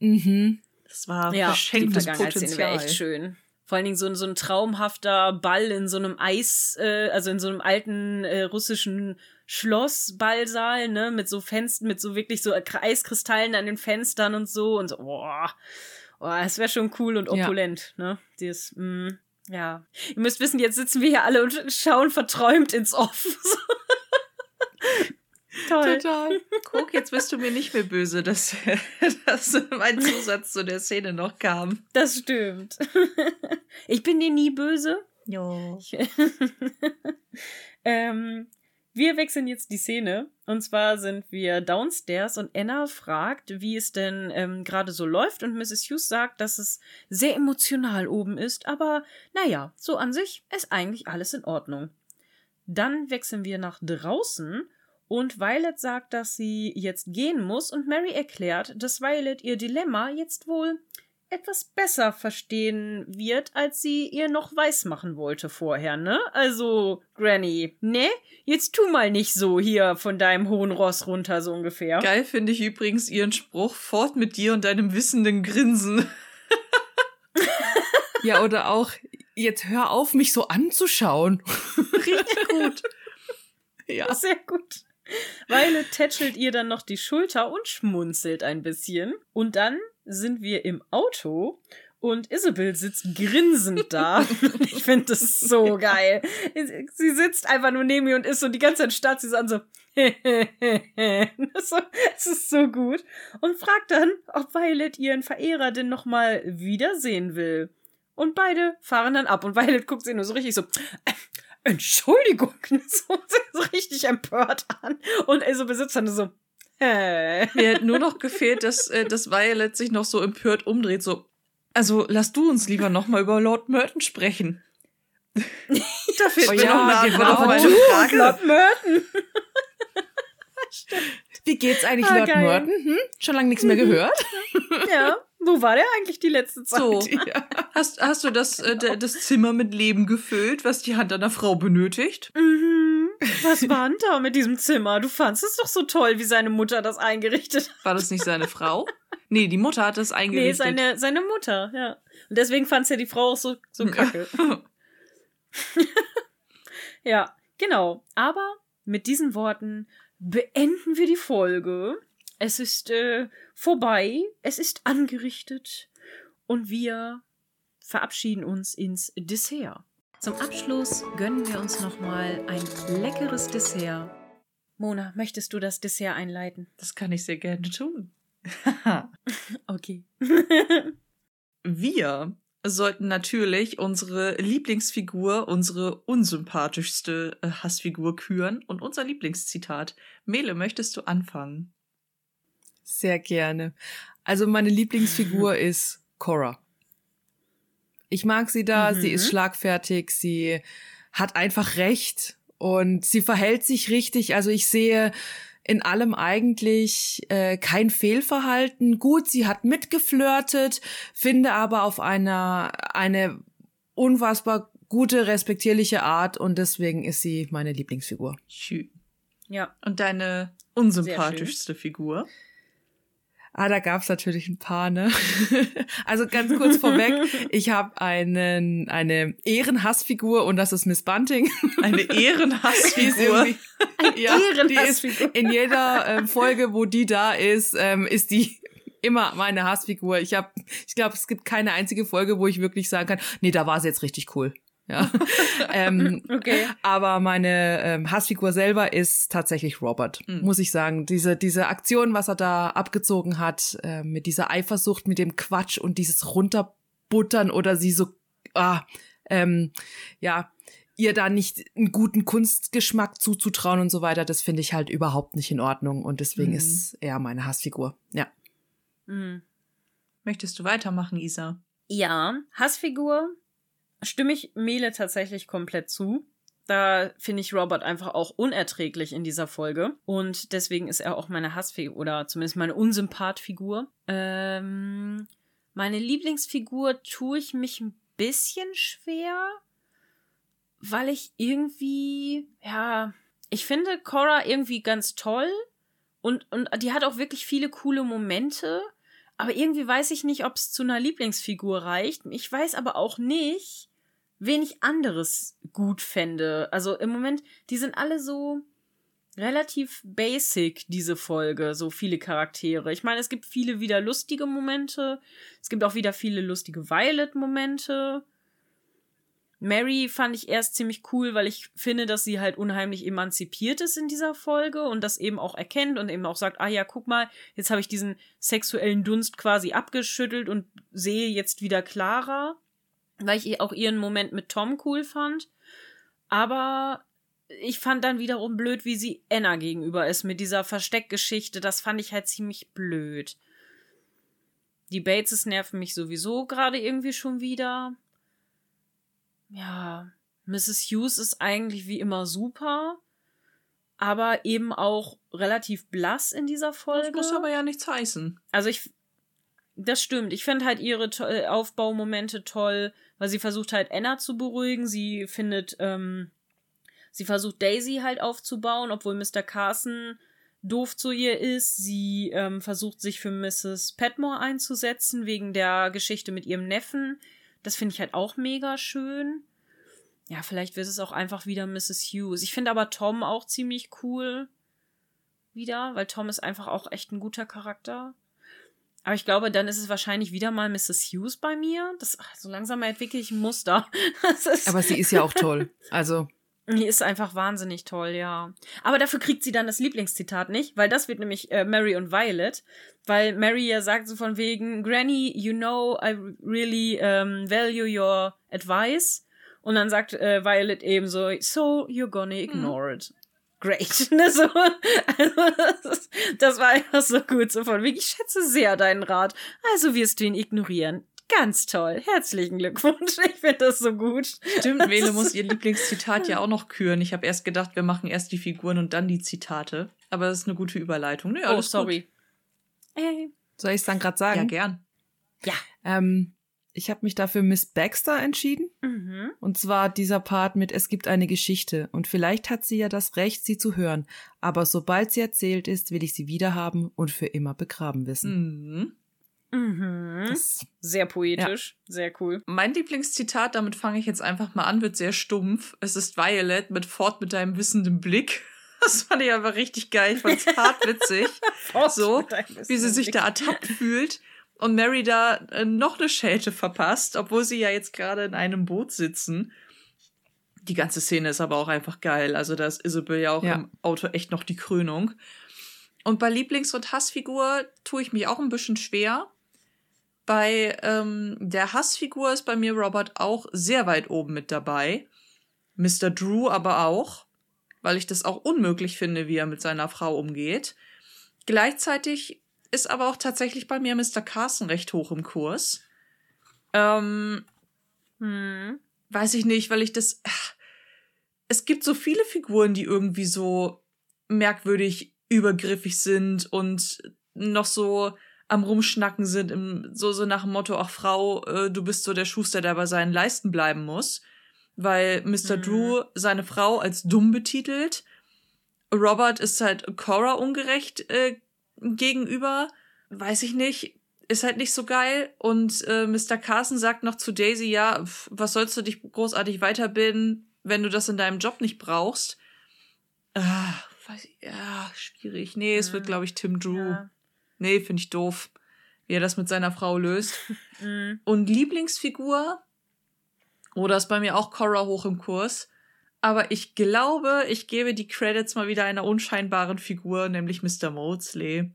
Mhm. Das war Ja, die verschenktes wäre Potenzial. echt schön. Vor allen Dingen so, ein- so ein traumhafter Ball in so einem Eis, äh, also in so einem alten äh, russischen Schlossballsaal, ne, mit so Fenstern, mit so wirklich so Eiskristallen an den Fenstern und so und so, boah, boah das wäre schon cool und Ja. opulent, ne, dieses, mh, ja. Ihr müsst wissen, jetzt sitzen wir hier alle und schauen verträumt ins Off. Toll. Total. Guck, jetzt bist du mir nicht mehr böse, dass, dass mein Zusatz zu der Szene noch kam. Das stimmt. Ich bin dir nie böse. Ja. Ich- ähm, wir wechseln jetzt die Szene. Und zwar sind wir downstairs und Anna fragt, wie es denn ähm, gerade so läuft. Und Mrs. Hughes sagt, dass es sehr emotional oben ist. Aber naja, so an sich ist eigentlich alles in Ordnung. Dann wechseln wir nach draußen. Und Violet sagt, dass sie jetzt gehen muss. Und Mary erklärt, dass Violet ihr Dilemma jetzt wohl etwas besser verstehen wird, als sie ihr noch weismachen wollte vorher, ne? Also, Granny, ne? Jetzt tu mal nicht so hier von deinem hohen Ross runter, so ungefähr. Geil finde ich übrigens ihren Spruch, fort mit dir und deinem wissenden Grinsen. Ja, oder auch, jetzt hör auf, mich so anzuschauen. Richtig gut. Ja. Sehr gut. Violet tätschelt ihr dann noch die Schulter und schmunzelt ein bisschen. Und dann sind wir im Auto und Isabel sitzt grinsend da. ich finde das so geil. Sie sitzt einfach nur neben mir und ist so die ganze Zeit starrt sie so an so, es ist so gut. Und fragt dann, ob Violet ihren Verehrer denn nochmal wiedersehen will. Und beide fahren dann ab und Violet guckt sie nur so richtig so. Entschuldigung, so, so richtig empört an. Und sitzt dann so. Hä? Mir hat nur noch gefehlt, dass, äh, dass Violet sich noch so empört umdreht, so. Also, lass du uns lieber noch mal über Lord Merton sprechen. da fehlt Oh mir ja, noch eine Antwort genau. auf meine Du, Frage. Lord Merton. Wie geht's eigentlich Ah, Lord geil. Merton? Hm? Schon lange nichts mehr gehört? Ja, Wo war der eigentlich die letzte Zeit? So. Hast, hast du das, äh, das Zimmer mit Leben gefüllt, was die Hand einer Frau benötigt? Mhm. Was war denn da mit diesem Zimmer? Du fandest es doch so toll, wie seine Mutter das eingerichtet hat. War das nicht seine Frau? Nee, die Mutter hat das Nee, eingerichtet. seine, seine Mutter, ja. Und deswegen fand ja die Frau auch so, so kacke. Ja, genau. Aber mit diesen Worten beenden wir die Folge. Es ist äh, vorbei, es ist angerichtet und wir verabschieden uns ins Dessert. Zum Abschluss gönnen wir uns nochmal ein leckeres Dessert. Mona, möchtest du das Dessert einleiten? Das kann ich sehr gerne tun. Okay. Wir sollten natürlich unsere Lieblingsfigur, unsere unsympathischste äh, Hassfigur küren und unser Lieblingszitat. Mele, möchtest du anfangen? Sehr gerne. Also meine Lieblingsfigur ist Cora. Ich mag sie da, Mhm. sie ist schlagfertig, sie hat einfach recht und sie verhält sich richtig. Also ich sehe in allem eigentlich äh, kein Fehlverhalten. Gut, sie hat mitgeflirtet, finde aber auf einer eine unfassbar gute, respektierliche Art und deswegen ist sie meine Lieblingsfigur. Schön. Ja. Und deine unsympathischste Figur? Ah, da gab's natürlich ein paar, ne? Also ganz kurz vorweg, ich habe einen eine Ehrenhassfigur und das ist Miss Bunting. Eine Ehrenhassfigur. irgendwie- ja, Ehrenhassfigur. in jeder ähm, Folge, wo die da ist, ähm, ist die immer meine Hassfigur. Ich habe, ich glaube, es gibt keine einzige Folge, wo ich wirklich sagen kann, nee, da war sie jetzt richtig cool. Ja. ähm, Okay. aber meine ähm, Hassfigur selber ist tatsächlich Robert, Mhm. muss ich sagen. Diese, diese Aktion, was er da abgezogen hat, äh, mit dieser Eifersucht, mit dem Quatsch und dieses Runterbuttern oder sie so, ah, ähm, ja, ihr da nicht einen guten Kunstgeschmack zuzutrauen und so weiter, das finde ich halt überhaupt nicht in Ordnung und deswegen Mhm. ist er meine Hassfigur. Ja. Mhm. Möchtest du weitermachen, Isa? Ja, Hassfigur stimme ich Mele tatsächlich komplett zu. Da finde ich Robert einfach auch unerträglich in dieser Folge. Und deswegen ist er auch meine Hassfigur oder zumindest meine Unsympathfigur. Ähm, meine Lieblingsfigur tue ich mich ein bisschen schwer, weil ich irgendwie, ja, ich finde Cora irgendwie ganz toll und, und die hat auch wirklich viele coole Momente. Aber irgendwie weiß ich nicht, ob es zu einer Lieblingsfigur reicht. Ich weiß aber auch nicht, wen ich anderes gut fände. Also im Moment, die sind alle so relativ basic, diese Folge, so viele Charaktere. Ich meine, es gibt viele wieder lustige Momente. Es gibt auch wieder viele lustige Violet-Momente. Mary fand ich erst ziemlich cool, weil ich finde, dass sie halt unheimlich emanzipiert ist in dieser Folge und das eben auch erkennt und eben auch sagt, ah ja, guck mal, jetzt habe ich diesen sexuellen Dunst quasi abgeschüttelt und sehe jetzt wieder klarer, weil ich auch ihren Moment mit Tom cool fand. Aber ich fand dann wiederum blöd, wie sie Anna gegenüber ist mit dieser Versteckgeschichte. Das fand ich halt ziemlich blöd. Die Bateses nerven mich sowieso gerade irgendwie schon wieder. Ja, Mrs. Hughes ist eigentlich wie immer super, aber eben auch relativ blass in dieser Folge. Das muss aber ja nichts heißen. Also ich, das stimmt. Ich finde halt ihre to äh, Aufbaumomente toll, weil sie versucht halt Anna zu beruhigen. Sie findet, ähm, sie versucht Daisy halt aufzubauen, obwohl Mr. Carson doof zu ihr ist. Sie ähm, versucht sich für Mrs. Petmore einzusetzen wegen der Geschichte mit ihrem Neffen. Das finde ich halt auch mega schön. Ja, vielleicht wird es auch einfach wieder Mrs. Hughes. Ich finde aber Tom auch ziemlich cool wieder, weil Tom ist einfach auch echt ein guter Charakter. Aber ich glaube, dann ist es wahrscheinlich wieder mal Mrs. Hughes bei mir. Das, ach, so langsam entwickle ich ein Muster. Aber sie ist ja auch toll. Also, die ist einfach wahnsinnig toll, ja. Aber dafür kriegt sie dann das Lieblingszitat nicht, weil das wird nämlich äh, Mary und Violet. Weil Mary ja sagt so von wegen, Granny, you know, I really um, value your advice. Und dann sagt äh, Violet eben so, so you're gonna ignore it. Great. Ne, so, also, das, das war einfach so gut. So von wegen, ich schätze sehr deinen Rat. Also wirst du ihn ignorieren. Ganz toll. Herzlichen Glückwunsch. Ich finde das so gut. Stimmt, Mele muss ihr Lieblingszitat ja auch noch küren. Ich habe erst gedacht, wir machen erst die Figuren und dann die Zitate. Aber das ist eine gute Überleitung. Nee, Oh, alles sorry. Ey. soll ich es dann gerade Gut. Ja, sagen? gern. Ja. Ähm, ich habe mich dafür Miss Baxter entschieden. Mhm. Und zwar dieser Part mit Es gibt eine Geschichte. Und vielleicht hat sie ja das Recht, sie zu hören. Aber sobald sie erzählt ist, will ich sie wiederhaben und für immer begraben wissen. Mhm. Mhm. Das, Sehr poetisch. Sehr cool. Mein Lieblingszitat, damit fange ich jetzt einfach mal an, wird sehr stumpf. Es ist Violet mit Fort mit deinem wissenden Blick. Das fand ich einfach richtig geil. Ich fand's hart witzig. so, wie sie sich da ertappt fühlt und Mary da äh, noch eine Schelte verpasst, obwohl sie ja jetzt gerade in einem Boot sitzen. Die ganze Szene ist aber auch einfach geil. Also da ist Isabel ja auch Ja. im Auto echt noch die Krönung. Und bei Lieblings- und Hassfigur tue ich mich auch ein bisschen schwer. Bei ähm, der Hassfigur ist bei mir Robert auch sehr weit oben mit dabei. Mr. Drew aber auch, weil ich das auch unmöglich finde, wie er mit seiner Frau umgeht. Gleichzeitig ist aber auch tatsächlich bei mir Mr. Carson recht hoch im Kurs. Ähm, Mhm. weiß ich nicht, weil ich das. ach, Es gibt so viele Figuren, die irgendwie so merkwürdig übergriffig sind und noch so am Rumschnacken sind, im, so, so nach dem Motto, ach Frau, äh, du bist so der Schuster, der bei seinen Leisten bleiben muss. Weil Mr. Mhm. Drew seine Frau als dumm betitelt. Robert ist halt Cora ungerecht äh, gegenüber. Weiß ich nicht. Ist halt nicht so geil. Und äh, Mr. Carson sagt noch zu Daisy, ja, pf, was sollst du dich großartig weiterbilden, wenn du das in deinem Job nicht brauchst? Ah, weiß ich, ja, schwierig. Nee, es wird, Mhm. glaube ich, Tim Drew. Ja. Nee, finde ich doof, wie er das mit seiner Frau löst. Mhm. Und Lieblingsfigur? Oder ist bei mir auch Cora hoch im Kurs? Aber ich glaube, ich gebe die Credits mal wieder einer unscheinbaren Figur, nämlich Mr. Maudsley.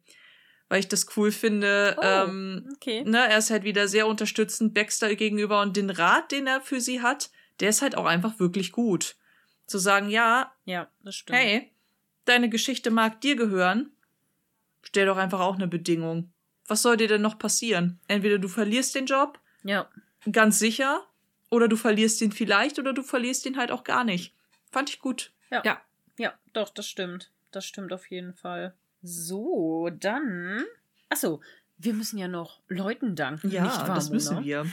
Weil ich das cool finde. Oh. Ähm, Okay. ne, er ist halt wieder sehr unterstützend Baxter gegenüber und den Rat, den er für sie hat, der ist halt auch einfach wirklich gut. Zu sagen, ja, Ja, das stimmt. hey, deine Geschichte mag dir gehören, stell doch einfach auch eine Bedingung. Was soll dir denn noch passieren? Entweder du verlierst den Job, Ja. ganz sicher, oder du verlierst ihn vielleicht, oder du verlierst ihn halt auch gar nicht. Fand ich gut. Ja. Ja. Ja, doch, das stimmt. Das stimmt auf jeden Fall. So, dann. Achso, wir müssen ja noch Leuten danken. Ja, nicht wahr, das müssen Mona? wir.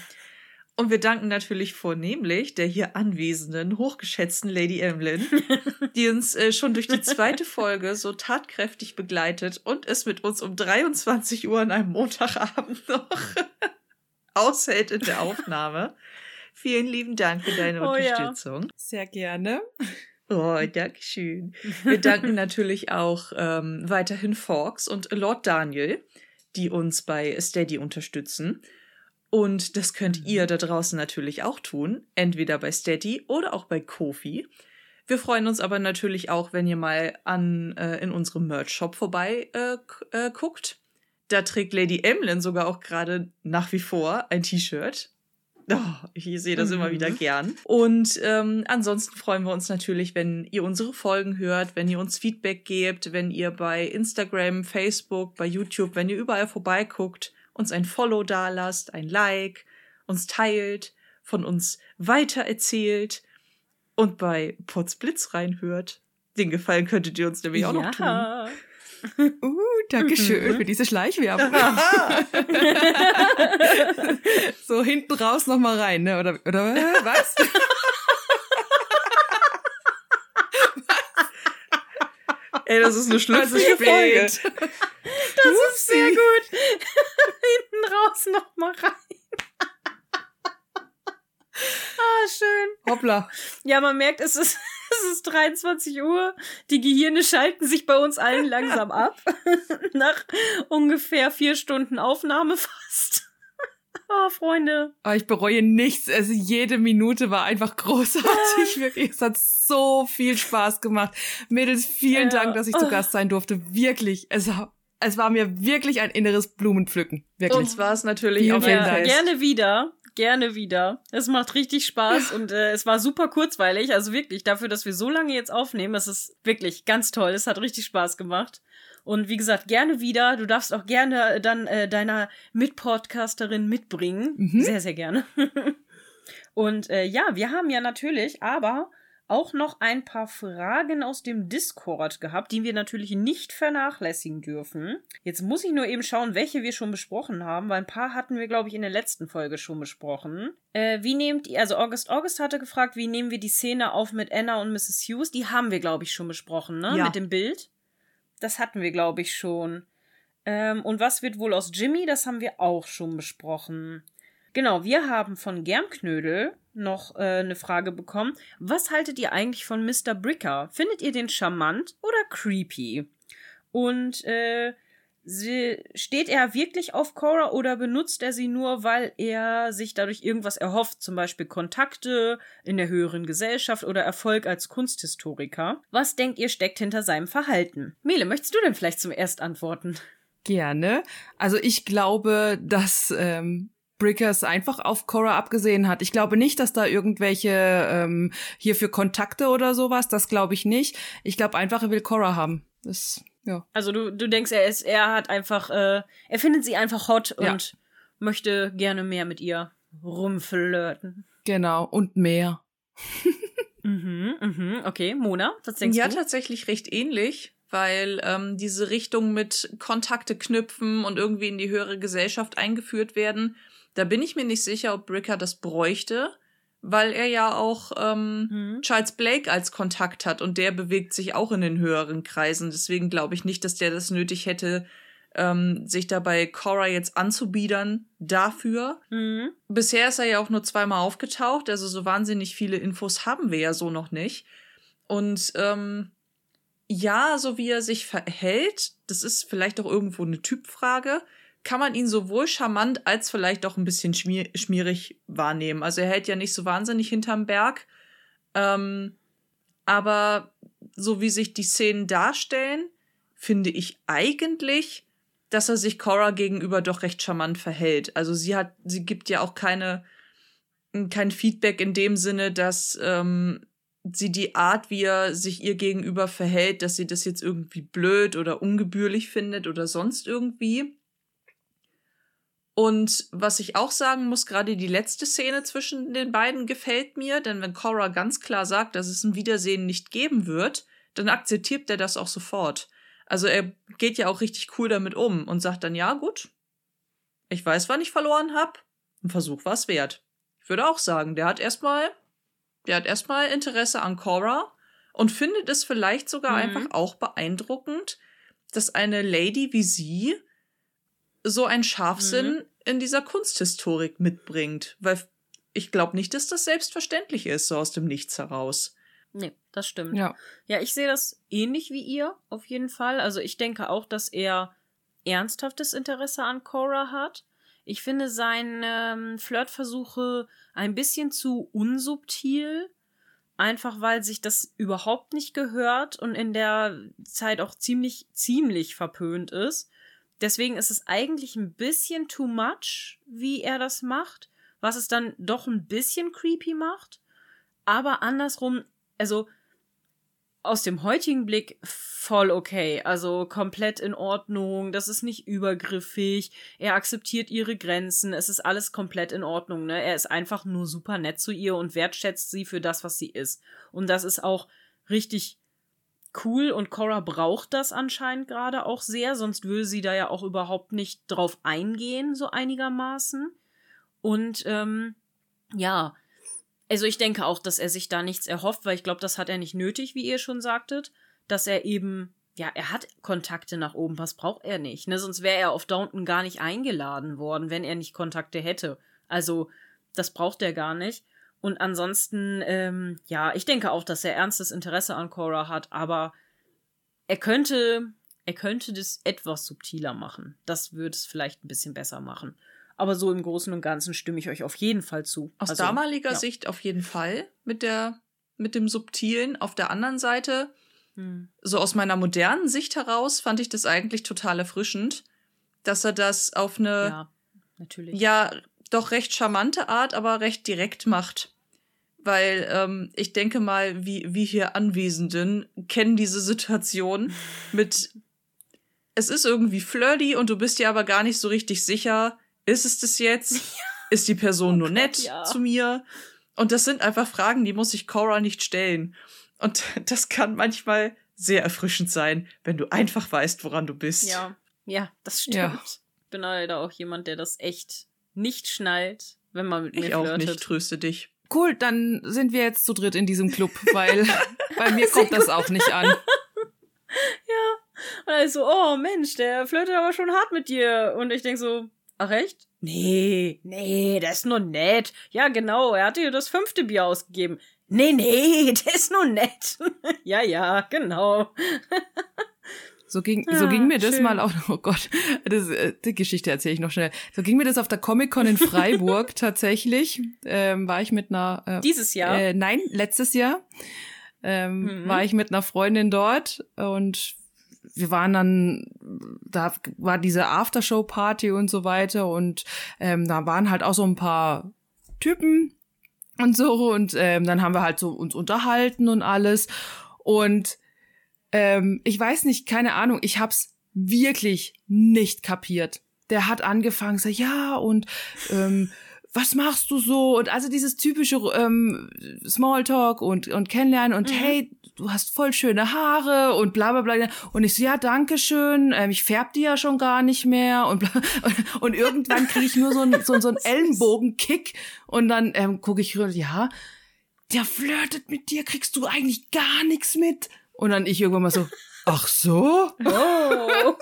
Und wir danken natürlich vornehmlich der hier anwesenden, hochgeschätzten Lady Emlyn, die uns äh, schon durch die zweite Folge so tatkräftig begleitet und es mit uns um 23 Uhr an einem Montagabend noch aushält in der Aufnahme. Vielen lieben Dank für deine Oh ja. Unterstützung. sehr gerne. Oh, Dankeschön. Wir danken natürlich auch ähm, weiterhin Fox und Lord Daniel, die uns bei Steady unterstützen. Und das könnt Mhm. ihr da draußen natürlich auch tun, entweder bei Steady oder auch bei Kofi. Wir freuen uns aber natürlich auch, wenn ihr mal an äh, in unserem Merch-Shop vorbei äh, äh, guckt. Da trägt Lady Emlyn sogar auch gerade nach wie vor ein T-Shirt. Oh, ich sehe das immer Mhm. wieder gern. Und ähm, ansonsten freuen wir uns natürlich, wenn ihr unsere Folgen hört, wenn ihr uns Feedback gebt, wenn ihr bei Instagram, Facebook, bei YouTube, wenn ihr überall vorbeiguckt, uns ein Follow dalasst, ein Like, uns teilt, von uns weitererzählt und bei Potsblitz reinhört. Den Gefallen könntet ihr uns nämlich auch noch tun. Uh, Dankeschön für diese Schleichwerbung. so hinten raus noch mal rein, ne? Oder, oder was? Ey, das ist eine schlüpfrige Folge. Das ist sehr gut. Hinten raus noch mal rein. ah, schön. Hoppla. Ja, man merkt, es ist, es ist 23 Uhr. Die Gehirne schalten sich bei uns allen langsam ab. Nach ungefähr vier Stunden Aufnahme fast. Oh, Freunde. Aber ich bereue nichts. Also jede Minute war einfach großartig. Wirklich. Es hat so viel Spaß gemacht. Mädels, vielen Ja. Dank, dass ich zu Gast sein durfte. Wirklich. Es, es war mir wirklich ein inneres Blumenpflücken. Wirklich. Uns war es natürlich Vielen, auch ein. Fest. gerne wieder. Gerne wieder. Es macht richtig Spaß und äh, es war super kurzweilig. Also wirklich, dafür, dass wir so lange jetzt aufnehmen, es ist wirklich ganz toll. Es hat richtig Spaß gemacht. Und wie gesagt, gerne wieder. Du darfst auch gerne dann äh, deiner Mitpodcasterin mitbringen. Mhm. Sehr, sehr gerne. und äh, ja, wir haben ja natürlich aber auch noch ein paar Fragen aus dem Discord gehabt, die wir natürlich nicht vernachlässigen dürfen. Jetzt muss ich nur eben schauen, welche wir schon besprochen haben, weil ein paar hatten wir, glaube ich, in der letzten Folge schon besprochen. Äh, wie nehmt ihr, also August August hatte gefragt, wie nehmen wir die Szene auf mit Anna und Mrs. Hughes? Die haben wir, glaube ich, schon besprochen, ne? Ja. Mit dem Bild. Das hatten wir, glaube ich, schon. Ähm, und was wird wohl aus Jimmy? Das haben wir auch schon besprochen. Genau, wir haben von Germknödel noch äh, eine Frage bekommen. Was haltet ihr eigentlich von Mr. Bricker? Findet ihr den charmant oder creepy? Und äh, sie, steht er wirklich auf Cora oder benutzt er sie nur, weil er sich dadurch irgendwas erhofft, zum Beispiel Kontakte in der höheren Gesellschaft oder Erfolg als Kunsthistoriker? Was denkt ihr steckt hinter seinem Verhalten? Mele, möchtest du denn vielleicht zum Erst antworten? Gerne. Also ich glaube, dass ähm, Brickers einfach auf Cora abgesehen hat. Ich glaube nicht, dass da irgendwelche ähm, hier für Kontakte oder sowas, das glaube ich nicht. Ich glaube einfach, er will Cora haben. Das, ja. Also du, du denkst, er ist, er hat einfach, äh, er findet sie einfach hot Ja. und möchte gerne mehr mit ihr rumflirten. Genau. Und mehr. Mhm, mhm, okay. Mona, was denkst ja, du? tatsächlich recht ähnlich, weil ähm, diese Richtung mit Kontakte knüpfen und irgendwie in die höhere Gesellschaft eingeführt werden, da bin ich mir nicht sicher, ob Bricker das bräuchte, weil er ja auch ähm, Mhm. Charles Blake als Kontakt hat und der bewegt sich auch in den höheren Kreisen. Deswegen glaube ich nicht, dass der das nötig hätte, ähm, sich dabei Cora jetzt anzubiedern dafür. Mhm. Bisher ist er ja auch nur zweimal aufgetaucht, also so wahnsinnig viele Infos haben wir ja so noch nicht. Und ähm, ja, so wie er sich verhält, das ist vielleicht auch irgendwo eine Typfrage, kann man ihn sowohl charmant als vielleicht auch ein bisschen schmier schmierig wahrnehmen. Also er hält ja nicht so wahnsinnig hinterm Berg. Ähm, aber so wie sich die Szenen darstellen, finde ich eigentlich, dass er sich Cora gegenüber doch recht charmant verhält. Also sie hat, sie gibt ja auch keine, kein Feedback in dem Sinne, dass ähm, sie die Art, wie er sich ihr gegenüber verhält, dass sie das jetzt irgendwie blöd oder ungebührlich findet oder sonst irgendwie. Und was ich auch sagen muss, gerade die letzte Szene zwischen den beiden gefällt mir, denn wenn Cora ganz klar sagt, dass es ein Wiedersehen nicht geben wird, dann akzeptiert er das auch sofort. Also er geht ja auch richtig cool damit um und sagt dann, ja, gut, ich weiß, wann ich verloren habe, ein Versuch war es wert. Ich würde auch sagen, der hat erstmal, der hat erstmal Interesse an Cora und findet es vielleicht sogar Mhm. einfach auch beeindruckend, dass eine Lady wie sie so ein Scharfsinn Mhm. in dieser Kunsthistorik mitbringt, weil ich glaube nicht, dass das selbstverständlich ist, so aus dem Nichts heraus. Nee, das stimmt. Ja. Ja, ich sehe das ähnlich wie ihr, auf jeden Fall. Also ich denke auch, dass er ernsthaftes Interesse an Cora hat. Ich finde seine ähm, Flirtversuche ein bisschen zu unsubtil. Einfach weil sich das überhaupt nicht gehört und in der Zeit auch ziemlich, ziemlich verpönt ist. Deswegen ist es eigentlich ein bisschen too much, wie er das macht, was es dann doch ein bisschen creepy macht. Aber andersrum, also aus dem heutigen Blick voll okay. Also komplett in Ordnung. Das ist nicht übergriffig. Er akzeptiert ihre Grenzen. Es ist alles komplett in Ordnung. Ne? Er ist einfach nur super nett zu ihr und wertschätzt sie für das, was sie ist. Und das ist auch richtig cool. Und Cora braucht das anscheinend gerade auch sehr. Sonst würde sie da ja auch überhaupt nicht drauf eingehen, so einigermaßen. Und ähm, ja, also ich denke auch, dass er sich da nichts erhofft, weil ich glaube, das hat er nicht nötig, wie ihr schon sagtet, dass er eben, ja, er hat Kontakte nach oben, was braucht er nicht, ne? Sonst wäre er auf Downton gar nicht eingeladen worden, wenn er nicht Kontakte hätte. Also, das braucht er gar nicht. Und ansonsten, ähm, ja, ich denke auch, dass er ernstes Interesse an Cora hat, aber er könnte, er könnte das etwas subtiler machen. Das würde es vielleicht ein bisschen besser machen. Aber so im Großen und Ganzen stimme ich euch auf jeden Fall zu. Aus Also, damaliger ja. Sicht auf jeden Fall mit der mit dem subtilen. Auf der anderen Seite, Hm. so aus meiner modernen Sicht heraus, fand ich das eigentlich total erfrischend, dass er das auf eine Ja, natürlich. ja doch recht charmante Art, aber recht direkt macht. Weil ähm, ich denke mal, wie wir hier Anwesenden kennen diese Situation mit es ist irgendwie flirty und du bist dir aber gar nicht so richtig sicher, ist es das jetzt? Ist die Person nur nett Oh ja. zu mir? Und das sind einfach Fragen, die muss sich Cora nicht stellen. Und das kann manchmal sehr erfrischend sein, wenn du einfach weißt, woran du bist. Ja, ja, das stimmt. Ja. Ich bin leider auch jemand, der das echt nicht schnallt, wenn man mit mir Ich auch flirtet. nicht, tröste dich. Cool, dann sind wir jetzt zu dritt in diesem Club, weil bei mir kommt das auch nicht an. Und er ist so, oh Mensch, der flirtet aber schon hart mit dir. Und ich denk so, ach echt? Nee, nee, der ist nur nett. Ja, genau, er hat dir das fünfte Bier ausgegeben. Nee, nee, der ist nur nett. ja, ja, genau. So ging, so Ah, ging mir das schön. mal auch, oh Gott, das, äh, die Geschichte erzähle ich noch schnell. So ging mir das auf der Comic-Con in Freiburg tatsächlich. Ähm, war ich mit einer, äh, Dieses Jahr. Äh, nein, letztes Jahr ähm, Mhm. war ich mit einer Freundin dort und wir waren dann, da war diese Aftershow-Party und so weiter und ähm, da waren halt auch so ein paar Typen und so und ähm, dann haben wir halt so uns unterhalten und alles und ähm, ich weiß nicht, keine Ahnung, ich hab's wirklich nicht kapiert. Der hat angefangen, so, ja, und ähm, was machst du so? Und also dieses typische ähm, Smalltalk und, und Kennenlernen und Mhm. hey, du hast voll schöne Haare und bla bla bla. Und ich so, ja, danke schön, ähm, ich färb die ja schon gar nicht mehr. Und, bla, und, irgendwann kriege ich nur so einen so, so einen Ellenbogenkick und dann ähm, gucke ich rüber, ja, der flirtet mit dir, kriegst du eigentlich gar nichts mit. Und dann ich irgendwann mal so, ach so? Oh.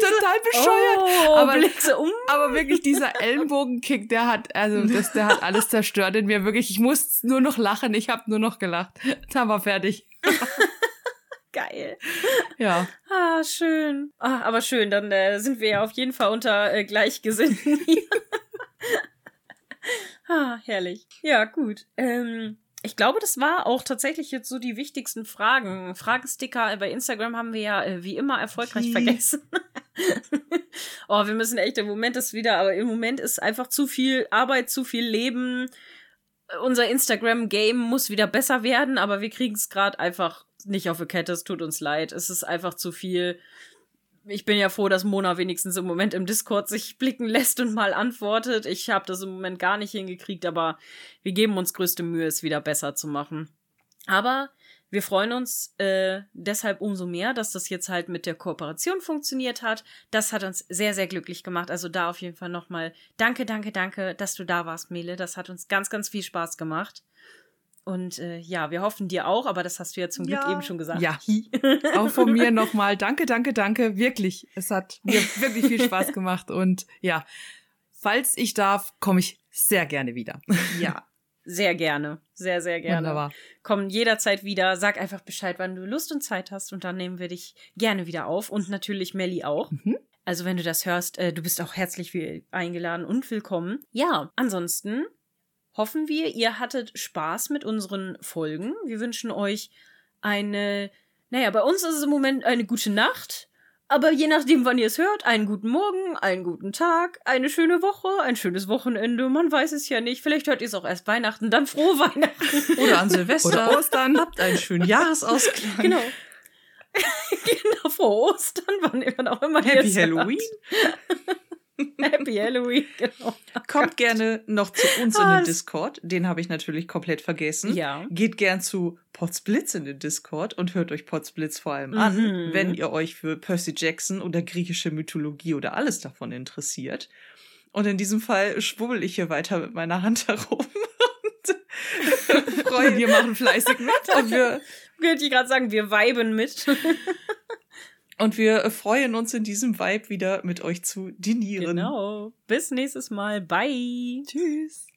Total bescheuert. Oh, Aber- Blitze um. Aber wirklich dieser Ellenbogenkick, der hat, also das, der hat alles zerstört in mir. Wirklich, ich musste nur noch lachen, ich habe nur noch gelacht. Da war fertig. Geil. Ja. Ah, schön. Ah, aber schön, dann äh, sind wir ja auf jeden Fall unter äh, Gleichgesinnten ah, herrlich. Ja, gut. Ähm, ich glaube, das war auch tatsächlich jetzt so die wichtigsten Fragen. Fragesticker bei Instagram haben wir ja äh, wie immer erfolgreich Die. vergessen. oh, wir müssen echt, im Moment ist wieder, aber im Moment ist einfach zu viel Arbeit, zu viel Leben. Unser Instagram-Game muss wieder besser werden, aber wir kriegen es gerade einfach nicht auf die Kette. Es tut uns leid. Es ist einfach zu viel. Ich bin ja froh, dass Mona wenigstens im Moment im Discord sich blicken lässt und mal antwortet. Ich habe das im Moment gar nicht hingekriegt, aber wir geben uns größte Mühe, es wieder besser zu machen. Aber wir freuen uns äh, deshalb umso mehr, dass das jetzt halt mit der Kooperation funktioniert hat. Das hat uns sehr, sehr glücklich gemacht. Also da auf jeden Fall nochmal danke, danke, danke, dass du da warst, Mele. Das hat uns ganz, ganz viel Spaß gemacht. Und äh, ja, wir hoffen dir auch, aber das hast du ja zum Glück Ja. eben schon gesagt. Ja. Auch von mir nochmal. Danke, danke, danke. Wirklich. Es hat mir wirklich viel Spaß gemacht. Und ja, falls ich darf, komme ich sehr gerne wieder. Ja, sehr gerne. Sehr, sehr gerne. Wunderbar. Komm jederzeit wieder. Sag einfach Bescheid, wann du Lust und Zeit hast und dann nehmen wir dich gerne wieder auf. Und natürlich Melli auch. Mhm. Also wenn du das hörst, äh, du bist auch herzlich will- eingeladen und willkommen. Ja, ansonsten hoffen wir, ihr hattet Spaß mit unseren Folgen. Wir wünschen euch eine, naja, bei uns ist es im Moment eine gute Nacht. Aber je nachdem, wann ihr es hört, einen guten Morgen, einen guten Tag, eine schöne Woche, ein schönes Wochenende. Man weiß es ja nicht. Vielleicht hört ihr es auch erst Weihnachten, dann frohe Weihnachten. Oder an Silvester. Oder Ostern. Habt einen schönen Jahresausklang. Genau. genau, frohe Ostern, wann immer auch immer ihr Happy. Halloween. Happy Halloween, genau. Kommt gerne noch zu uns in den Discord. Den habe ich natürlich komplett vergessen. Ja. Geht gern zu Potsblitz in den Discord und hört euch Potsblitz vor allem an, Mhm. wenn ihr euch für Percy Jackson oder griechische Mythologie oder alles davon interessiert. Und in diesem Fall schwubbel ich hier weiter mit meiner Hand herum und Und freue wir machen fleißig mit. und wir, ich gerade sagen, wir weiben mit. Und wir freuen uns in diesem Vibe wieder mit euch zu dinieren. genau. Bis nächstes Mal. Bye. Tschüss.